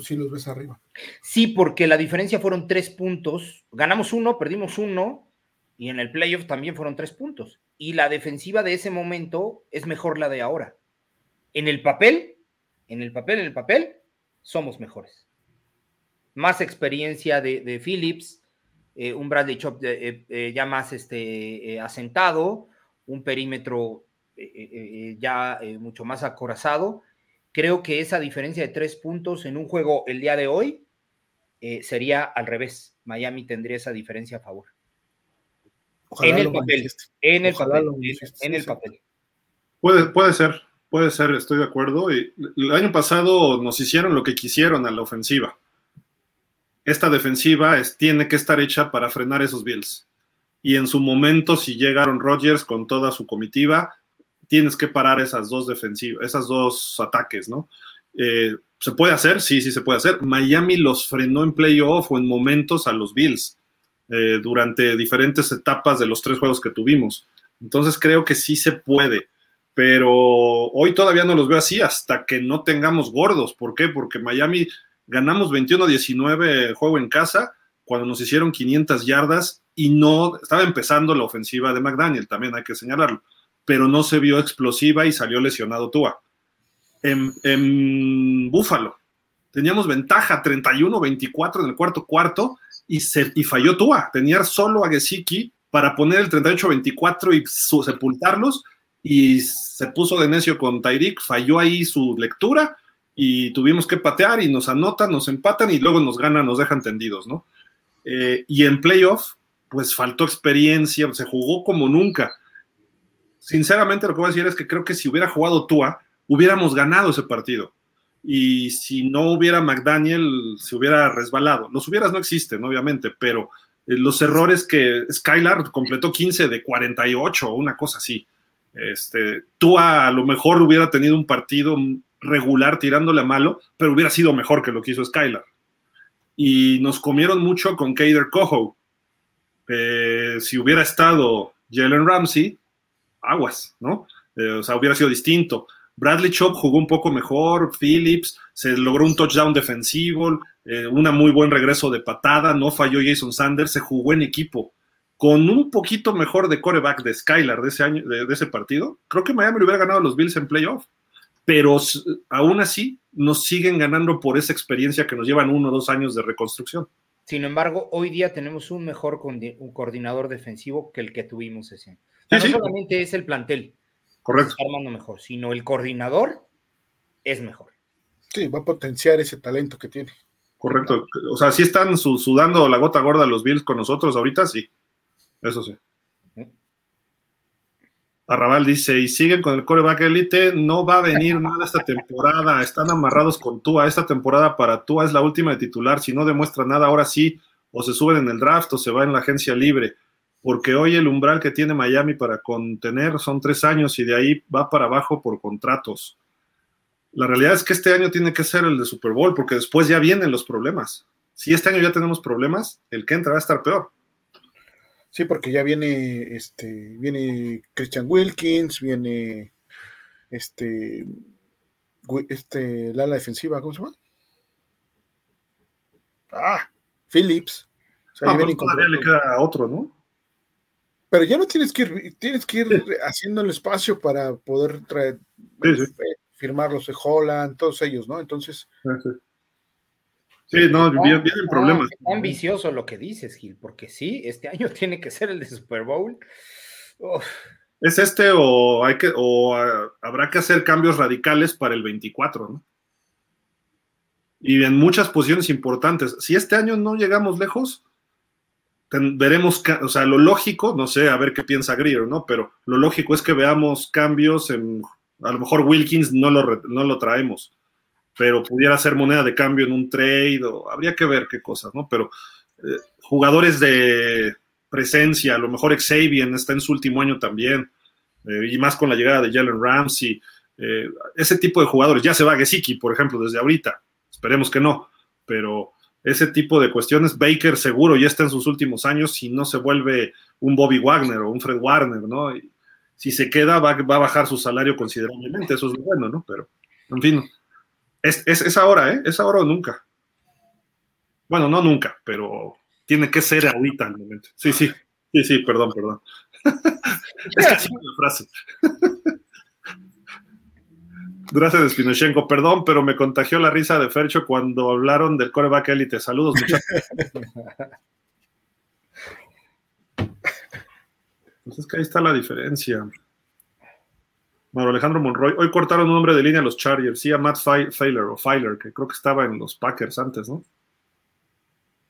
Sí los ves arriba. Sí, porque la diferencia fueron tres puntos. Ganamos uno, perdimos uno, y en el playoff también fueron tres puntos. Y la defensiva de ese momento es mejor la de ahora en el papel, en el papel, en el papel, somos mejores. Más experiencia de, Phillips, eh, un Bradley Chop eh, eh, ya más este, asentado, un perímetro ya mucho más acorazado. Creo que esa diferencia de tres puntos en un juego el día de hoy sería al revés. Miami tendría esa diferencia a favor. en el papel, en el papel, en, el papel. Puede, puede ser, Puede ser, estoy de acuerdo. Y el año pasado nos hicieron lo que quisieron a la ofensiva. Esta defensiva es, tiene que estar hecha para frenar esos Bills. Y en su momento, si llegaron Rodgers con toda su comitiva, tienes que parar esas dos defensivas, esas dos ataques, ¿no? Eh, ¿Se puede hacer? Sí, sí se puede hacer. Miami los frenó en playoff o en momentos a los Bills eh, durante diferentes etapas de los tres juegos que tuvimos. Entonces creo que sí se puede pero hoy todavía no los veo así hasta que no tengamos gordos. ¿Por qué? Porque Miami ganamos 21-19 juego en casa cuando nos hicieron 500 yardas y no estaba empezando la ofensiva de McDaniel, también hay que señalarlo, pero no se vio explosiva y salió lesionado Tua. En, en Búfalo teníamos ventaja 31-24 en el cuarto cuarto y, se, y falló Tua. Tenía solo a Gesicki para poner el 38-24 y sepultarlos y se puso de necio con Tyreek, falló ahí su lectura y tuvimos que patear y nos anotan, nos empatan y luego nos ganan, nos dejan tendidos, ¿no? Eh, y en playoff, pues faltó experiencia, se jugó como nunca. Sinceramente lo que voy a decir es que creo que si hubiera jugado Tua, hubiéramos ganado ese partido. Y si no hubiera McDaniel, se hubiera resbalado. Los hubieras no existen, obviamente, pero eh, los errores que Skylar completó 15 de 48 una cosa así. Este, tú a, lo mejor hubiera tenido un partido regular tirándole a malo, pero hubiera sido mejor que lo que hizo Skylar. Y nos comieron mucho con Kader Coho. Eh, si hubiera estado Jalen Ramsey, aguas, ¿no? Eh, o sea, hubiera sido distinto. Bradley Chop jugó un poco mejor, Phillips, se logró un touchdown defensivo, eh, un muy buen regreso de patada, no falló Jason Sanders, se jugó en equipo con un poquito mejor de coreback de Skylar de ese año, de, ese partido, creo que Miami le hubiera ganado a los Bills en playoff. Pero aún así nos siguen ganando por esa experiencia que nos llevan uno o dos años de reconstrucción. Sin embargo, hoy día tenemos un mejor un coordinador defensivo que el que tuvimos ese año. No solamente es el plantel, correcto, armando mejor, sino el coordinador es mejor. Sí, va a potenciar ese talento que tiene. Correcto. O sea, si están sudando la gota gorda los Bills con nosotros ahorita, sí. Eso sí. Arrabal dice, y siguen con el coreback elite, no va a venir nada esta temporada, están amarrados con Tua, esta temporada para Tua es la última de titular, si no demuestra nada, ahora sí, o se suben en el draft o se va en la agencia libre, porque hoy el umbral que tiene Miami para contener son tres años y de ahí va para abajo por contratos. La realidad es que este año tiene que ser el de Super Bowl, porque después ya vienen los problemas. Si este año ya tenemos problemas, el que entra va a estar peor. Sí, porque ya viene este, viene Christian Wilkins, viene este, este, la ala defensiva, ¿cómo se llama? Ah, Phillips. O sea, ah, todavía le queda otro, ¿no? Pero ya no tienes que ir, tienes que ir haciendo el espacio para poder traer, eh, firmar los de Holland, todos ellos, ¿no? Entonces. Sí, no, vienen problemas. Es ambicioso lo que dices, Gil, porque sí, este año tiene que ser el de Super Bowl. ¿Es este o hay que o ah, habrá que hacer cambios radicales para el 24, ¿no? Y en muchas posiciones importantes. Si este año no llegamos lejos, veremos, o sea, lo lógico, no sé, a ver qué piensa Greer, ¿no? Pero lo lógico es que veamos cambios en, a lo mejor Wilkins no lo, no lo traemos, pero pudiera ser moneda de cambio en un trade, o habría que ver qué cosas, ¿no? Pero eh, jugadores de presencia, a lo mejor Xavier está en su último año también, eh, y más con la llegada de Jalen Ramsey, eh, ese tipo de jugadores, ya se va Gesicki, por ejemplo, desde ahorita, esperemos que no, pero ese tipo de cuestiones. Baker seguro ya está en sus últimos años si no se vuelve un Bobby Wagner o un Fred Warner, ¿no? Y si se queda va, a bajar su salario considerablemente, eso es lo bueno, ¿no? Pero, en fin, es, es, ahora, ¿eh? Es ahora o nunca. Bueno, no nunca, pero tiene que ser ahorita el momento. Sí, sí, sí, sí, perdón, perdón. es casi una frase. Gracias, Spinochenko. Perdón, pero me contagió la risa de Fercho cuando hablaron del coreback élite. Saludos, muchachos. pues es que ahí está la diferencia. Bueno, Alejandro Monroy. Hoy cortaron un nombre de línea a los Chargers. Sí, a Matt Feiler o Feiler, que creo que estaba en los Packers antes, ¿no?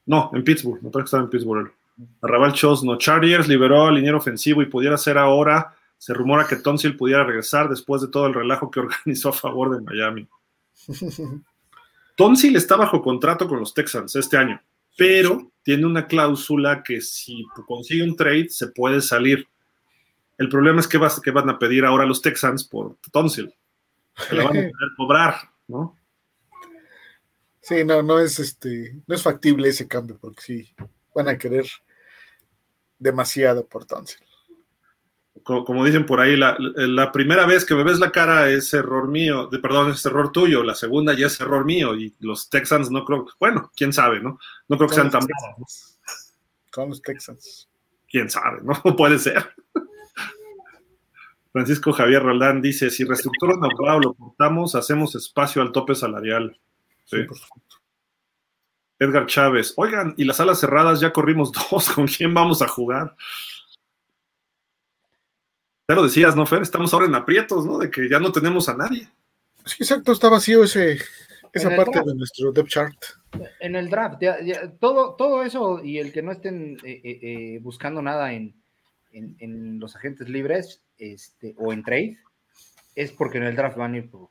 No, en Pittsburgh. Me parece que estaba en Pittsburgh. Arrabal Chos, no. Chargers liberó al liniero ofensivo y pudiera ser ahora se rumora que Tonsil pudiera regresar después de todo el relajo que organizó a favor de Miami. Tonsil está bajo contrato con los Texans este año, pero tiene una cláusula que si consigue un trade se puede salir. El problema es que, van a pedir ahora los Texans por Tonsil. Que le van a poder cobrar, ¿no? Sí, no, no es este, no es factible ese cambio, porque sí, van a querer demasiado por Tonsil como dicen por ahí, la, primera vez que me ves la cara es error mío, de, perdón, es error tuyo, la segunda ya es error mío y los Texans no creo, bueno, quién sabe, ¿no? No creo que sean tan buenos. Con los Texans. Quién sabe, ¿no? Puede ser. Francisco Javier Roldán dice, si reestructuran a lo cortamos, hacemos espacio al tope salarial. Sí, por supuesto. Edgar Chávez, oigan, y las alas cerradas ya corrimos dos, ¿con quién vamos a jugar? Ya lo decías, ¿no, Fer? Estamos ahora en aprietos, ¿no? De que ya no tenemos a nadie. Sí, exacto, está vacío ese, esa parte de nuestro depth chart. En el draft, todo, todo eso y el que no estén eh, eh, eh, buscando nada en, los agentes libres este, o en trade, es porque en el draft van a ir por...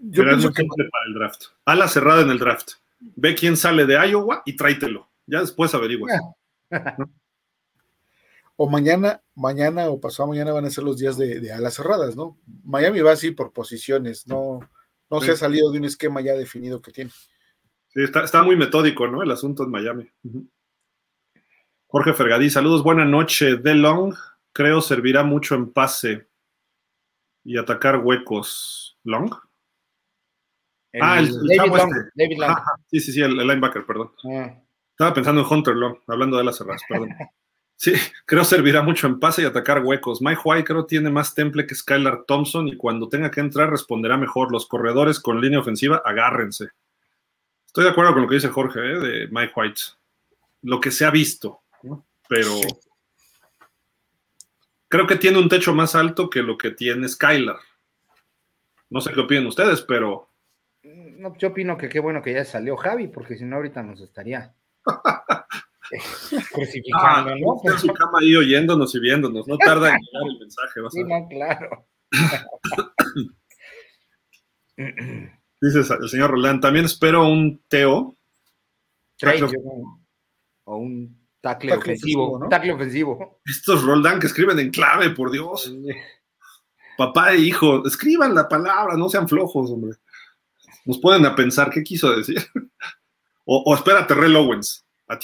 Yo pienso que para el draft. Ala cerrada en el draft. Ve quién sale de Iowa y tráitelo. Ya después averiguas. O mañana, mañana o pasado mañana van a ser los días de, alas cerradas, ¿no? Miami va así por posiciones, no, no se ha salido de un esquema ya definido que tiene. Sí, está, muy metódico, ¿no? El asunto en Miami. Jorge Fergadí, saludos, buena noche. De Long, creo, servirá mucho en pase y atacar huecos. ¿Long? ah, el, David, Long, este. David Long. sí, sí, sí, el, linebacker, perdón. Ah. Estaba pensando en Hunter Long, hablando de alas cerradas, perdón. Sí, creo servirá mucho en pase y atacar huecos. Mike White creo tiene más temple que Skylar Thompson y cuando tenga que entrar responderá mejor. Los corredores con línea ofensiva, agárrense. Estoy de acuerdo con lo que dice Jorge ¿eh? de Mike White. Lo que se ha visto, pero creo que tiene un techo más alto que lo que tiene Skylar. No sé qué opinan ustedes, pero... No, yo opino que qué bueno que ya salió Javi, porque si no ahorita nos estaría crucificando, ¿no? En su cama ahí oyéndonos y viéndonos, no tarda en llegar el mensaje. sí, no, claro. Dice el señor Roland, también espero un Teo. o un tackle, ofensivo. Tackle ofensivo. Estos Roldán que escriben en clave, por Dios. Papá e hijo, escriban la palabra, no sean flojos, hombre. Nos pueden a pensar qué quiso decir. o, o espérate, Rel Owens, a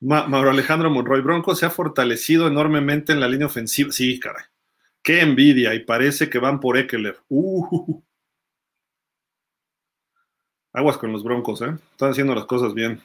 Mauro Alejandro Monroy Bronco se ha fortalecido enormemente en la línea ofensiva. Sí, caray. Qué envidia, y parece que van por Eckler. Uh. Aguas con los Broncos, ¿eh? Están haciendo las cosas bien.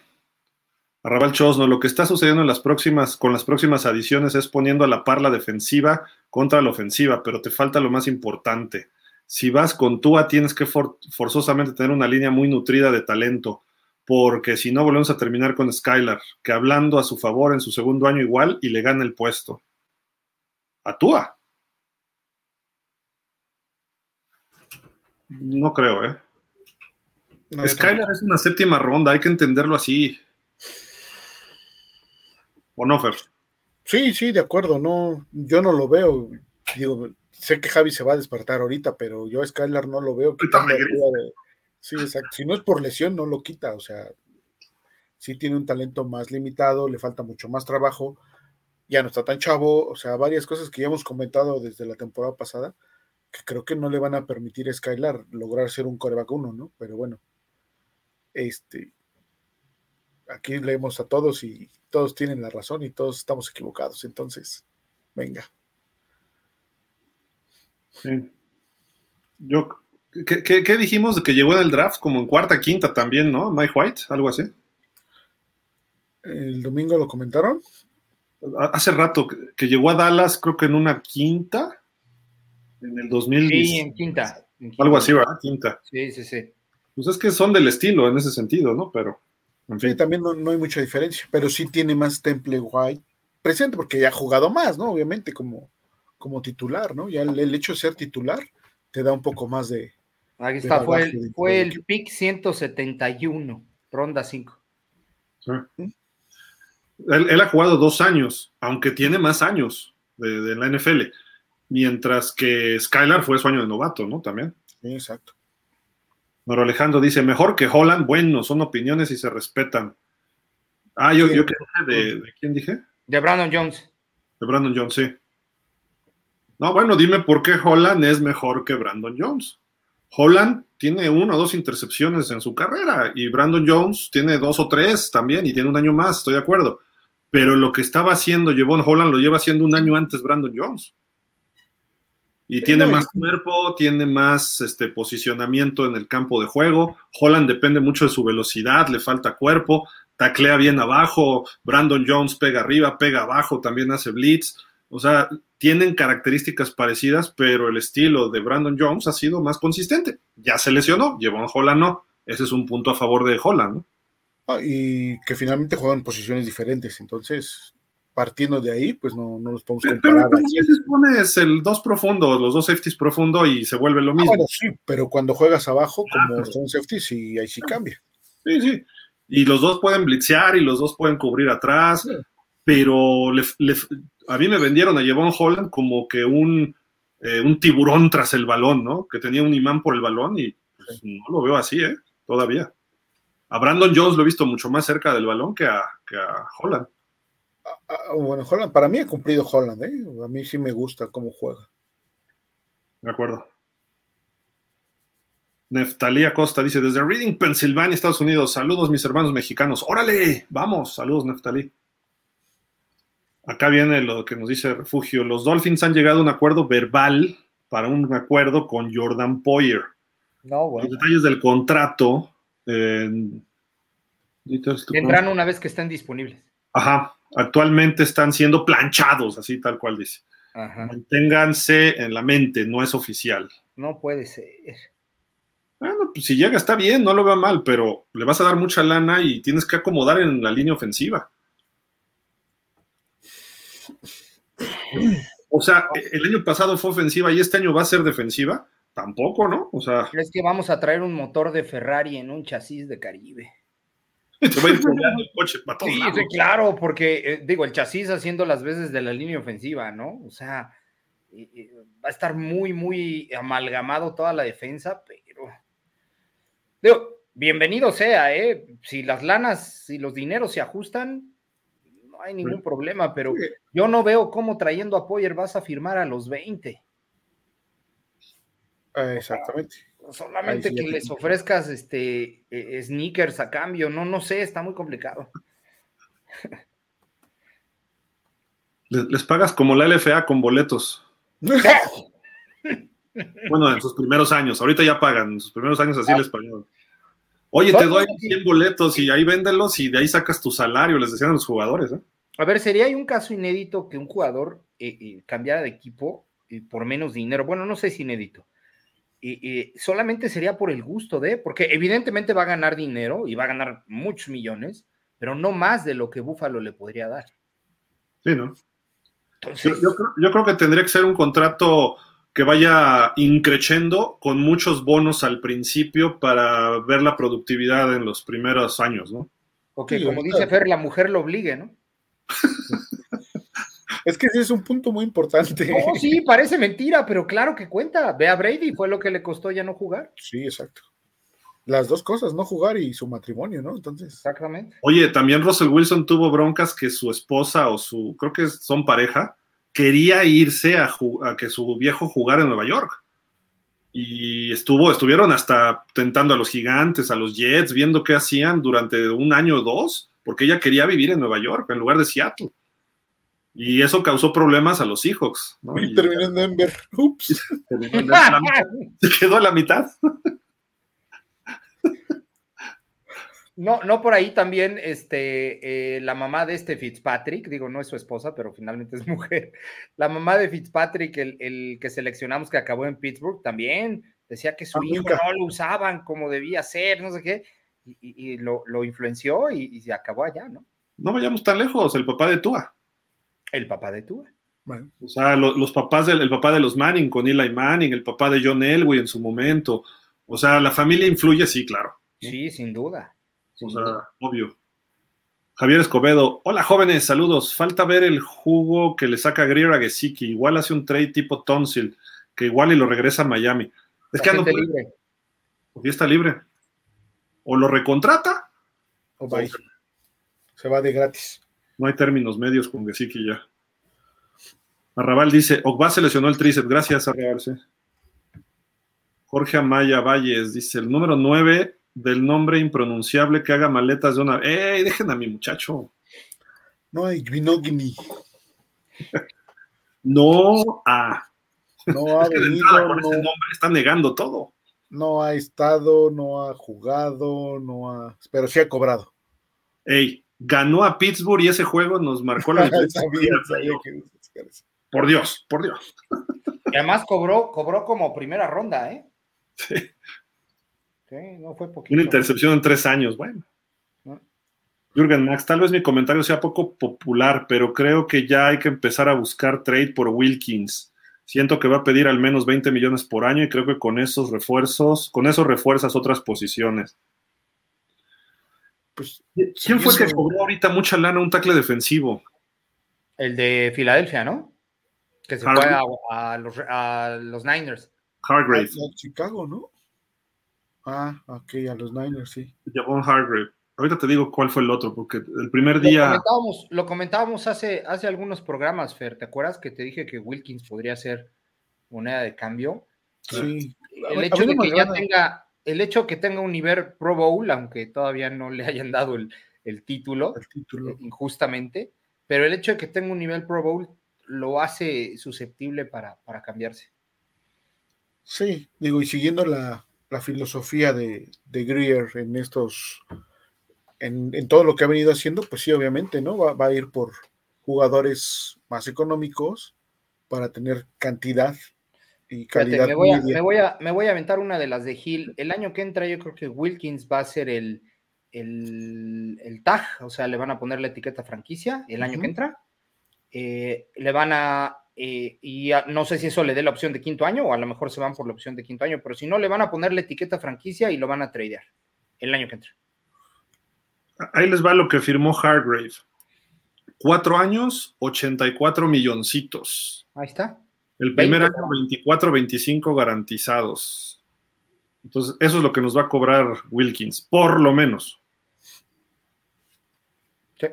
Arrabal Chosno, lo que está sucediendo en las próximas, con las próximas adiciones es poniendo a la par la defensiva contra la ofensiva, pero te falta lo más importante. Si vas con Tua, tienes que forzosamente tener una línea muy nutrida de talento porque si no volvemos a terminar con Skylar, que hablando a su favor en su segundo año igual y le gana el puesto. Atúa. No creo, ¿eh? Skylar es una séptima ronda, hay que entenderlo así. ¿O no, Fer? Sí, sí, de acuerdo, no, yo no lo veo. Digo, sé que Javi se va a despertar ahorita, pero yo a Skylar no lo veo. Sí, exacto. Si no es por lesión, no lo quita. O sea, sí tiene un talento más limitado, le falta mucho más trabajo, ya no está tan chavo. O sea, varias cosas que ya hemos comentado desde la temporada pasada, que creo que no le van a permitir a Skylar lograr ser un coreback uno, ¿no? Pero bueno, este, aquí leemos a todos y todos tienen la razón y todos estamos equivocados. Entonces, venga. Sí. Yo ¿Qué, dijimos de que llegó en el draft? Como en cuarta, quinta también, ¿no? Mike White, algo así. ¿El domingo lo comentaron? Hace rato que, llegó a Dallas, creo que en una quinta, en el 2010. Sí, en quinta. Algo así, ¿verdad? Quinta. Sí, sí, sí. Pues es que son del estilo en ese sentido, ¿no? Pero, en fin. Sí, también no, hay mucha diferencia, pero sí tiene más Temple White presente porque ya ha jugado más, ¿no? Obviamente como, como titular, ¿no? Ya el hecho de ser titular te da un poco más de, Aquí está, fue el, fue el pick 171, ronda 5. Él, ha jugado dos años, aunque tiene más años de, la NFL, mientras que Skylar fue su año de novato, ¿no? También. Sí, exacto. Maro Alejandro dice, mejor que Holland, bueno, son opiniones y se respetan. Ah, yo, yo de, de quién dije? De Brandon Jones. De Brandon Jones, sí. No, bueno, dime por qué Holland es mejor que Brandon Jones. Holland tiene una o dos intercepciones en su carrera y Brandon Jones tiene dos o tres también y tiene un año más, estoy de acuerdo. Pero lo que estaba haciendo Jevon Holland lo lleva haciendo un año antes Brandon Jones. Y tiene más cuerpo, tiene más este, posicionamiento en el campo de juego. Holland depende mucho de su velocidad, le falta cuerpo, taclea bien abajo. Brandon Jones pega arriba, pega abajo, también hace blitz. O sea, tienen características parecidas, pero el estilo de Brandon Jones ha sido más consistente. Ya se lesionó, llevó a Holland no. Ese es un punto a favor de Holland, ¿no? Ah, y que finalmente juegan posiciones diferentes, entonces partiendo de ahí, pues no, no los podemos comparar. Pero, pero pones el dos profundo, los dos safeties profundo y se vuelve lo ah, mismo. sí, pero cuando juegas abajo, como son safeties, y ahí sí cambia. Sí, sí. Y los dos pueden blitzear y los dos pueden cubrir atrás, pero le, a mí me vendieron a Jevon Holland como que un, eh, un tiburón tras el balón, ¿no? Que tenía un imán por el balón y pues, no lo veo así, ¿eh? Todavía. A Brandon Jones lo he visto mucho más cerca del balón que a, que a Holland. Ah, ah, bueno, Holland, para mí ha cumplido Holland, ¿eh? A mí sí me gusta cómo juega. De acuerdo. Neftalí Acosta dice, desde Reading, Pensilvania, Estados Unidos, saludos mis hermanos mexicanos. Órale, vamos, saludos Neftalí. Acá viene lo que nos dice Refugio. Los Dolphins han llegado a un acuerdo verbal para un acuerdo con Jordan Poyer. No, bueno. Los detalles del contrato. Vendrán una vez que estén disponibles. Ajá. Actualmente están siendo planchados, así tal cual dice. Ajá. Manténganse en la mente, no es oficial. No puede ser. Bueno, pues si llega está bien, no lo veo mal, pero le vas a dar mucha lana y tienes que acomodar en la línea ofensiva. O sea, el año pasado fue ofensiva y este año va a ser defensiva. Tampoco, ¿no? O sea. Es que vamos a traer un motor de Ferrari en un chasis de Caribe. Te va a ir el coche para sí, sí, claro, porque eh, digo, el chasis haciendo las veces de la línea ofensiva, ¿no? O sea, va a estar muy, muy amalgamado toda la defensa, pero. Digo, bienvenido sea, ¿eh? Si las lanas, si los dineros se ajustan, hay ningún problema, pero yo no veo cómo trayendo a Poyer vas a firmar a los 20. Ah, exactamente. Solamente que les ofrezcas este eh, sneakers a cambio, no, no sé, está muy complicado. Les, pagas como la LFA con boletos. bueno, en sus primeros años, ahorita ya pagan, en sus primeros años así ah. les pagaron. Oye, te doy 100 boletos y ahí véndelos y de ahí sacas tu salario, les decían a los jugadores. ¿eh? A ver, sería un caso inédito que un jugador eh, eh, cambiara de equipo por menos dinero. Bueno, no sé si inédito. solamente sería por el gusto de, porque evidentemente va a ganar dinero y va a ganar muchos millones, pero no más de lo que Búfalo le podría dar. Sí, ¿no? yo, creo, que tendría que ser un contrato que vaya increciendo con muchos bonos al principio para ver la productividad en los primeros años, ¿no? Ok, como dice Fer, la mujer lo obligue, ¿no? Es que ese es un punto muy importante. sí, parece mentira, pero claro que cuenta. Ve a Brady, fue lo que le costó ya no jugar. Sí, exacto. Las dos cosas, no jugar y su matrimonio, ¿no? Entonces. Exactamente. Oye, también Russell Wilson tuvo broncas que su esposa o su, creo que son pareja, quería irse a, que su viejo jugara en Nueva York. Y estuvo, estuvieron hasta tentando a los gigantes, a los Jets, viendo qué hacían durante un año o dos, porque ella quería vivir en Nueva York en lugar de Seattle. Y eso causó problemas a los Seahawks. Y, terminó en Denver. Ups. Se quedó a la mitad. No, no por ahí también este, eh, la mamá de este Fitzpatrick, digo, no es su esposa, pero finalmente es mujer. La mamá de Fitzpatrick, el, que seleccionamos que acabó en Pittsburgh, también decía que su ah, hijo no lo usaban como debía ser, no sé qué, y, lo, influenció y, se acabó allá, ¿no? No vayamos tan lejos, el papá de Tua. El papá de Tua. Bueno. O sea, los papás del el papá de los Manning con Eli Manning, el papá de John Elway en su momento. O sea, la familia influye, sí, claro. Sí, sin duda. O sea, obvio. Javier Escobedo, hola jóvenes, saludos. Falta ver el jugo que le saca Greer a Gesicki. Igual hace un trade tipo Tonsil, que igual y lo regresa a Miami. Es que ando libre. Porque está libre. O lo recontrata. O va. Se va de gratis. No hay términos medios con Gesicki ya. Arrabal dice, Ogba se lesionó el tríceps. Gracias, Arrabal. Jorge Amaya Valles dice, el número 9 del nombre impronunciable que haga maletas de una. ¡Ey! Dejen a mi muchacho. No hay Grinogni. no ha. No ha venido. Con ese nombre está negando todo. No ha estado, no ha jugado, no ha. Pero sí ha cobrado. Ey, ganó a Pittsburgh y ese juego nos marcó la Por Dios, por Dios. Y además cobró, cobró como primera ronda, ¿eh? Sí no fue poquito. Una intercepción en tres años, bueno. Jürgen Max, tal vez mi comentario sea poco popular, pero creo que ya hay que empezar a buscar trade por Wilkins. Siento que va a pedir al menos 20 millones por año y creo que con esos refuerzos, con eso refuerzas otras posiciones. Pues, ¿Quién fue el que cobró ahorita mucha lana un tackle defensivo? El de Filadelfia, ¿no? Que se fue a, los, a, los, Niners. Hargrave. Chicago, ¿no? Ah, ok, a los Niners, sí. Javon Hargrave. Ahorita te digo cuál fue el otro, porque el primer día. Lo comentábamos, hace, hace algunos programas, Fer. ¿Te acuerdas que te dije que Wilkins podría ser moneda de cambio? Sí. El hecho de que ya tenga, el hecho que tenga un nivel Pro Bowl, aunque todavía no le hayan dado el, título, el título, eh, injustamente, pero el hecho de que tenga un nivel Pro Bowl lo hace susceptible para, para cambiarse. Sí, digo, y siguiendo la, la filosofía de, de Greer en estos, en, todo lo que ha venido haciendo, pues sí, obviamente, ¿no? Va, a ir por jugadores más económicos para tener cantidad y calidad. me, voy a, me, voy a, me, voy a, aventar una de las de Hill. El año que entra, yo creo que Wilkins va a ser el, el, tag, o sea, le van a poner la etiqueta franquicia el año que entra. Eh, le van a eh, y no sé si eso le dé la opción de quinto año o a lo mejor se van por la opción de quinto año, pero si no, le van a poner la etiqueta franquicia y lo van a tradear el año que entra. Ahí les va lo que firmó Hargrave. Cuatro años, 84 milloncitos. Ahí está. El primer año, 24, 25 garantizados. Entonces, eso es lo que nos va a cobrar Wilkins, por lo menos. Sí.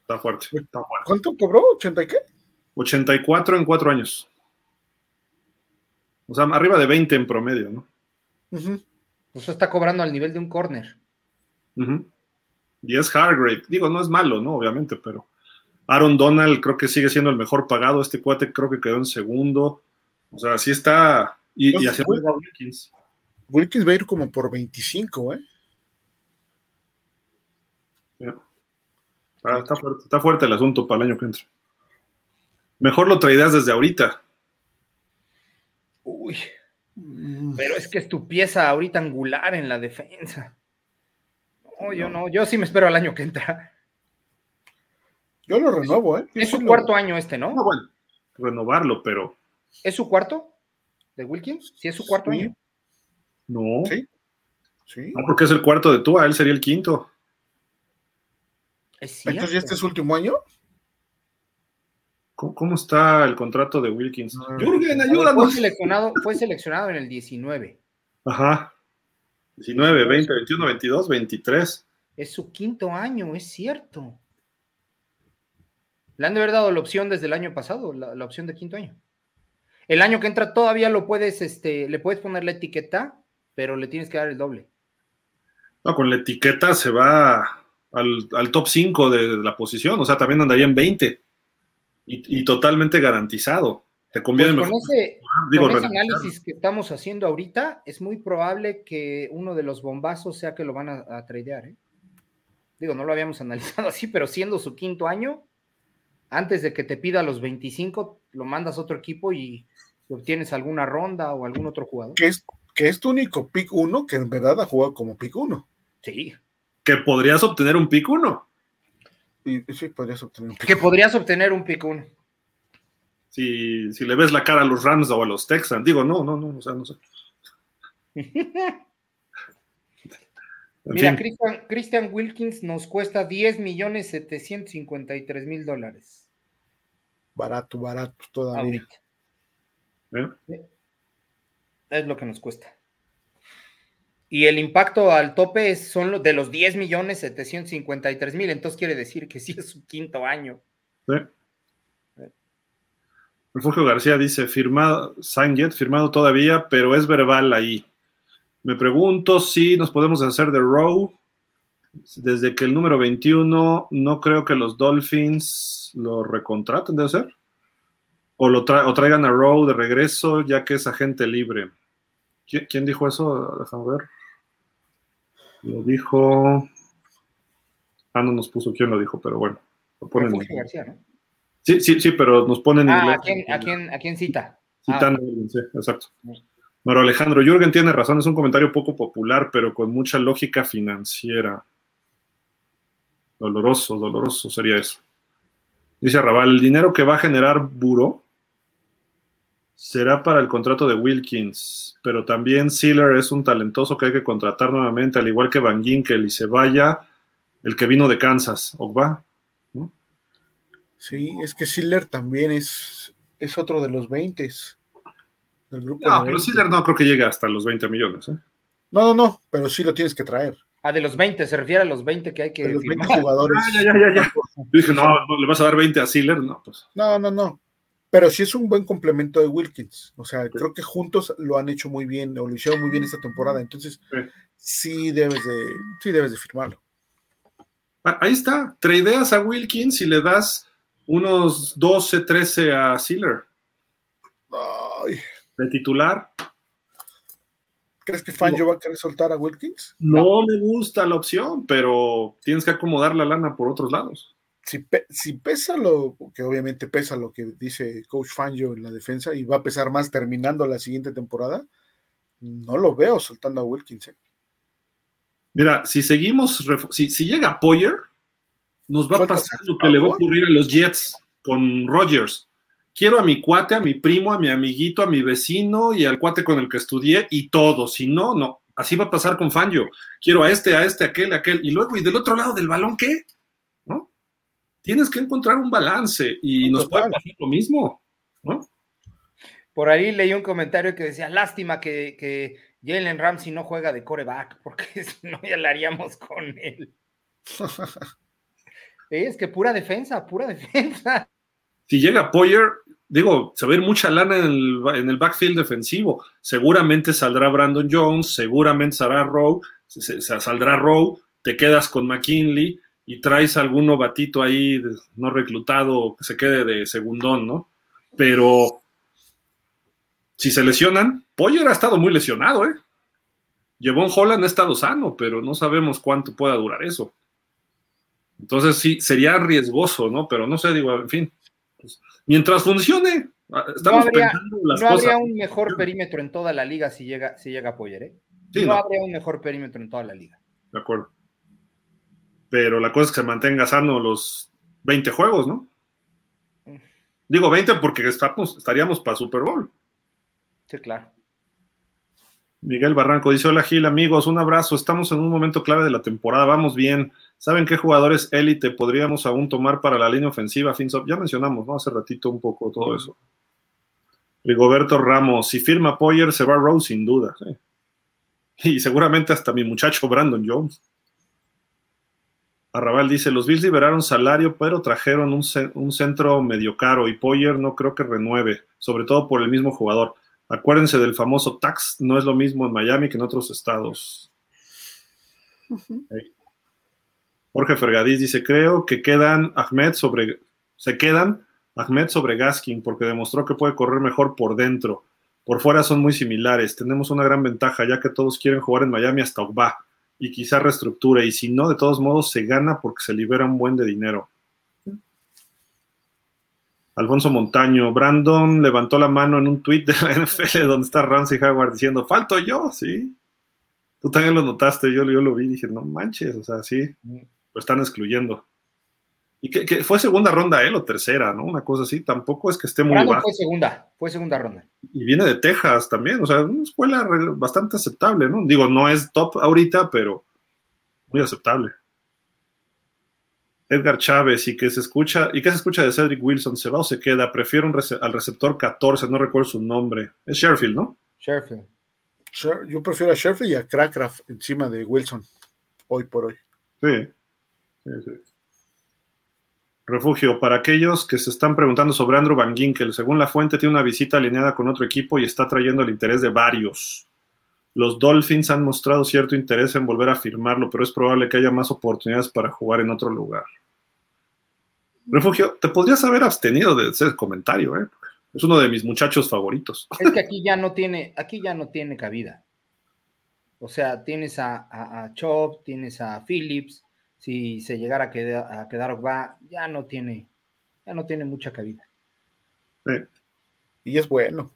Está fuerte, está fuerte. ¿Cuánto cobró? ¿80 y qué? 84 en cuatro años. O sea, arriba de 20 en promedio, ¿no? Eso está cobrando al nivel de un corner. Y es Hargrave. Digo, no es malo, ¿no? Obviamente, pero Aaron Donald creo que sigue siendo el mejor pagado. Este cuate creo que quedó en segundo. O sea, sí está. Y, y hacia Wilkins. Wilkins va a ir como por 25, ¿eh? está, fuerte, está fuerte el asunto para el año que entra. Mejor lo traías desde ahorita. Uy. Mm. Pero es que es tu pieza ahorita angular en la defensa. No, yo no, yo sí me espero al año que entra. Yo lo renuevo, ¿eh? es su cuarto año este, ¿no? No, bueno, renovarlo, pero. ¿Es su cuarto? ¿De Wilkins? ¿Sí es su cuarto año? No. Sí. Sí. No, porque es el cuarto de Tua, él sería el quinto. Entonces, ¿ya este es su último año? ¿Cómo, está el contrato de Wilkins? Ah. Jürgen, ayúdanos. Fue seleccionado, fue seleccionado en el 19. Ajá. 19, 20, 21, 22, 23. Es su quinto año, es cierto. Le han de haber dado la opción desde el año pasado, la, opción de quinto año. El año que entra todavía lo puedes, este, le puedes poner la etiqueta, pero le tienes que dar el doble. No, con la etiqueta se va al, top 5 de, la posición, o sea, también andaría en 20 y, totalmente garantizado. Te conviene pues con ese, con ese análisis que estamos haciendo ahorita, es muy probable que uno de los bombazos sea que lo van a, tradear. ¿eh? Digo, no lo habíamos analizado así, pero siendo su quinto año, antes de que te pida los 25, lo mandas a otro equipo y obtienes alguna ronda o algún otro jugador. Que es, que es tu único pick 1 que en verdad ha jugado como pick 1. Sí. Que podrías obtener un pick 1. Y, sí, podrías obtener un pick Que podrías obtener un pick 1 si, si le ves la cara a los Rams o a los Texans. Digo, no, no, no, o sea, no sé. Mira, Christian, Wilkins nos cuesta 10 millones 753 mil dólares. Barato, barato todavía. ¿Eh? Es lo que nos cuesta. Y el impacto al tope son de los 10 millones 753 mil. Entonces quiere decir que sí es su quinto año. Sí. Refugio García dice, firmado, Sanget, firmado todavía, pero es verbal ahí. Me pregunto si nos podemos hacer de Row. Desde que el número 21, no creo que los Dolphins lo recontraten, ¿debe ser? O, lo traigan a Row de regreso, ya que es agente libre. ¿Quién, dijo eso? Déjame ver. Lo dijo. Ah, no nos puso quién lo dijo, pero bueno. Lo ponen Refugio García, ¿no? Sí, sí, sí, pero nos ponen en ah, ¿a quién, ¿a, quién, cita? Citando, ah. sí, exacto. Pero Alejandro, Jürgen tiene razón, es un comentario poco popular, pero con mucha lógica financiera. Doloroso, doloroso sería eso. Dice Raval, el dinero que va a generar Buro será para el contrato de Wilkins, pero también Sealer es un talentoso que hay que contratar nuevamente, al igual que Van Ginkel, y se vaya el que vino de Kansas, va? Sí, es que Siller también es, es otro de los 20 del grupo. No, pero Siller no creo que llegue hasta los 20 millones. ¿eh? No, no, no, pero sí lo tienes que traer. Ah, de los 20, se refiere a los 20 que hay que. De los 20 jugadores. Ah, ya, ya, ya, ya. Yo dije, no, no, le vas a dar 20 a Siller, no, pues. No, no, no. Pero sí es un buen complemento de Wilkins. O sea, creo que juntos lo han hecho muy bien, o lo hicieron muy bien esta temporada. Entonces, sí, debes de, sí debes de firmarlo. Ah, ahí está. Tradeas a Wilkins y le das unos 12, 13 a Sealer. De titular. ¿Crees que Fangio va a querer soltar a Wilkins? No me gusta la opción, pero tienes que acomodar la lana por otros lados. Si, si, pesa lo, que obviamente pesa lo que dice Coach Fangio en la defensa y va a pesar más terminando la siguiente temporada, no lo veo soltando a Wilkins. ¿eh? Mira, si seguimos, si, si llega Poyer, nos va a pasar lo que le va a ocurrir a los Jets con Rodgers. Quiero a mi cuate, a mi primo, a mi amiguito, a mi vecino y al cuate con el que estudié y todo. Si no, no. Así va a pasar con Fangio. Quiero a este, a este, a aquel, a aquel. Y luego, ¿y del otro lado del balón qué? ¿No? Tienes que encontrar un balance y nos puede pasar lo mismo, ¿no? Por ahí leí un comentario que decía, lástima que, Jalen Ramsey no juega de coreback, porque si no ya la haríamos con él. es que pura defensa, pura defensa. Si llega Poyer, digo, se va a ir mucha lana en el, backfield defensivo. Seguramente saldrá Brandon Jones, seguramente saldrá Rowe, saldrá Rowe, te quedas con McKinley y traes algún novatito ahí no reclutado que se quede de segundón, ¿no? Pero si se lesionan, Poyer ha estado muy lesionado, ¿eh? Jevon Holland ha estado sano, pero no sabemos cuánto pueda durar eso. Entonces sí, sería riesgoso, ¿no? Pero no sé, digo, en fin. Pues, mientras funcione, ah, estamos no habría, las no habría un mejor perímetro en toda la liga si llega, si llega Poyer, ¿eh? no, no habría un mejor perímetro en toda la liga. De acuerdo. Pero la cosa es que se mantenga sano los 20 juegos, ¿no? Mm. Digo 20 porque estamos, estaríamos para Super Bowl. Sí, claro. Miguel Barranco dice: Hola Gil, amigos, un abrazo. Estamos en un momento clave de la temporada, vamos bien. ¿Saben qué jugadores élite podríamos aún tomar para la línea ofensiva? Ya mencionamos, ¿no? Hace ratito un poco todo eso. Rigoberto Ramos, si firma Poyer, se va Rose sin duda. Y seguramente hasta mi muchacho Brandon Jones. Arrabal dice: Los Bills liberaron salario, pero trajeron un, un centro medio caro y Poyer no creo que renueve, sobre todo por el mismo jugador. Acuérdense del famoso tax, no es lo mismo en Miami que en otros estados. Jorge Fergadís dice, creo que quedan Ahmed sobre, se quedan Ahmed sobre Gaskin porque demostró que puede correr mejor por dentro. Por fuera son muy similares. Tenemos una gran ventaja ya que todos quieren jugar en Miami hasta Ogba y quizá reestructure y si no, de todos modos se gana porque se libera un buen de dinero. Alfonso Montaño, Brandon levantó la mano en un tuit de la NFL donde está Ramsey Howard diciendo, falto yo, sí. Tú también lo notaste, yo, yo lo vi y dije, no manches, o sea, sí, lo están excluyendo. Y que, fue segunda ronda él o tercera, ¿no? Una cosa así, tampoco es que esté muy Brandon fue segunda, fue segunda ronda. Y viene de Texas también, o sea, una escuela bastante aceptable, ¿no? Digo, no es top ahorita, pero muy aceptable. Edgar Chávez y que se escucha, ¿y qué se escucha de Cedric Wilson? ¿Se va o se queda? Prefiero al receptor 14, no recuerdo su nombre. Es Sherfield, ¿no? Sherfield. Yo prefiero a Sherfield y a Crackraft encima de Wilson, hoy por hoy. Sí. sí, sí. Refugio, para aquellos que se están preguntando sobre Andrew Van Ginkel, según la fuente tiene una visita alineada con otro equipo y está trayendo el interés de varios. Los Dolphins han mostrado cierto interés en volver a firmarlo, pero es probable que haya más oportunidades para jugar en otro lugar. Refugio, te podrías haber abstenido de ese comentario, ¿eh? Es uno de mis muchachos favoritos. Es que aquí ya no tiene, aquí ya no tiene cabida. O sea, tienes a, Chop, tienes a Phillips, si se llegara a quedar, a quedar va, ya no tiene, ya no tiene mucha cabida. Y es bueno.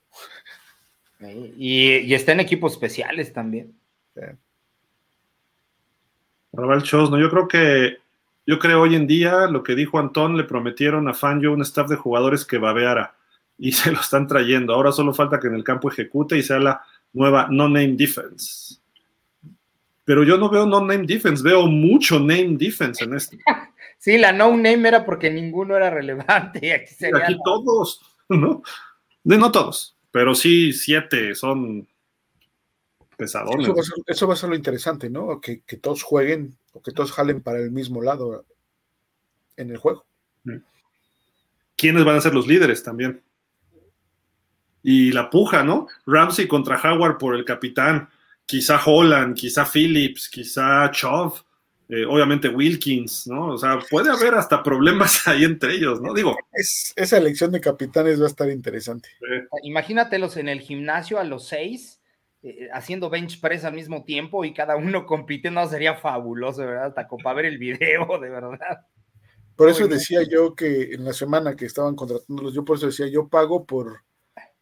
Y, está en equipos especiales también. Raval Chosno, yo creo que yo creo hoy en día lo que dijo Antón, le prometieron a Fangio un staff de jugadores que babeara y se lo están trayendo. Ahora solo falta que en el campo ejecute y sea la nueva no-name defense. Pero yo no veo no-name defense, veo mucho name defense en este. sí, la no-name era porque ninguno era relevante. Aquí, aquí todos, ¿no? No todos, pero sí siete son pesadores. Eso va a ser, lo interesante, ¿no? Que, que todos jueguen o que todos jalen para el mismo lado en el juego. ¿Quiénes van a ser los líderes también? Y la puja, ¿no? Ramsey contra Howard por el capitán, quizá Holland, quizá Phillips, quizá Chov, eh, obviamente Wilkins, ¿no? O sea, puede haber hasta problemas ahí entre ellos, ¿no? Digo. esa elección de capitanes va a estar interesante. Imagínatelos en el gimnasio a los seis eh, haciendo bench press al mismo tiempo y cada uno compitiendo, sería fabuloso, ¿verdad? Hasta para ver el video, de verdad. Por eso decía yo que en la semana que estaban contratándolos, yo por eso decía, yo pago por,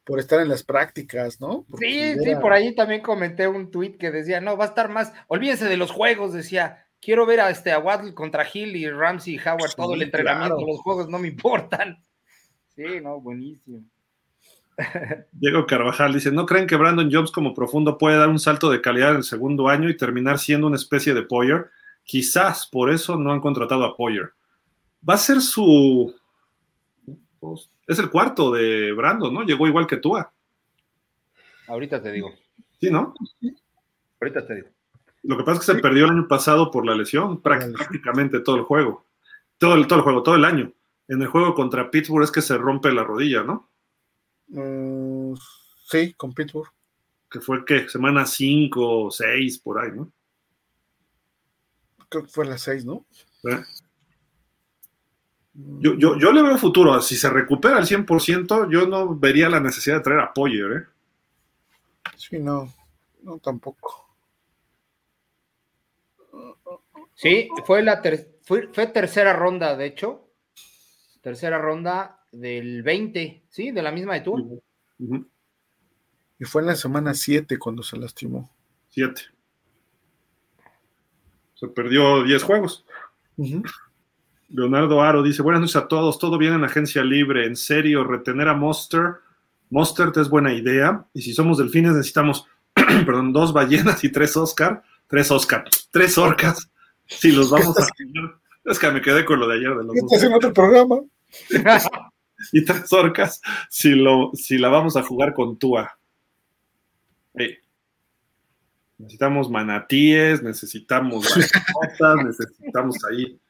por estar en las prácticas, ¿no? sí, sí, por ahí también comenté un tweet que decía, no, va a estar más, olvídense de los juegos, decía, quiero ver a este a Waddle contra Hill y Ramsey y Howard todo el entrenamiento, los juegos no me importan. Sí, no, buenísimo. Diego Carvajal dice, ¿no creen que Brandon Jones como profundo puede dar un salto de calidad en el segundo año y terminar siendo una especie de Poyer? Quizás por eso no han contratado a Poyer. Va a ser su... Es el cuarto de Brandon, ¿no? Llegó igual que tú. Ahorita te digo. Sí, ¿no? Ahorita te digo. Lo que pasa es que se perdió el año pasado por la lesión, prácticamente todo el juego. Todo el, todo el juego, todo el año. En el juego contra Pittsburgh es que se rompe la rodilla, ¿no? Mm, sí, con Pittsburgh. Que fue, ¿qué? Semana 5 o 6, por ahí, ¿no? Creo que fue la 6, ¿no? Yo, yo, yo, le veo futuro. Si se recupera al 100%, yo no vería la necesidad de traer a Poyer, ¿eh? Sí, no, no tampoco. Sí, fue la fue, tercera ronda, de hecho. Tercera ronda del 20, ¿sí? De la misma de tú. Y fue en la semana 7 cuando se lastimó. 7. Se perdió 10 juegos. Leonardo Aro dice: Buenas noches a todos. Todo bien en agencia libre. En serio, retener a Monster. Monster es buena idea. Y si somos delfines, necesitamos, perdón, dos ballenas y tres Oscar. Tres Oscar. Tres orcas. Si los vamos a Es que me quedé con lo de ayer de los ¿Estás en otro programa? y tres orcas si, lo, si la vamos a jugar con Tua. Necesitamos manatíes, necesitamos cosas, necesitamos ahí.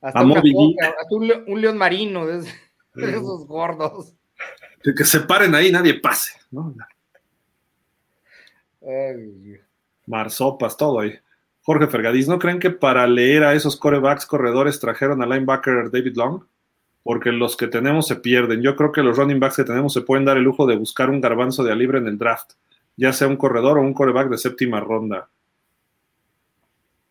Hasta un, león marino de, esos gordos. que se paren ahí, nadie pase. ¿no? Marsopas, todo ahí. Jorge Fergadís, ¿no creen que para leer a esos corebacks corredores trajeron al linebacker David Long? Porque los que tenemos se pierden. Yo creo que los running backs que tenemos se pueden dar el lujo de buscar un garbanzo de a libre en el draft, ya sea un corredor o un coreback de séptima ronda.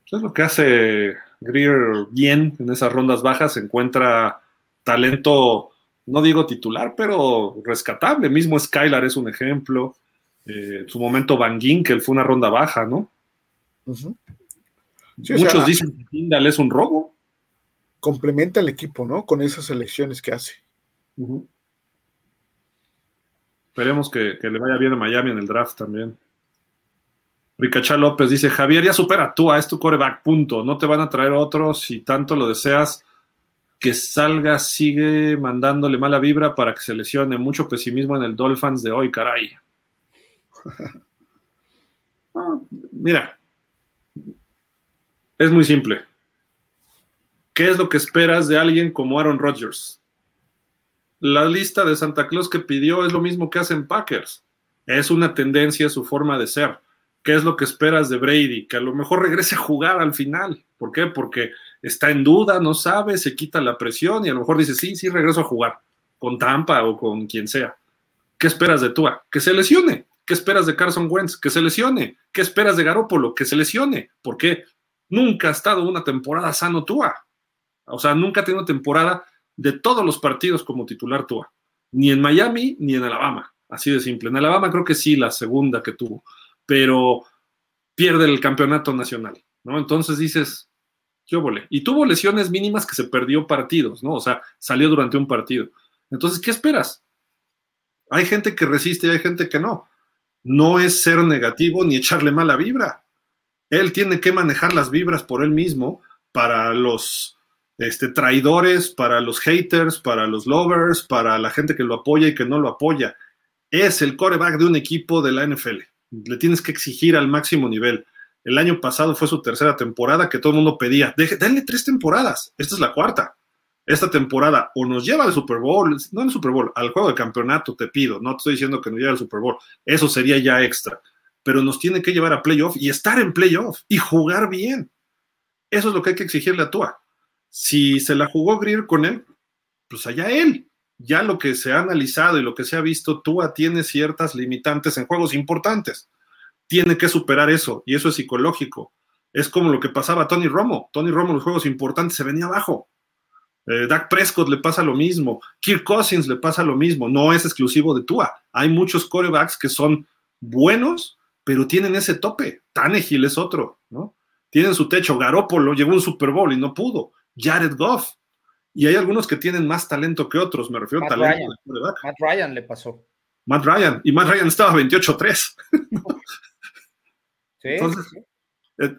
Eso es lo que hace Greer bien en esas rondas bajas, encuentra talento, no digo titular, pero rescatable. Mismo Skylar es un ejemplo. Eh, su momento Van que fue una ronda baja, ¿no? Muchos dicen que Tindal es un robo. Complementa al equipo, ¿no? Con esas elecciones que hace. Esperemos que, le vaya bien a Miami en el draft también. Ricachá López dice: Javier, ya supera tú, a es tu coreback, punto. No te van a traer otros si tanto lo deseas. Que salga, sigue mandándole mala vibra para que se lesione. Mucho pesimismo en el Dolphins de hoy, caray. Ah, mira, es muy simple. ¿Qué es lo que esperas de alguien como Aaron Rodgers? La lista de Santa Claus que pidió es lo mismo que hacen Packers. Es una tendencia su forma de ser. ¿Qué es lo que esperas de Brady? Que a lo mejor regrese a jugar al final. ¿Por qué? Porque está en duda, no sabe, se quita la presión y a lo mejor dice, sí, sí, regreso a jugar con Tampa o con quien sea. ¿Qué esperas de Tua? Que se lesione. ¿Qué esperas de Carson Wentz? Que se lesione. ¿Qué esperas de Garópolo? Que se lesione. ¿Por qué? Nunca ha estado una temporada sano Tua. O sea, nunca ha tenido temporada de todos los partidos como titular Tua. Ni en Miami ni en Alabama. Así de simple. En Alabama creo que sí, la segunda que tuvo. Pero pierde el campeonato nacional, ¿no? Entonces dices, yo volé. Y tuvo lesiones mínimas que se perdió partidos, ¿no? O sea, salió durante un partido. Entonces, ¿qué esperas? Hay gente que resiste y hay gente que no. No es ser negativo ni echarle mala vibra. Él tiene que manejar las vibras por él mismo para los este, traidores, para los haters, para los lovers, para la gente que lo apoya y que no lo apoya. Es el coreback de un equipo de la NFL. Le tienes que exigir al máximo nivel. El año pasado fue su tercera temporada que todo el mundo pedía. denle tres temporadas. Esta es la cuarta. Esta temporada o nos lleva al Super Bowl, no al Super Bowl, al juego de campeonato, te pido. No te estoy diciendo que nos lleve al Super Bowl. Eso sería ya extra pero nos tiene que llevar a playoff y estar en playoff y jugar bien. Eso es lo que hay que exigirle a Tua. Si se la jugó Greer con él, pues allá él. Ya lo que se ha analizado y lo que se ha visto, Tua tiene ciertas limitantes en juegos importantes. Tiene que superar eso y eso es psicológico. Es como lo que pasaba a Tony Romo. Tony Romo en los juegos importantes se venía abajo. Eh, Dak Prescott le pasa lo mismo. Kirk Cousins le pasa lo mismo. No es exclusivo de Tua. Hay muchos corebacks que son buenos, pero tienen ese tope. Tannehill es otro, ¿no? Tienen su techo. Garópolo llegó a un Super Bowl y no pudo. Jared Goff. Y hay algunos que tienen más talento que otros, me refiero a talento. Ryan. Matt Ryan le pasó. Matt Ryan. Y Matt Ryan estaba 28-3. sí, Entonces, eh,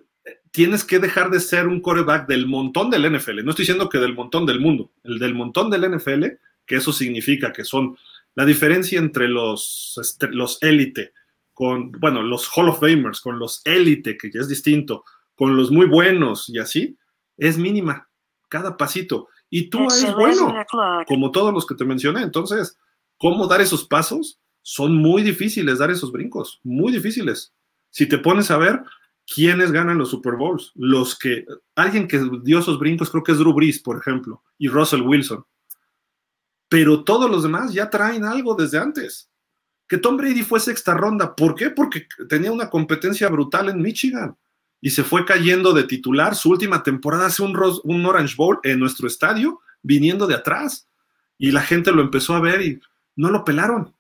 tienes que dejar de ser un coreback del montón del NFL. No estoy diciendo que del montón del mundo. El del montón del NFL, que eso significa que son la diferencia entre los, los élite con, bueno, los Hall of Famers, con los élite, que ya es distinto, con los muy buenos y así, es mínima, cada pasito. Y tú es bueno, como todos los que te mencioné. Entonces, ¿cómo dar esos pasos? Son muy difíciles dar esos brincos, muy difíciles. Si te pones a ver, ¿quiénes ganan los Super Bowls? Los que, alguien que dio esos brincos, creo que es Drew Brees, por ejemplo, y Russell Wilson. Pero todos los demás ya traen algo desde antes. Que Tom Brady fue sexta ronda. ¿Por qué? Porque tenía una competencia brutal en Michigan y se fue cayendo de titular. Su última temporada hace un, un Orange Bowl en nuestro estadio, viniendo de atrás. Y la gente lo empezó a ver y no lo pelaron.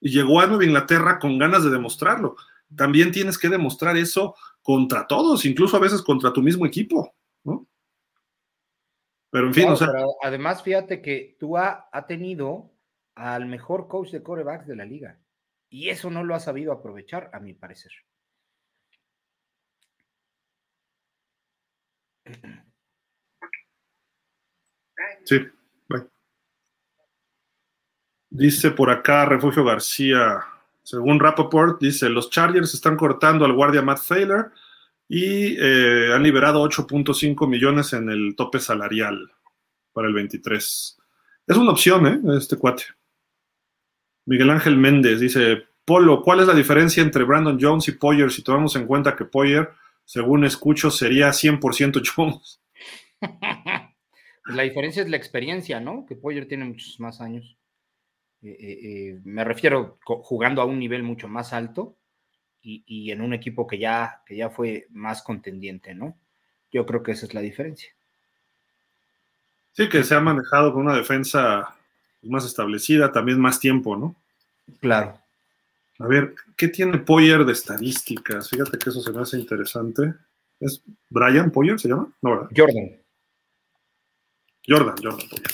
Y llegó a Nueva Inglaterra con ganas de demostrarlo. También tienes que demostrar eso contra todos, incluso a veces contra tu mismo equipo, ¿no? Pero en fin, o sea. además, fíjate que tú ha, ha tenido al mejor coach de corebacks de la liga. Y eso no lo ha sabido aprovechar, a mi parecer. Sí, Dice por acá Refugio García, según Rappaport, dice, los Chargers están cortando al guardia Matt Thaler y eh, han liberado 8.5 millones en el tope salarial para el 23. Es una opción, ¿eh? Este cuate. Miguel Ángel Méndez dice, Polo, ¿cuál es la diferencia entre Brandon Jones y Poyer si tomamos en cuenta que Poyer, según escucho, sería 100% Jones? la diferencia es la experiencia, ¿no? Que Poyer tiene muchos más años. Eh, eh, eh, me refiero jugando a un nivel mucho más alto y, en un equipo que ya, que ya fue más contendiente, ¿no? Yo creo que esa es la diferencia. Sí, que se ha manejado con una defensa más establecida, también más tiempo, ¿no? Claro. A ver, ¿qué tiene Poyer de estadísticas? Fíjate que eso se me hace interesante. ¿Es Brian Poyer se llama? No, ¿verdad? Jordan. Jordan, Jordan Poyer.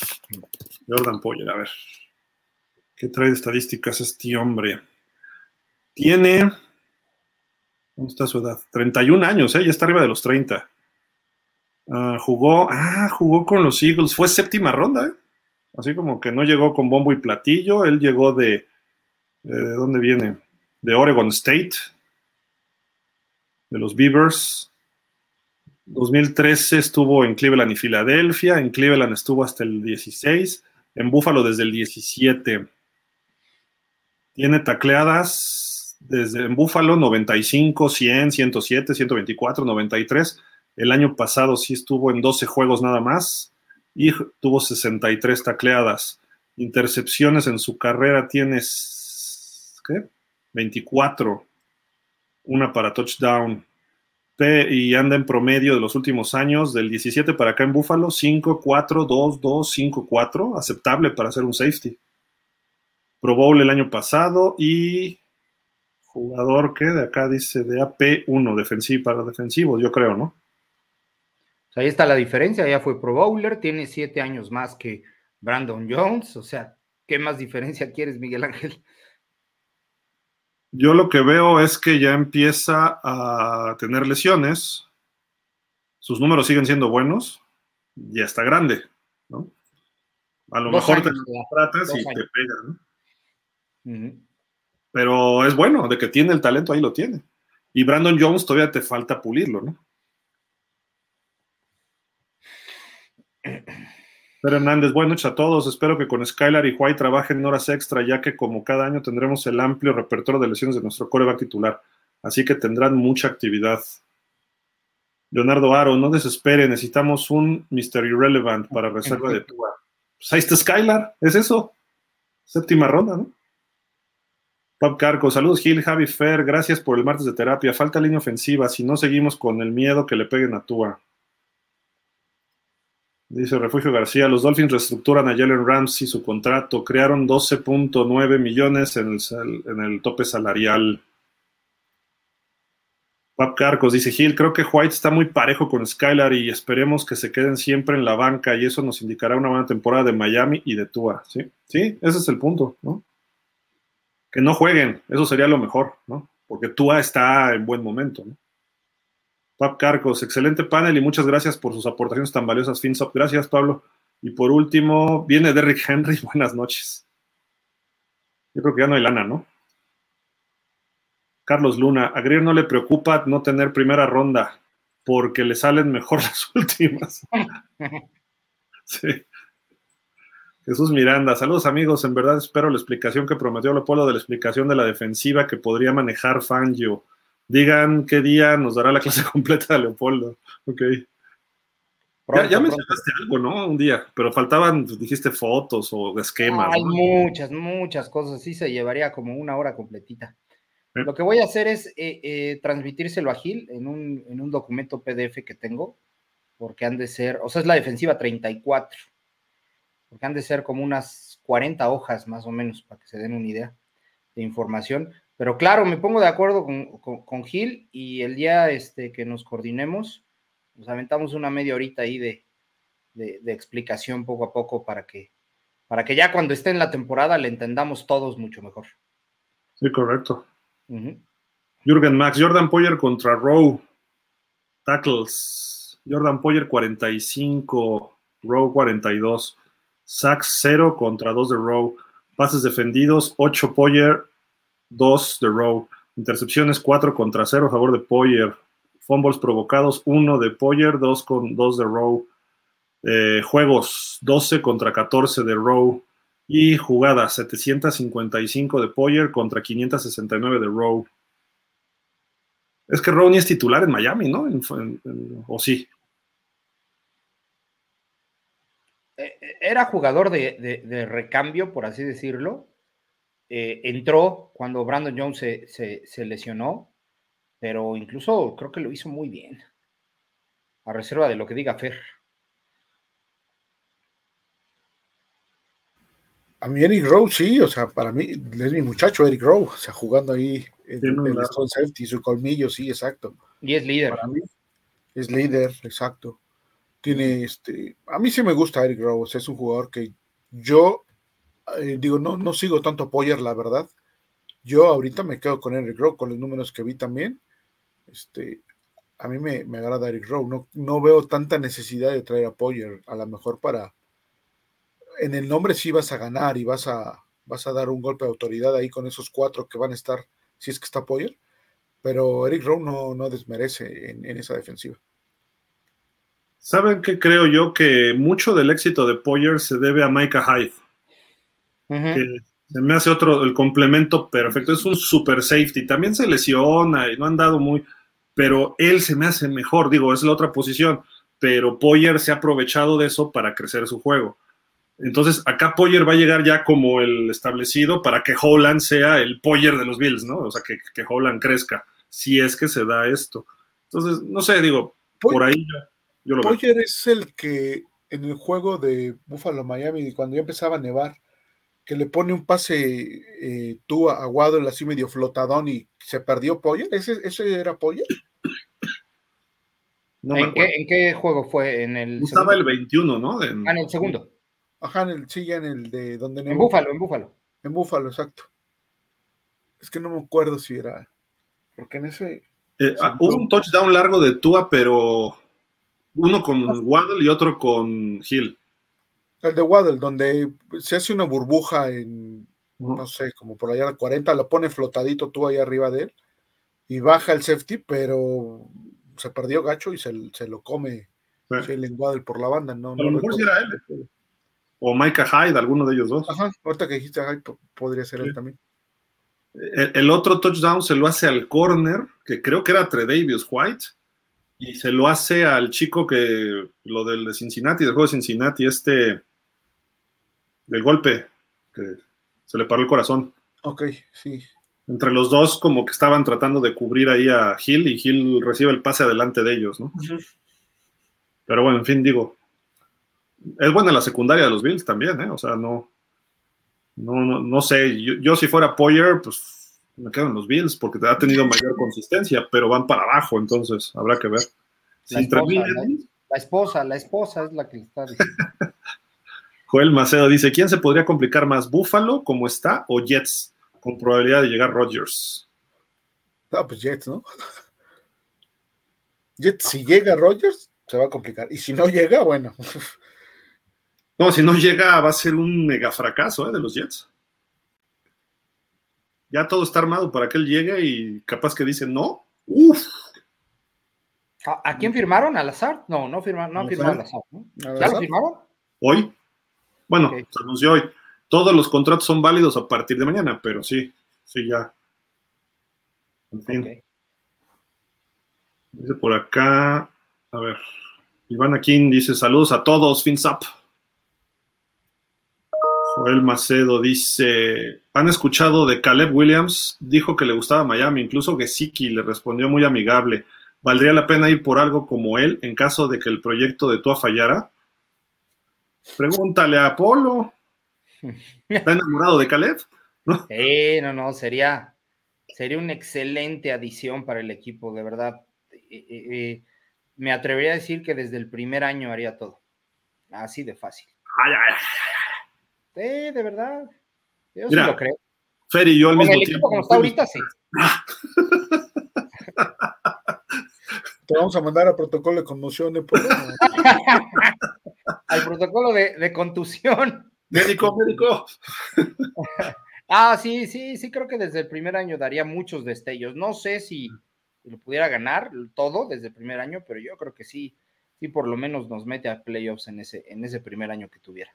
Jordan Poyer, a ver. ¿Qué trae de estadísticas este hombre? Tiene. ¿Dónde está su edad? 31 años, ¿eh? Ya está arriba de los 30. Ah, jugó. Ah, jugó con los Eagles. Fue séptima ronda, ¿eh? Así como que no llegó con bombo y platillo, él llegó de, ¿de dónde viene? De Oregon State, de los Beavers. 2013 estuvo en Cleveland y Filadelfia, en Cleveland estuvo hasta el 16, en Buffalo desde el 17. Tiene tacleadas desde en Buffalo 95, 100, 107, 124, 93. El año pasado sí estuvo en 12 juegos nada más y tuvo 63 tacleadas. Intercepciones en su carrera tienes, ¿qué? 24, una para touchdown. y anda en promedio de los últimos años, del 17 para acá en Búfalo, 5, 4, 2, 2, 5, 4, aceptable para hacer un safety. Pro Bowl el año pasado y jugador que de acá dice de AP1, defensivo para defensivos, yo creo, ¿no? Ahí está la diferencia, ya fue Pro Bowler, tiene siete años más que Brandon Jones, o sea, ¿qué más diferencia quieres, Miguel Ángel? Yo lo que veo es que ya empieza a tener lesiones, sus números siguen siendo buenos, ya está grande, ¿no? A lo mejor te tratas y te pega, ¿no? Pero es bueno, de que tiene el talento, ahí lo tiene. Y Brandon Jones todavía te falta pulirlo, ¿no? Pero Hernández, buenas noches a todos. Espero que con Skylar y White trabajen en horas extra, ya que como cada año tendremos el amplio repertorio de lesiones de nuestro coreback titular. Así que tendrán mucha actividad. Leonardo Aro, no desespere, necesitamos un Mr. Irrelevant para reserva de Tua. Pues ahí está Skylar, es eso. Séptima ronda, ¿no? Pop Carco, saludos Gil, Javi Fer, gracias por el martes de terapia. Falta línea ofensiva, si no seguimos con el miedo que le peguen a Tua. Dice Refugio García, los Dolphins reestructuran a Jalen Ramsey su contrato, crearon 12.9 millones en el, en el, tope salarial. Pap Carcos dice Gil, creo que White está muy parejo con Skylar y esperemos que se queden siempre en la banca y eso nos indicará una buena temporada de Miami y de Tua. Sí, sí, ese es el punto, ¿no? Que no jueguen, eso sería lo mejor, ¿no? Porque Tua está en buen momento, ¿no? Pab Carcos, excelente panel y muchas gracias por sus aportaciones tan valiosas, FinSop. Gracias, Pablo. Y por último, viene Derrick Henry. Buenas noches. Yo creo que ya no hay lana, ¿no? Carlos Luna, a Grier no le preocupa no tener primera ronda porque le salen mejor las últimas. sí. Jesús Miranda, saludos amigos, en verdad espero la explicación que prometió Leopoldo de la explicación de la defensiva que podría manejar Fangio. Digan qué día nos dará la clase completa de Leopoldo. Ok. ya, mencionaste algo, ¿no? Un día, pero faltaban, dijiste fotos o esquemas. Hay muchas, muchas cosas, sí se llevaría como una hora completita. Lo que voy a hacer es eh, eh, transmitírselo a Gil en un, en un documento PDF que tengo, porque han de ser, o sea, es la defensiva 34, porque han de ser como unas 40 hojas más o menos, para que se den una idea de información. Pero claro, me pongo de acuerdo con, Gil y el día este, que nos coordinemos, nos aventamos una media horita ahí de, de, explicación poco a poco para que, para que ya cuando esté en la temporada le entendamos todos mucho mejor. Sí, correcto. Jürgen Max, Jordan Poyer contra Rowe. Tackles. Jordan Poyer 45, Rowe 42. Sacks 0 contra 2 de Rowe. Pases defendidos 8 Poyer, 2 de Rowe. Intercepciones 4 contra 0 a favor de Poyer. Fumbles provocados 1 de Poyer, 2 con 2 de Rowe. Eh, juegos 12 contra 14 de Rowe. Y jugada 755 de Poyer contra 569 de Rowe. Es que Rowe ni es titular en Miami, ¿no? ¿O sí? Eh, eh, era jugador de, recambio, por así decirlo. Eh, entró cuando Brandon Jones se, se, lesionó, pero incluso creo que lo hizo muy bien, a reserva de lo que diga Fer. A mí Eric Rowe, sí, o sea, para mí es mi muchacho Eric Rowe, o sea, jugando ahí en, el Stone Safety, su colmillo, sí, exacto. Y es líder. Para mí es líder, exacto. Tiene este, a mí sí me gusta Eric Rowe, o sea, es un jugador que yo eh, digo, no, no sigo tanto a Poyer, la verdad. Yo ahorita me quedo con Eric Rowe, con los números que vi también. Este, a mí me, me agrada Eric Rowe, no, no veo tanta necesidad de traer a Poyer, a lo mejor para en el nombre sí vas a ganar y vas a, vas a dar un golpe de autoridad ahí con esos cuatro que van a estar, si es que está Poyer, pero Eric Rowe no, no desmerece en, esa defensiva. ¿Saben qué creo yo? Que mucho del éxito de Poyer se debe a Micah Hyde. Que se me hace otro, el complemento perfecto. Es un super safety. También se lesiona y no han dado muy. Pero él se me hace mejor. Digo, es la otra posición. Pero Poyer se ha aprovechado de eso para crecer su juego. Entonces, acá Poyer va a llegar ya como el establecido para que Holland sea el Poyer de los Bills, ¿no? O sea, que, que Holland crezca, si es que se da esto. Entonces, no sé, digo, por ahí yo, lo Poyer es el que en el juego de Buffalo Miami, cuando ya empezaba a nevar, que le pone un pase eh, tú a Waddle así medio flotadón y se perdió Poyer. ¿Ese, ese era Poyer? ¿En, qué, juego fue? En el Estaba el 21, ¿no? ah, en el segundo. Ajá, en el, sí, en el de donde... En Búfalo, en Búfalo. En Búfalo, exacto. Es que no me acuerdo si era... Porque en ese... Eh, ah, hubo un touchdown largo de Tua, pero uno con Waddle y otro con Hill. El de Waddle, donde se hace una burbuja en, no sé, como por allá de 40, lo pone flotadito tú ahí arriba de él y baja el safety, pero se perdió gacho y se, lo come el Waddle por la banda. No, a lo mejor si era él o Micah Hyde, alguno de ellos dos. Ajá, ahorita que dijiste Hyde podría ser él también. El, otro touchdown se lo hace al corner, que creo que era Tredavious White, y se lo hace al chico que, lo del de Cincinnati, del juego de Cincinnati, este, del golpe, que se le paró el corazón. Ok, sí. Entre los dos como que estaban tratando de cubrir ahí a Hill y Hill recibe el pase adelante de ellos, ¿no? Pero bueno, en fin, digo, es buena la secundaria de los Bills también, ¿eh? O sea, no, no, no, sé. Yo, si fuera Poyer, pues me quedo en los Bills porque ha tenido mayor consistencia, pero van para abajo, entonces habrá que ver. La, esposa, la, esposa, es la que está diciendo. Joel Macedo dice: ¿Quién se podría complicar más, Buffalo, como está, o Jets, con probabilidad de llegar Rodgers? No, pues Jets, ¿no? Jets, si llega Rodgers, se va a complicar. Y si no llega, bueno. No, si no llega va a ser un mega fracaso ¿eh? de los Jets. Ya todo está armado para que él llegue y capaz que dice no. Uf. ¿A, quién firmaron? ¿Al azar? No, no firmaron, no firmaron al azar. ¿Ya lo firmaron? Hoy. Bueno, se anunció hoy. Todos los contratos son válidos a partir de mañana, pero sí, sí, ya. En fin. Dice por acá, a ver, Iván Aquín dice saludos a todos, fins up. Joel Macedo dice, ¿han escuchado de Caleb Williams? Dijo que le gustaba Miami, incluso Gesicki le respondió muy amigable. ¿Valdría la pena ir por algo como él en caso de que el proyecto de Tua fallara? Pregúntale a Apolo. ¿Está enamorado de Caleb? ¿No? Sí, no, no, sería, sería una excelente adición para el equipo, de verdad. Eh, eh, eh, me atrevería a decir que desde el primer año haría todo. Así de fácil. Ay, ay, ay, sí, de verdad. Yo sí lo creo. Ferry, yo al mismo el tiempo. Equipo está ahorita, sí. Te vamos a mandar al protocolo de conmoción de Al protocolo de, de contusión. Médico, médico. ah, sí, sí, sí, creo que desde el primer año daría muchos destellos. No sé si lo pudiera ganar todo desde el primer año, pero yo creo que sí, sí por lo menos nos mete a playoffs en ese, en ese primer año que tuviera.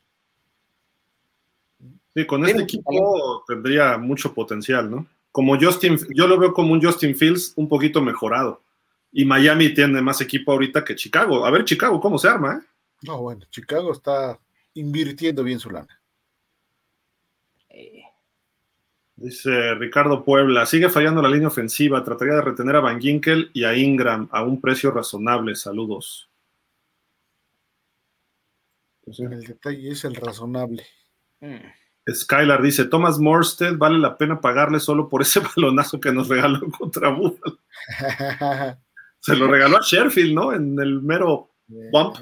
Sí, con este equipo tendría mucho potencial, ¿no? Como Justin, yo lo veo como un Justin Fields un poquito mejorado. Y Miami tiene más equipo ahorita que Chicago. A ver, Chicago, ¿cómo se arma? Eh? No, bueno, Chicago está invirtiendo bien su lana. Eh. Dice Ricardo Puebla, sigue fallando la línea ofensiva, trataría de retener a Van Ginkel y a Ingram a un precio razonable. Saludos. Pues el detalle es el razonable. Mm. Skylar dice, Thomas Morsted vale la pena pagarle solo por ese balonazo que nos regaló contra Buffalo. Se lo regaló a Sheffield, ¿no? En el mero bump.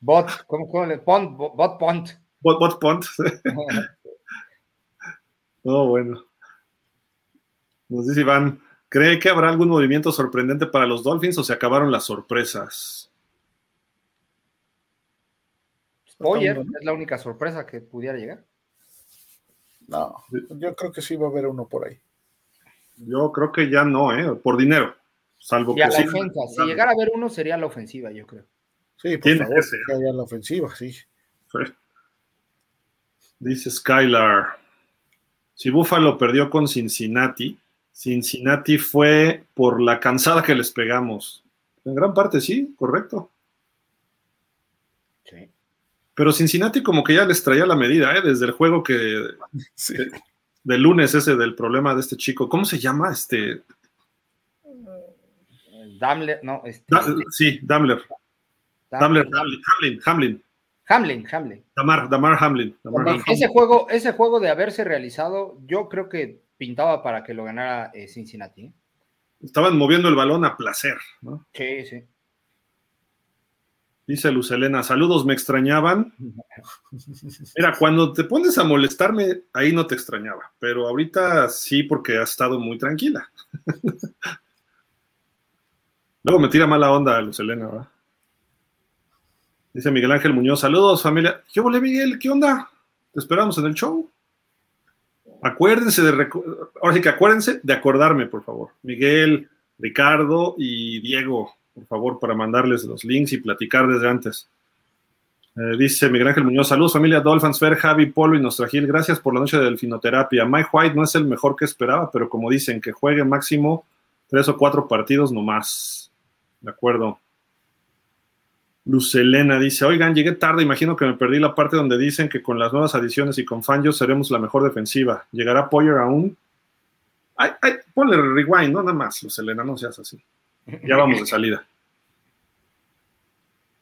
Bot, ¿cómo, le? Pont, bot pont. Bot, bot pont. no, bueno. Nos dice Iván, ¿cree que habrá algún movimiento sorprendente para los Dolphins o se acabaron las sorpresas? Oye, es la única sorpresa que pudiera llegar. No, yo creo que sí va a haber uno por ahí. Yo creo que ya no, ¿eh? Por dinero. Salvo que. si llegara a haber uno, sería la ofensiva, yo creo. Sí, por Tiene favor, que haya la ofensiva, sí. Dice Skylar. Si Buffalo perdió con Cincinnati, Cincinnati fue por la cansada que les pegamos. En gran parte sí, correcto. Sí. Pero Cincinnati como que ya les traía la medida, ¿eh? desde el juego que, sí. del lunes ese del problema de este chico. ¿Cómo se llama? Este. Damler, no. Este... sí, Damler. Damler, Hamlin, Hamlin. Hamlin, Hamlin. Damar, Damar Hamlin. Ese, juego, ese juego de haberse realizado, yo creo que pintaba para que lo ganara eh, Cincinnati. ¿eh? Estaban moviendo el balón a placer, ¿no? Sí, sí. Dice Lucelena, saludos, me extrañaban. Mira, cuando te pones a molestarme, ahí no te extrañaba, pero ahorita sí porque has estado muy tranquila. Luego me tira mala onda Lucelena, ¿verdad? Dice Miguel Ángel Muñoz, saludos familia. ¿Qué volé Miguel? ¿Qué onda? Te esperamos en el show. Acuérdense de, ahora sí que acuérdense de acordarme, por favor. Miguel, Ricardo y Diego, por favor, para mandarles los links y platicar desde antes. Eh, dice Miguel Ángel Muñoz, saludos familia Dolphins, Fer, Javi, Polo y nuestra Gil, gracias por la noche de delfinoterapia. Mike White no es el mejor que esperaba, pero como dicen, que juegue máximo tres o cuatro partidos nomás. De acuerdo. Lucelena dice, oigan, llegué tarde, imagino que me perdí la parte donde dicen que con las nuevas adiciones y con Fangio seremos la mejor defensiva. ¿Llegará Poyer aún? Ay, ay, ponle rewind, no nada más, Lucelena, no seas así. Ya vamos de salida.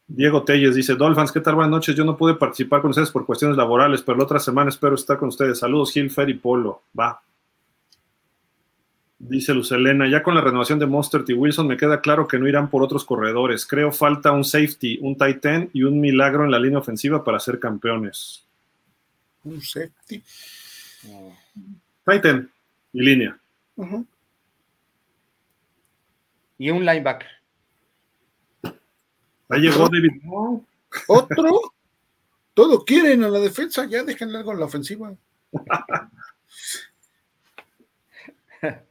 Diego Telles dice, Dolphins, ¿qué tal? Buenas noches. Yo no pude participar con ustedes por cuestiones laborales, pero la otra semana espero estar con ustedes. Saludos, Gil, Fer y Polo. Va. Dice Lucelena, ya con la renovación de Monster y Wilson me queda claro que no irán por otros corredores. Creo falta un safety, un tight end y un milagro en la línea ofensiva para ser campeones. Un safety. Tight end y línea. Y un linebacker. Ahí llegó David. ¿Otro? Todo quieren a la defensa, ya déjenle algo en la ofensiva.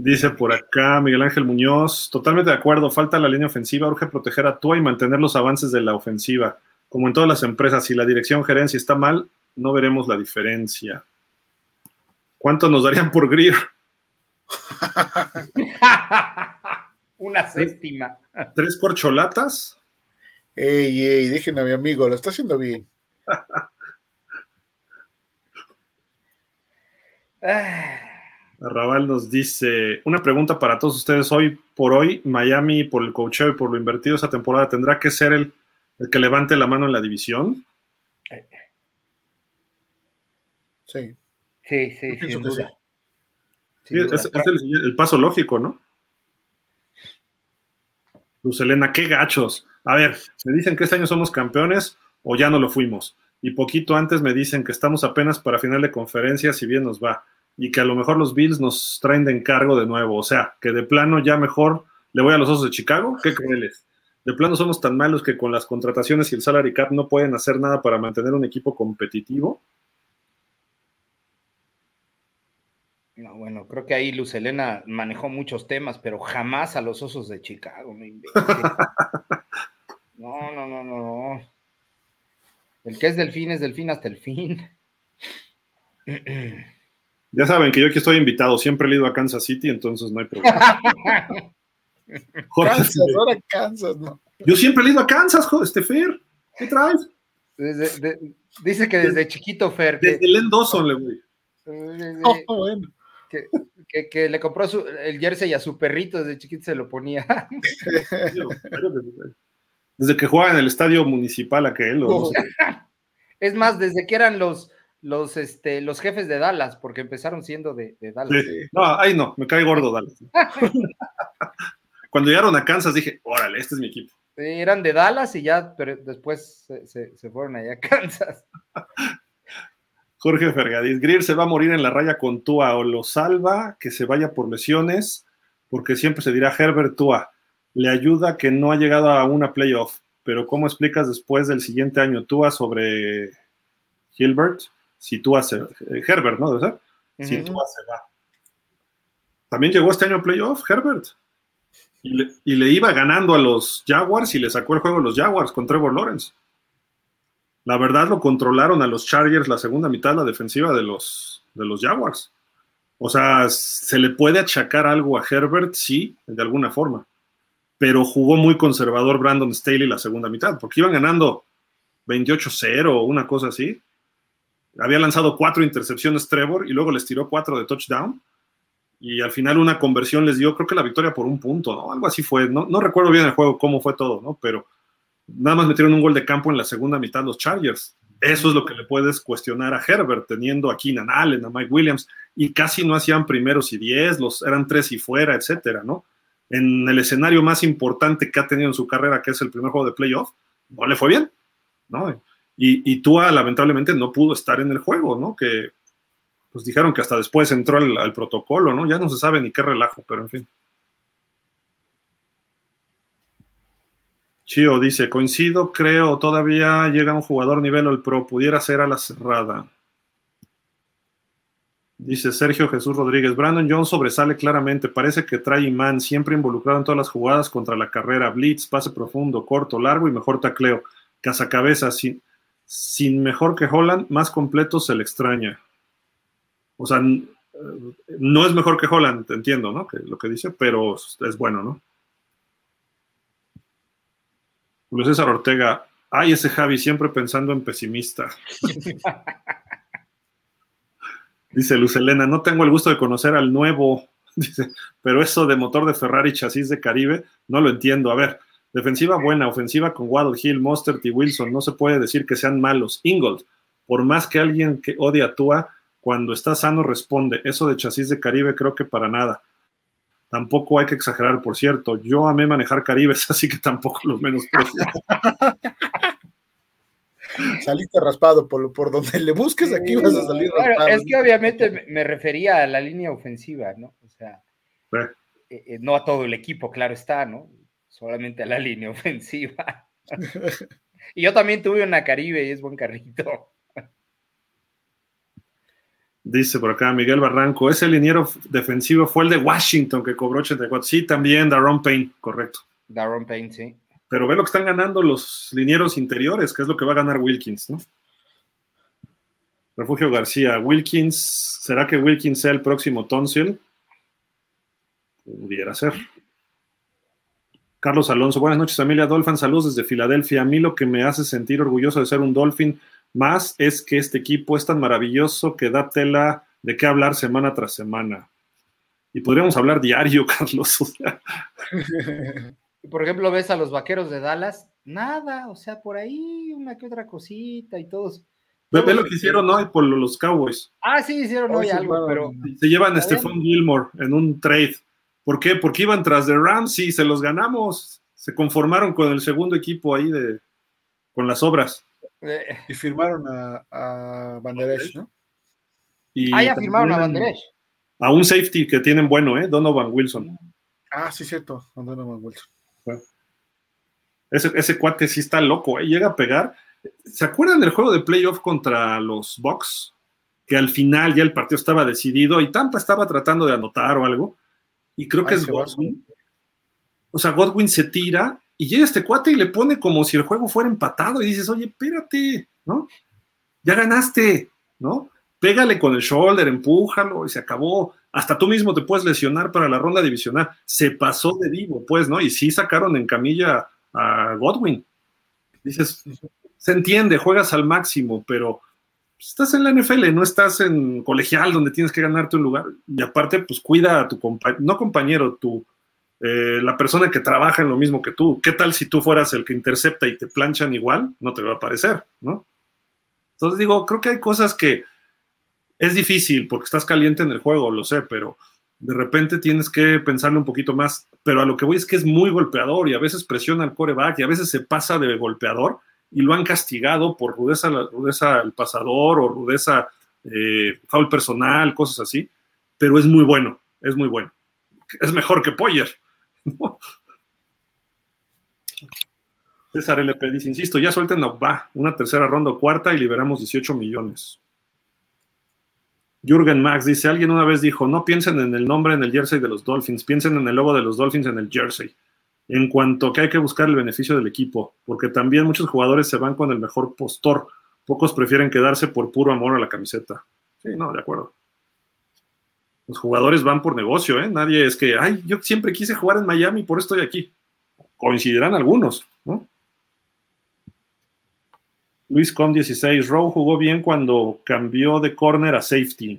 Dice por acá Miguel Ángel Muñoz, totalmente de acuerdo, falta la línea ofensiva, urge proteger a Tua y mantener los avances de la ofensiva. Como en todas las empresas, si la dirección gerencia está mal, no veremos la diferencia. ¿Cuánto nos darían por Greer? Una séptima. ¿Tres corcholatas? Ey, ey, dejen a mi amigo, lo está haciendo bien. Arrabal nos dice, una pregunta para todos ustedes hoy por hoy, Miami por el cocheo y por lo invertido esa temporada, ¿tendrá que ser el, el que levante la mano en la división? Sí. Sí, sí, sin duda. Sí, Sin duda. es, es el, el paso lógico, ¿no? Luz Elena, qué gachos. A ver, me dicen que este año somos campeones o ya no lo fuimos. Y poquito antes me dicen que estamos apenas para final de conferencia, si bien nos va. Y que a lo mejor los Bills nos traen de encargo de nuevo. O sea, que de plano ya mejor le voy a los osos de Chicago. ¿Qué crueles? De plano somos tan malos que con las contrataciones y el salary cap no pueden hacer nada para mantener un equipo competitivo. No, bueno, creo que ahí Luz Elena manejó muchos temas, pero jamás a los osos de Chicago. No, no, no, no, no. El que es delfín es delfín hasta el fin. Ya saben que yo aquí estoy invitado, siempre he ido a Kansas City, entonces no hay problema. Jorge, Kansas, ahora Kansas, ¿no? yo siempre he ido a Kansas, joder, este Fer. ¿Qué traes? Desde- de- dice que desde chiquito, Fer, que, Desde Len Dawson, le güey. Oh, bueno. que- que- que le compró su- el jersey a su perrito, desde chiquito se lo ponía. Desde que jugaba en el estadio municipal aquel. o no sé. Es más, desde que eran los, los, este, los jefes de Dallas, porque empezaron siendo de, de Dallas. Sí. No, ahí no, me cae gordo, dale. Cuando llegaron a Kansas dije, órale, este es mi equipo. Sí, Eran de Dallas y ya, pero después se, se- se fueron allá a Kansas. Jorge Fergadís, Greer se va a morir en la raya con Tua o lo salva, que se vaya por lesiones, porque siempre se dirá Herbert Tua. Le ayuda que no ha llegado a una playoff, pero ¿cómo explicas después del siguiente año Tua sobre Gilbert? Si Tua se... eh, Herbert, ¿no? ¿Debe ser? Si. Tua se va. También llegó este año a playoff, Herbert. Y le, y le iba ganando a los Jaguars y le sacó el juego a los Jaguars con Trevor Lawrence. La verdad lo controlaron a los Chargers la segunda mitad, la defensiva de los, de los Jaguars. O sea, se le puede achacar algo a Herbert, sí, de alguna forma. Pero jugó muy conservador Brandon Staley la segunda mitad, porque iban ganando 28-0 o una cosa así. Había lanzado cuatro intercepciones Trevor y luego les tiró cuatro de touchdown. Y al final una conversión les dio, creo que la victoria por un punto, ¿no? Algo así fue. No, no recuerdo bien el juego, cómo fue todo, ¿no? Pero nada más metieron un gol de campo en la segunda mitad los Chargers. Eso es lo que le puedes cuestionar a Herbert, teniendo a Keenan Allen, a Mike Williams, y casi no hacían primeros y diez, los eran tres y fuera, etcétera, ¿no? En el escenario más importante que ha tenido en su carrera, que es el primer juego de playoff, no le fue bien, ¿no? Y, Tua lamentablemente no pudo estar en el juego, ¿no? Que pues dijeron que hasta después entró al, protocolo, ¿no? Ya no se sabe ni qué relajo, pero en fin. Chio dice, coincido, creo, todavía llega un jugador nivel All Pro, pudiera ser a la cerrada. Dice Sergio Jesús Rodríguez, Brandon Jones sobresale claramente, parece que trae imán, siempre involucrado en todas las jugadas contra la carrera, blitz, pase profundo, corto, largo y mejor tacleo, cazacabezas, sin, sin mejor que Holland, más completo se le extraña. O sea, eh, no es mejor que Holland, entiendo, ¿no? Que lo que dice, pero es bueno, ¿no? Julio César Ortega, ay, ese Javi siempre pensando en pesimista. Dice Luz Elena, no tengo el gusto de conocer al nuevo, dice, pero eso de motor de Ferrari, chasis de Caribe, no lo entiendo. A ver, defensiva buena, ofensiva con Waddle Hill, Mostert y Wilson, no se puede decir que sean malos. Ingold, por más que alguien que odia a Tua, cuando está sano responde. Eso de chasis de Caribe creo que para nada. Tampoco hay que exagerar, por cierto. Yo amé manejar Caribes, así que tampoco los menos. Saliste raspado por, por donde le busques, aquí vas a salir Claro, raspado. es que obviamente me- refería a la línea ofensiva, ¿no? O sea, eh, eh, no a todo el equipo, claro está, ¿no? Solamente a la línea ofensiva. y yo también tuve una Caribe y es buen carrito. Dice por acá Miguel Barranco, ese liniero defensivo fue el de Washington que cobró 84. Sí, también Daron Payne, correcto. Daron Payne, sí. Pero ve lo que están ganando los linieros interiores, que es lo que va a ganar Wilkins, ¿no? Refugio García, Wilkins, ¿será que Wilkins sea el próximo Tonsil? Pudiera ser. Carlos Alonso, buenas noches, familia Dolphin, saludos desde Filadelfia. A mí lo que me hace sentir orgulloso de ser un Dolphin más es que este equipo es tan maravilloso que da tela de qué hablar semana tras semana. Y podríamos hablar diario, Carlos. Por ejemplo, ves a los vaqueros de Dallas, nada, o sea, por ahí una que otra cosita y todos. Ve, lo que hicieron hoy por los Cowboys. Ah, sí, hicieron hoy algo, pero. Se llevan a Stephon Gilmore en un trade. ¿Por qué? Porque iban tras de Rams y se los ganamos. Se conformaron con el segundo equipo ahí de con las obras. Y firmaron a, a Banderesh, ¿no? ah, ya firmaron a Banderesh. A un safety que tienen bueno, ¿eh? Donovan Wilson. Ah, sí, cierto, Donovan Wilson. ese, ese, cuate sí está loco, ¿eh? Llega a pegar. ¿Se acuerdan del juego de playoff contra los Bucks? Que al final ya el partido estaba decidido y Tampa estaba tratando de anotar o algo. Y creo que es Godwin. O sea, Godwin se tira y llega este cuate y le pone como si el juego fuera empatado y dices, oye, espérate, ¿no? Ya ganaste, ¿no? Pégale con el shoulder, empújalo y se acabó. Hasta tú mismo te puedes lesionar para la ronda divisional. Se pasó de vivo, pues, ¿no? Y sí sacaron en camilla a Godwin. Dices, se entiende, juegas al máximo, pero estás en la NFL, no estás en colegial donde tienes que ganarte un lugar. Y aparte, pues cuida a tu compañero, no compañero, tu eh, la persona que trabaja en lo mismo que tú. ¿Qué tal si tú fueras el que intercepta y te planchan igual? No te va a parecer, ¿no? Entonces digo, creo que hay cosas que es difícil porque estás caliente en el juego, lo sé, pero de repente tienes que pensarle un poquito más. Pero a lo que voy es que es muy golpeador y a veces presiona al coreback y a veces se pasa de golpeador y lo han castigado por rudeza, rudeza al pasador o rudeza eh, foul personal, cosas así. Pero es muy bueno, es muy bueno. Es mejor que Poyer. César LP dice, insisto, ya suelten a va, una tercera ronda o cuarta y liberamos 18 millones. Jürgen Max dice, alguien una vez dijo, no piensen en el nombre en el jersey de los Dolphins, piensen en el logo de los Dolphins en el jersey. En cuanto que hay que buscar el beneficio del equipo, porque también muchos jugadores se van con el mejor postor, pocos prefieren quedarse por puro amor a la camiseta. Sí, no, de acuerdo. Los jugadores van por negocio, ¿eh? Nadie es que, ay, yo siempre quise jugar en Miami, por eso estoy aquí. Coincidirán algunos, ¿no? Luis Com 16, Rowe jugó bien cuando cambió de corner a safety.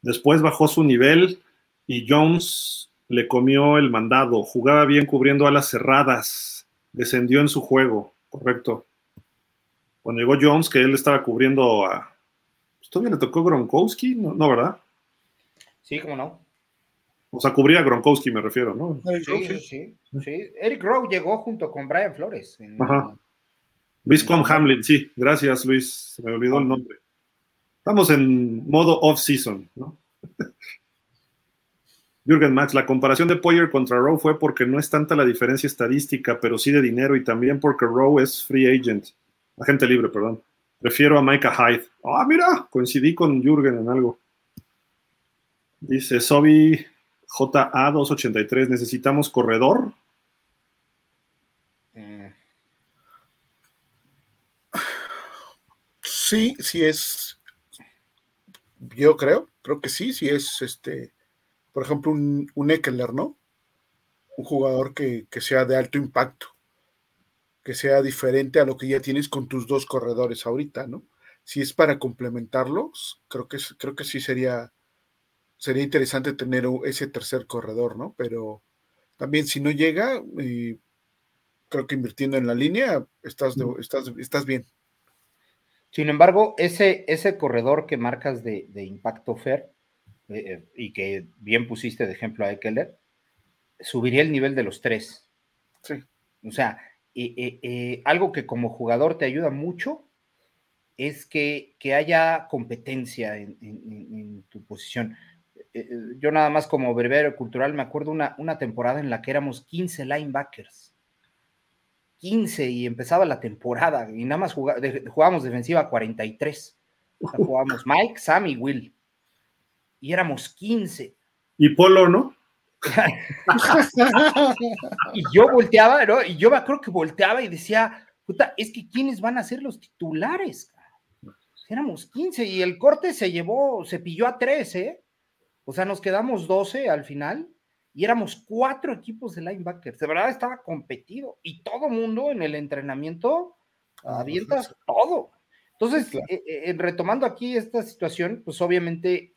Después bajó su nivel y Jones le comió el mandado. Jugaba bien cubriendo alas cerradas. Descendió en su juego, correcto. Cuando llegó Jones, que él estaba cubriendo a. Pues, ¿Todavía le tocó Gronkowski? no ¿verdad? Sí, cómo no. O sea, cubría a Gronkowski, me refiero, ¿no? Sí, sí, sí. Eric Rowe llegó junto con Brian Flores. Ajá. Luis Com Hamlin, sí, gracias Luis, se me olvidó el nombre. Estamos en modo off-season, ¿no? Jürgen Max, la comparación de Poyer contra Rowe fue porque no es tanta la diferencia estadística, pero sí de dinero y también porque Rowe es free agent, agente libre, perdón. Prefiero a Micah Hyde. Ah, mira, coincidí con Jürgen en algo. Dice Sobi JA283, ¿necesitamos corredor? Eh. Sí, sí es. Yo creo, creo que sí, sí es este, por ejemplo, un, un Eckler, ¿no? Un jugador que, que sea de alto impacto, que sea diferente a lo que ya tienes con tus dos corredores ahorita, ¿no? Si es para complementarlos, creo que, creo que sí sería, sería interesante tener ese tercer corredor, ¿no? Pero también si no llega, creo que invirtiendo en la línea, estás, estás, estás bien. Sin embargo, ese, ese corredor que marcas de, impacto fair eh, eh, y que bien pusiste de ejemplo a Eckler, subiría el nivel de los tres. Sí. O sea, eh, algo que como jugador te ayuda mucho es que, haya competencia en, tu posición. Eh, eh, yo nada más como berbero cultural me acuerdo una, una temporada en la que éramos 15 linebackers. 15 y empezaba la temporada y nada más jugábamos defensiva 43. Jugamos Mike, Sam y Will. Y éramos 15. Y Polo, ¿no? y yo volteaba, ¿no? Y yo creo que volteaba y decía, puta, es que ¿quiénes van a ser los titulares? Éramos 15 y el corte se llevó, se pilló a 13, ¿eh? O sea, nos quedamos 12 al final y éramos cuatro equipos de linebackers. De verdad estaba competido y todo mundo en el entrenamiento ah, avientas todo. Entonces, eh, eh, retomando aquí esta situación, pues obviamente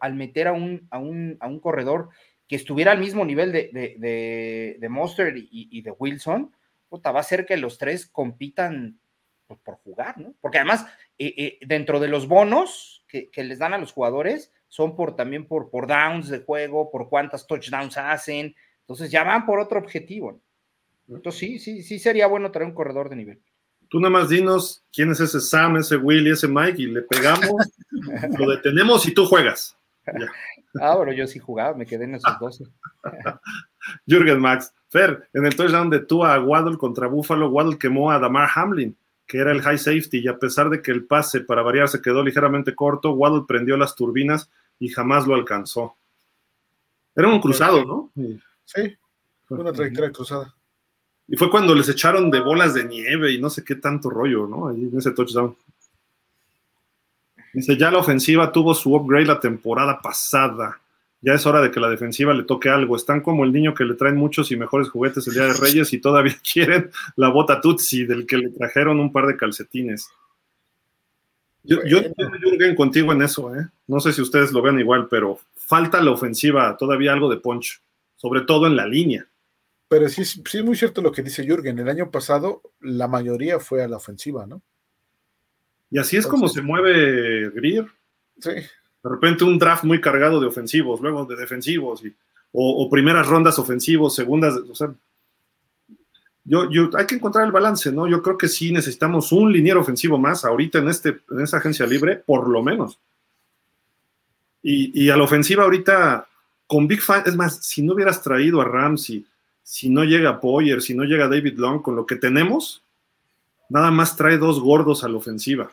al meter a un, a, un, a un corredor que estuviera al mismo nivel de, de, de, Monster y, de Wilson, puta, va a ser que los tres compitan pues, por jugar, ¿no? Porque además, eh, eh, dentro de los bonos que, les dan a los jugadores, son por también por, por downs de juego, por cuántas touchdowns hacen, entonces ya van por otro objetivo. Entonces sí, sí, sí sería bueno traer un corredor de nivel. Tú nada más dinos quién es ese Sam, ese Will y ese Mike y le pegamos, lo detenemos y tú juegas. Ah, pero yo sí jugaba, me quedé en esos 12. Jürgen Max. Fer, en el touchdown de Tua a Waddle contra Buffalo, Waddle quemó a Damar Hamlin, que era el high safety, y a pesar de que el pase para variar se quedó ligeramente corto, Waddle prendió las turbinas y jamás lo alcanzó. Era un cruzado, ¿no? Sí, una trayectoria cruzada. Y fue cuando les echaron de bolas de nieve y no sé qué tanto rollo, ¿no? Ahí en ese touchdown. Dice, ya la ofensiva tuvo su upgrade la temporada pasada. Ya es hora de que la defensiva le toque algo. Están como el niño que le traen muchos y mejores juguetes el día de Reyes y todavía quieren la bota Tutsi del que le trajeron un par de calcetines. Yo, yo, yo contigo en eso, ¿eh? No sé si ustedes lo ven igual, pero falta la ofensiva, todavía algo de punch, sobre todo en la línea. Pero sí, sí es muy cierto lo que dice Jürgen. El año pasado la mayoría fue a la ofensiva, ¿no? Y así es como se mueve Greer. Sí. De repente un draft muy cargado de ofensivos, luego de defensivos, o, primeras rondas ofensivos, segundas, o sea, yo, yo, hay que encontrar el balance, ¿no? Yo creo que sí necesitamos un liniero ofensivo más ahorita en, este, en esa agencia libre, por lo menos. Y, a la ofensiva ahorita, con Big Fan, es más, si no hubieras traído a Ramsey, si no llega Poyer, si no llega David Long, con lo que tenemos, nada más trae dos gordos a la ofensiva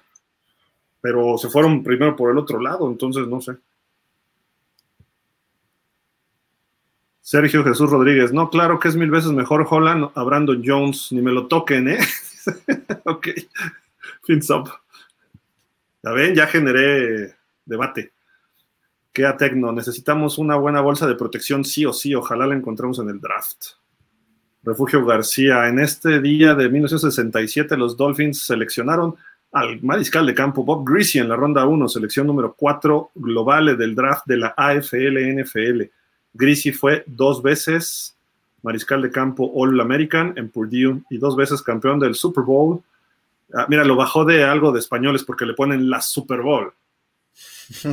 pero se fueron primero por el otro lado, entonces no sé. Sergio Jesús Rodríguez, no, claro que es mil veces mejor Holland a Brandon Jones, ni me lo toquen, ¿eh? ok, fins up. Ya ven, ya generé debate. Queda Tecno, necesitamos una buena bolsa de protección sí o sí, ojalá la encontremos en el draft. Refugio García, en este día de 1967 los Dolphins seleccionaron al mariscal de campo Bob Greasy en la ronda 1, selección número 4 global del draft de la AFL-NFL. Greasy fue dos veces mariscal de campo All-American en Purdue y dos veces campeón del Super Bowl. Ah, mira, lo bajó de algo de españoles porque le ponen la Super Bowl.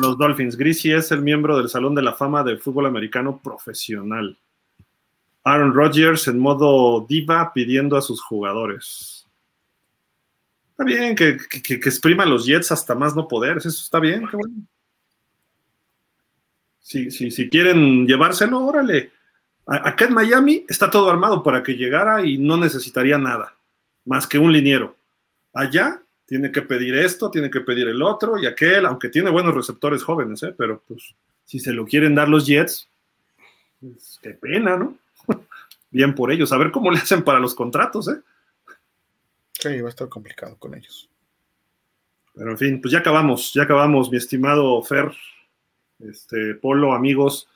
los Dolphins. Greasy es el miembro del Salón de la Fama del fútbol americano profesional. Aaron Rodgers en modo diva pidiendo a sus jugadores. Está bien que, que, exprima los Jets hasta más no poder, eso está bien, qué bueno. Si, si, quieren llevárselo, órale. Acá en Miami está todo armado para que llegara y no necesitaría nada, más que un liniero. Allá tiene que pedir esto, tiene que pedir el otro y aquel, aunque tiene buenos receptores jóvenes, ¿eh? pero pues si se lo quieren dar los Jets, pues, qué pena, ¿no? Bien por ellos, a ver cómo le hacen para los contratos, ¿eh? Sí, va a estar complicado con ellos. Pero en fin, pues ya acabamos, ya acabamos, mi estimado Fer, este, Polo, amigos.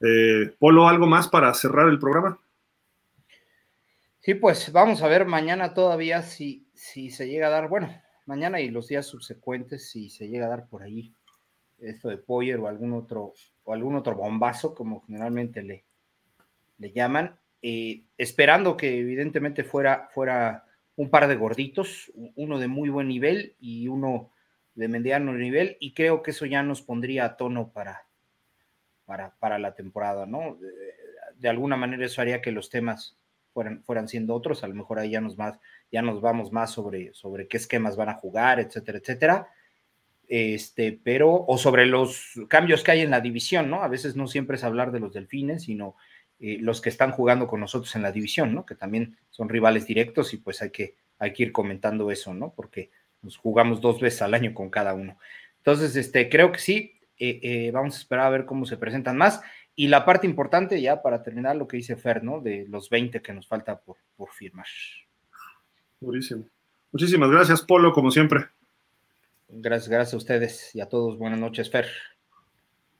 Eh, Polo, ¿algo más para cerrar el programa? Sí, pues vamos a ver mañana todavía si, si se llega a dar, bueno, mañana y los días subsecuentes, si se llega a dar por ahí esto de Poyer o algún otro, o algún otro bombazo, como generalmente le, le llaman, esperando que evidentemente fuera, fuera un par de gorditos, uno de muy buen nivel y uno de mediano nivel, y creo que eso ya nos pondría a tono para, para, para la temporada, ¿no? De, alguna manera eso haría que los temas fueran, fueran siendo otros, a lo mejor ahí ya nos, más, ya nos vamos más sobre, sobre qué esquemas van a jugar, etcétera, etcétera. Este, pero, o sobre los cambios que hay en la división, ¿no? A veces no siempre es hablar de los delfines, sino eh, los que están jugando con nosotros en la división, ¿no? Que también son rivales directos y pues hay que, hay que ir comentando eso, ¿no? Porque nos jugamos dos veces al año con cada uno. Entonces, este, creo que sí, eh, eh, vamos a esperar a ver cómo se presentan más. Y la parte importante, ya para terminar, lo que dice Fer, ¿no? De los 20 que nos falta por, por firmar. Buenísimo. Muchísimas gracias, Polo, como siempre. Gracias, gracias a ustedes y a todos. Buenas noches, Fer.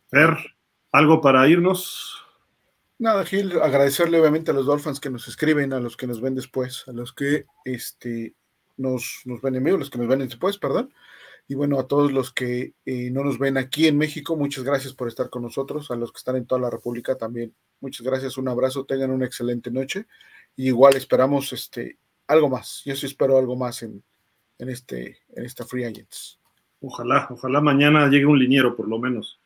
Fer, ¿algo para irnos? Nada, Gil, agradecerle obviamente a los Dolphins que nos escriben, a los que nos ven después, a los que este, nos, nos ven en vivo, los que nos ven después, perdón. Y bueno, a todos los que eh, no nos ven aquí en México, muchas gracias por estar con nosotros. A los que están en toda la República también, muchas gracias, un abrazo, tengan una excelente noche. Igual esperamos este, algo más. Yo sí espero algo más en, en, este, en esta Free Agents. Ojalá, ojalá mañana llegue un liniero por lo menos.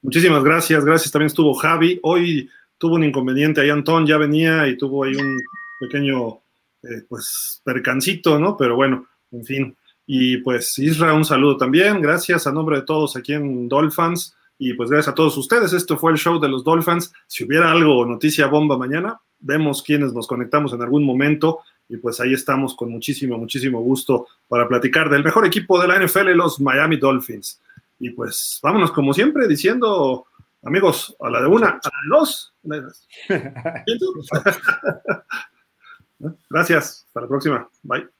Muchísimas gracias, gracias. También estuvo Javi. Hoy tuvo un inconveniente ahí, Antón ya venía y tuvo ahí un pequeño, eh, pues, percancito, ¿no? Pero bueno, en fin. Y pues Isra, un saludo también. Gracias a nombre de todos aquí en Dolphins. Y pues gracias a todos ustedes. Esto fue el show de los Dolphins. Si hubiera algo, noticia bomba mañana, vemos quienes nos conectamos en algún momento. Y pues ahí estamos con muchísimo, muchísimo gusto para platicar del mejor equipo de la NFL, los Miami Dolphins. Y pues vámonos como siempre diciendo, amigos, a la de una, a la de dos. Gracias. Hasta la próxima. Bye.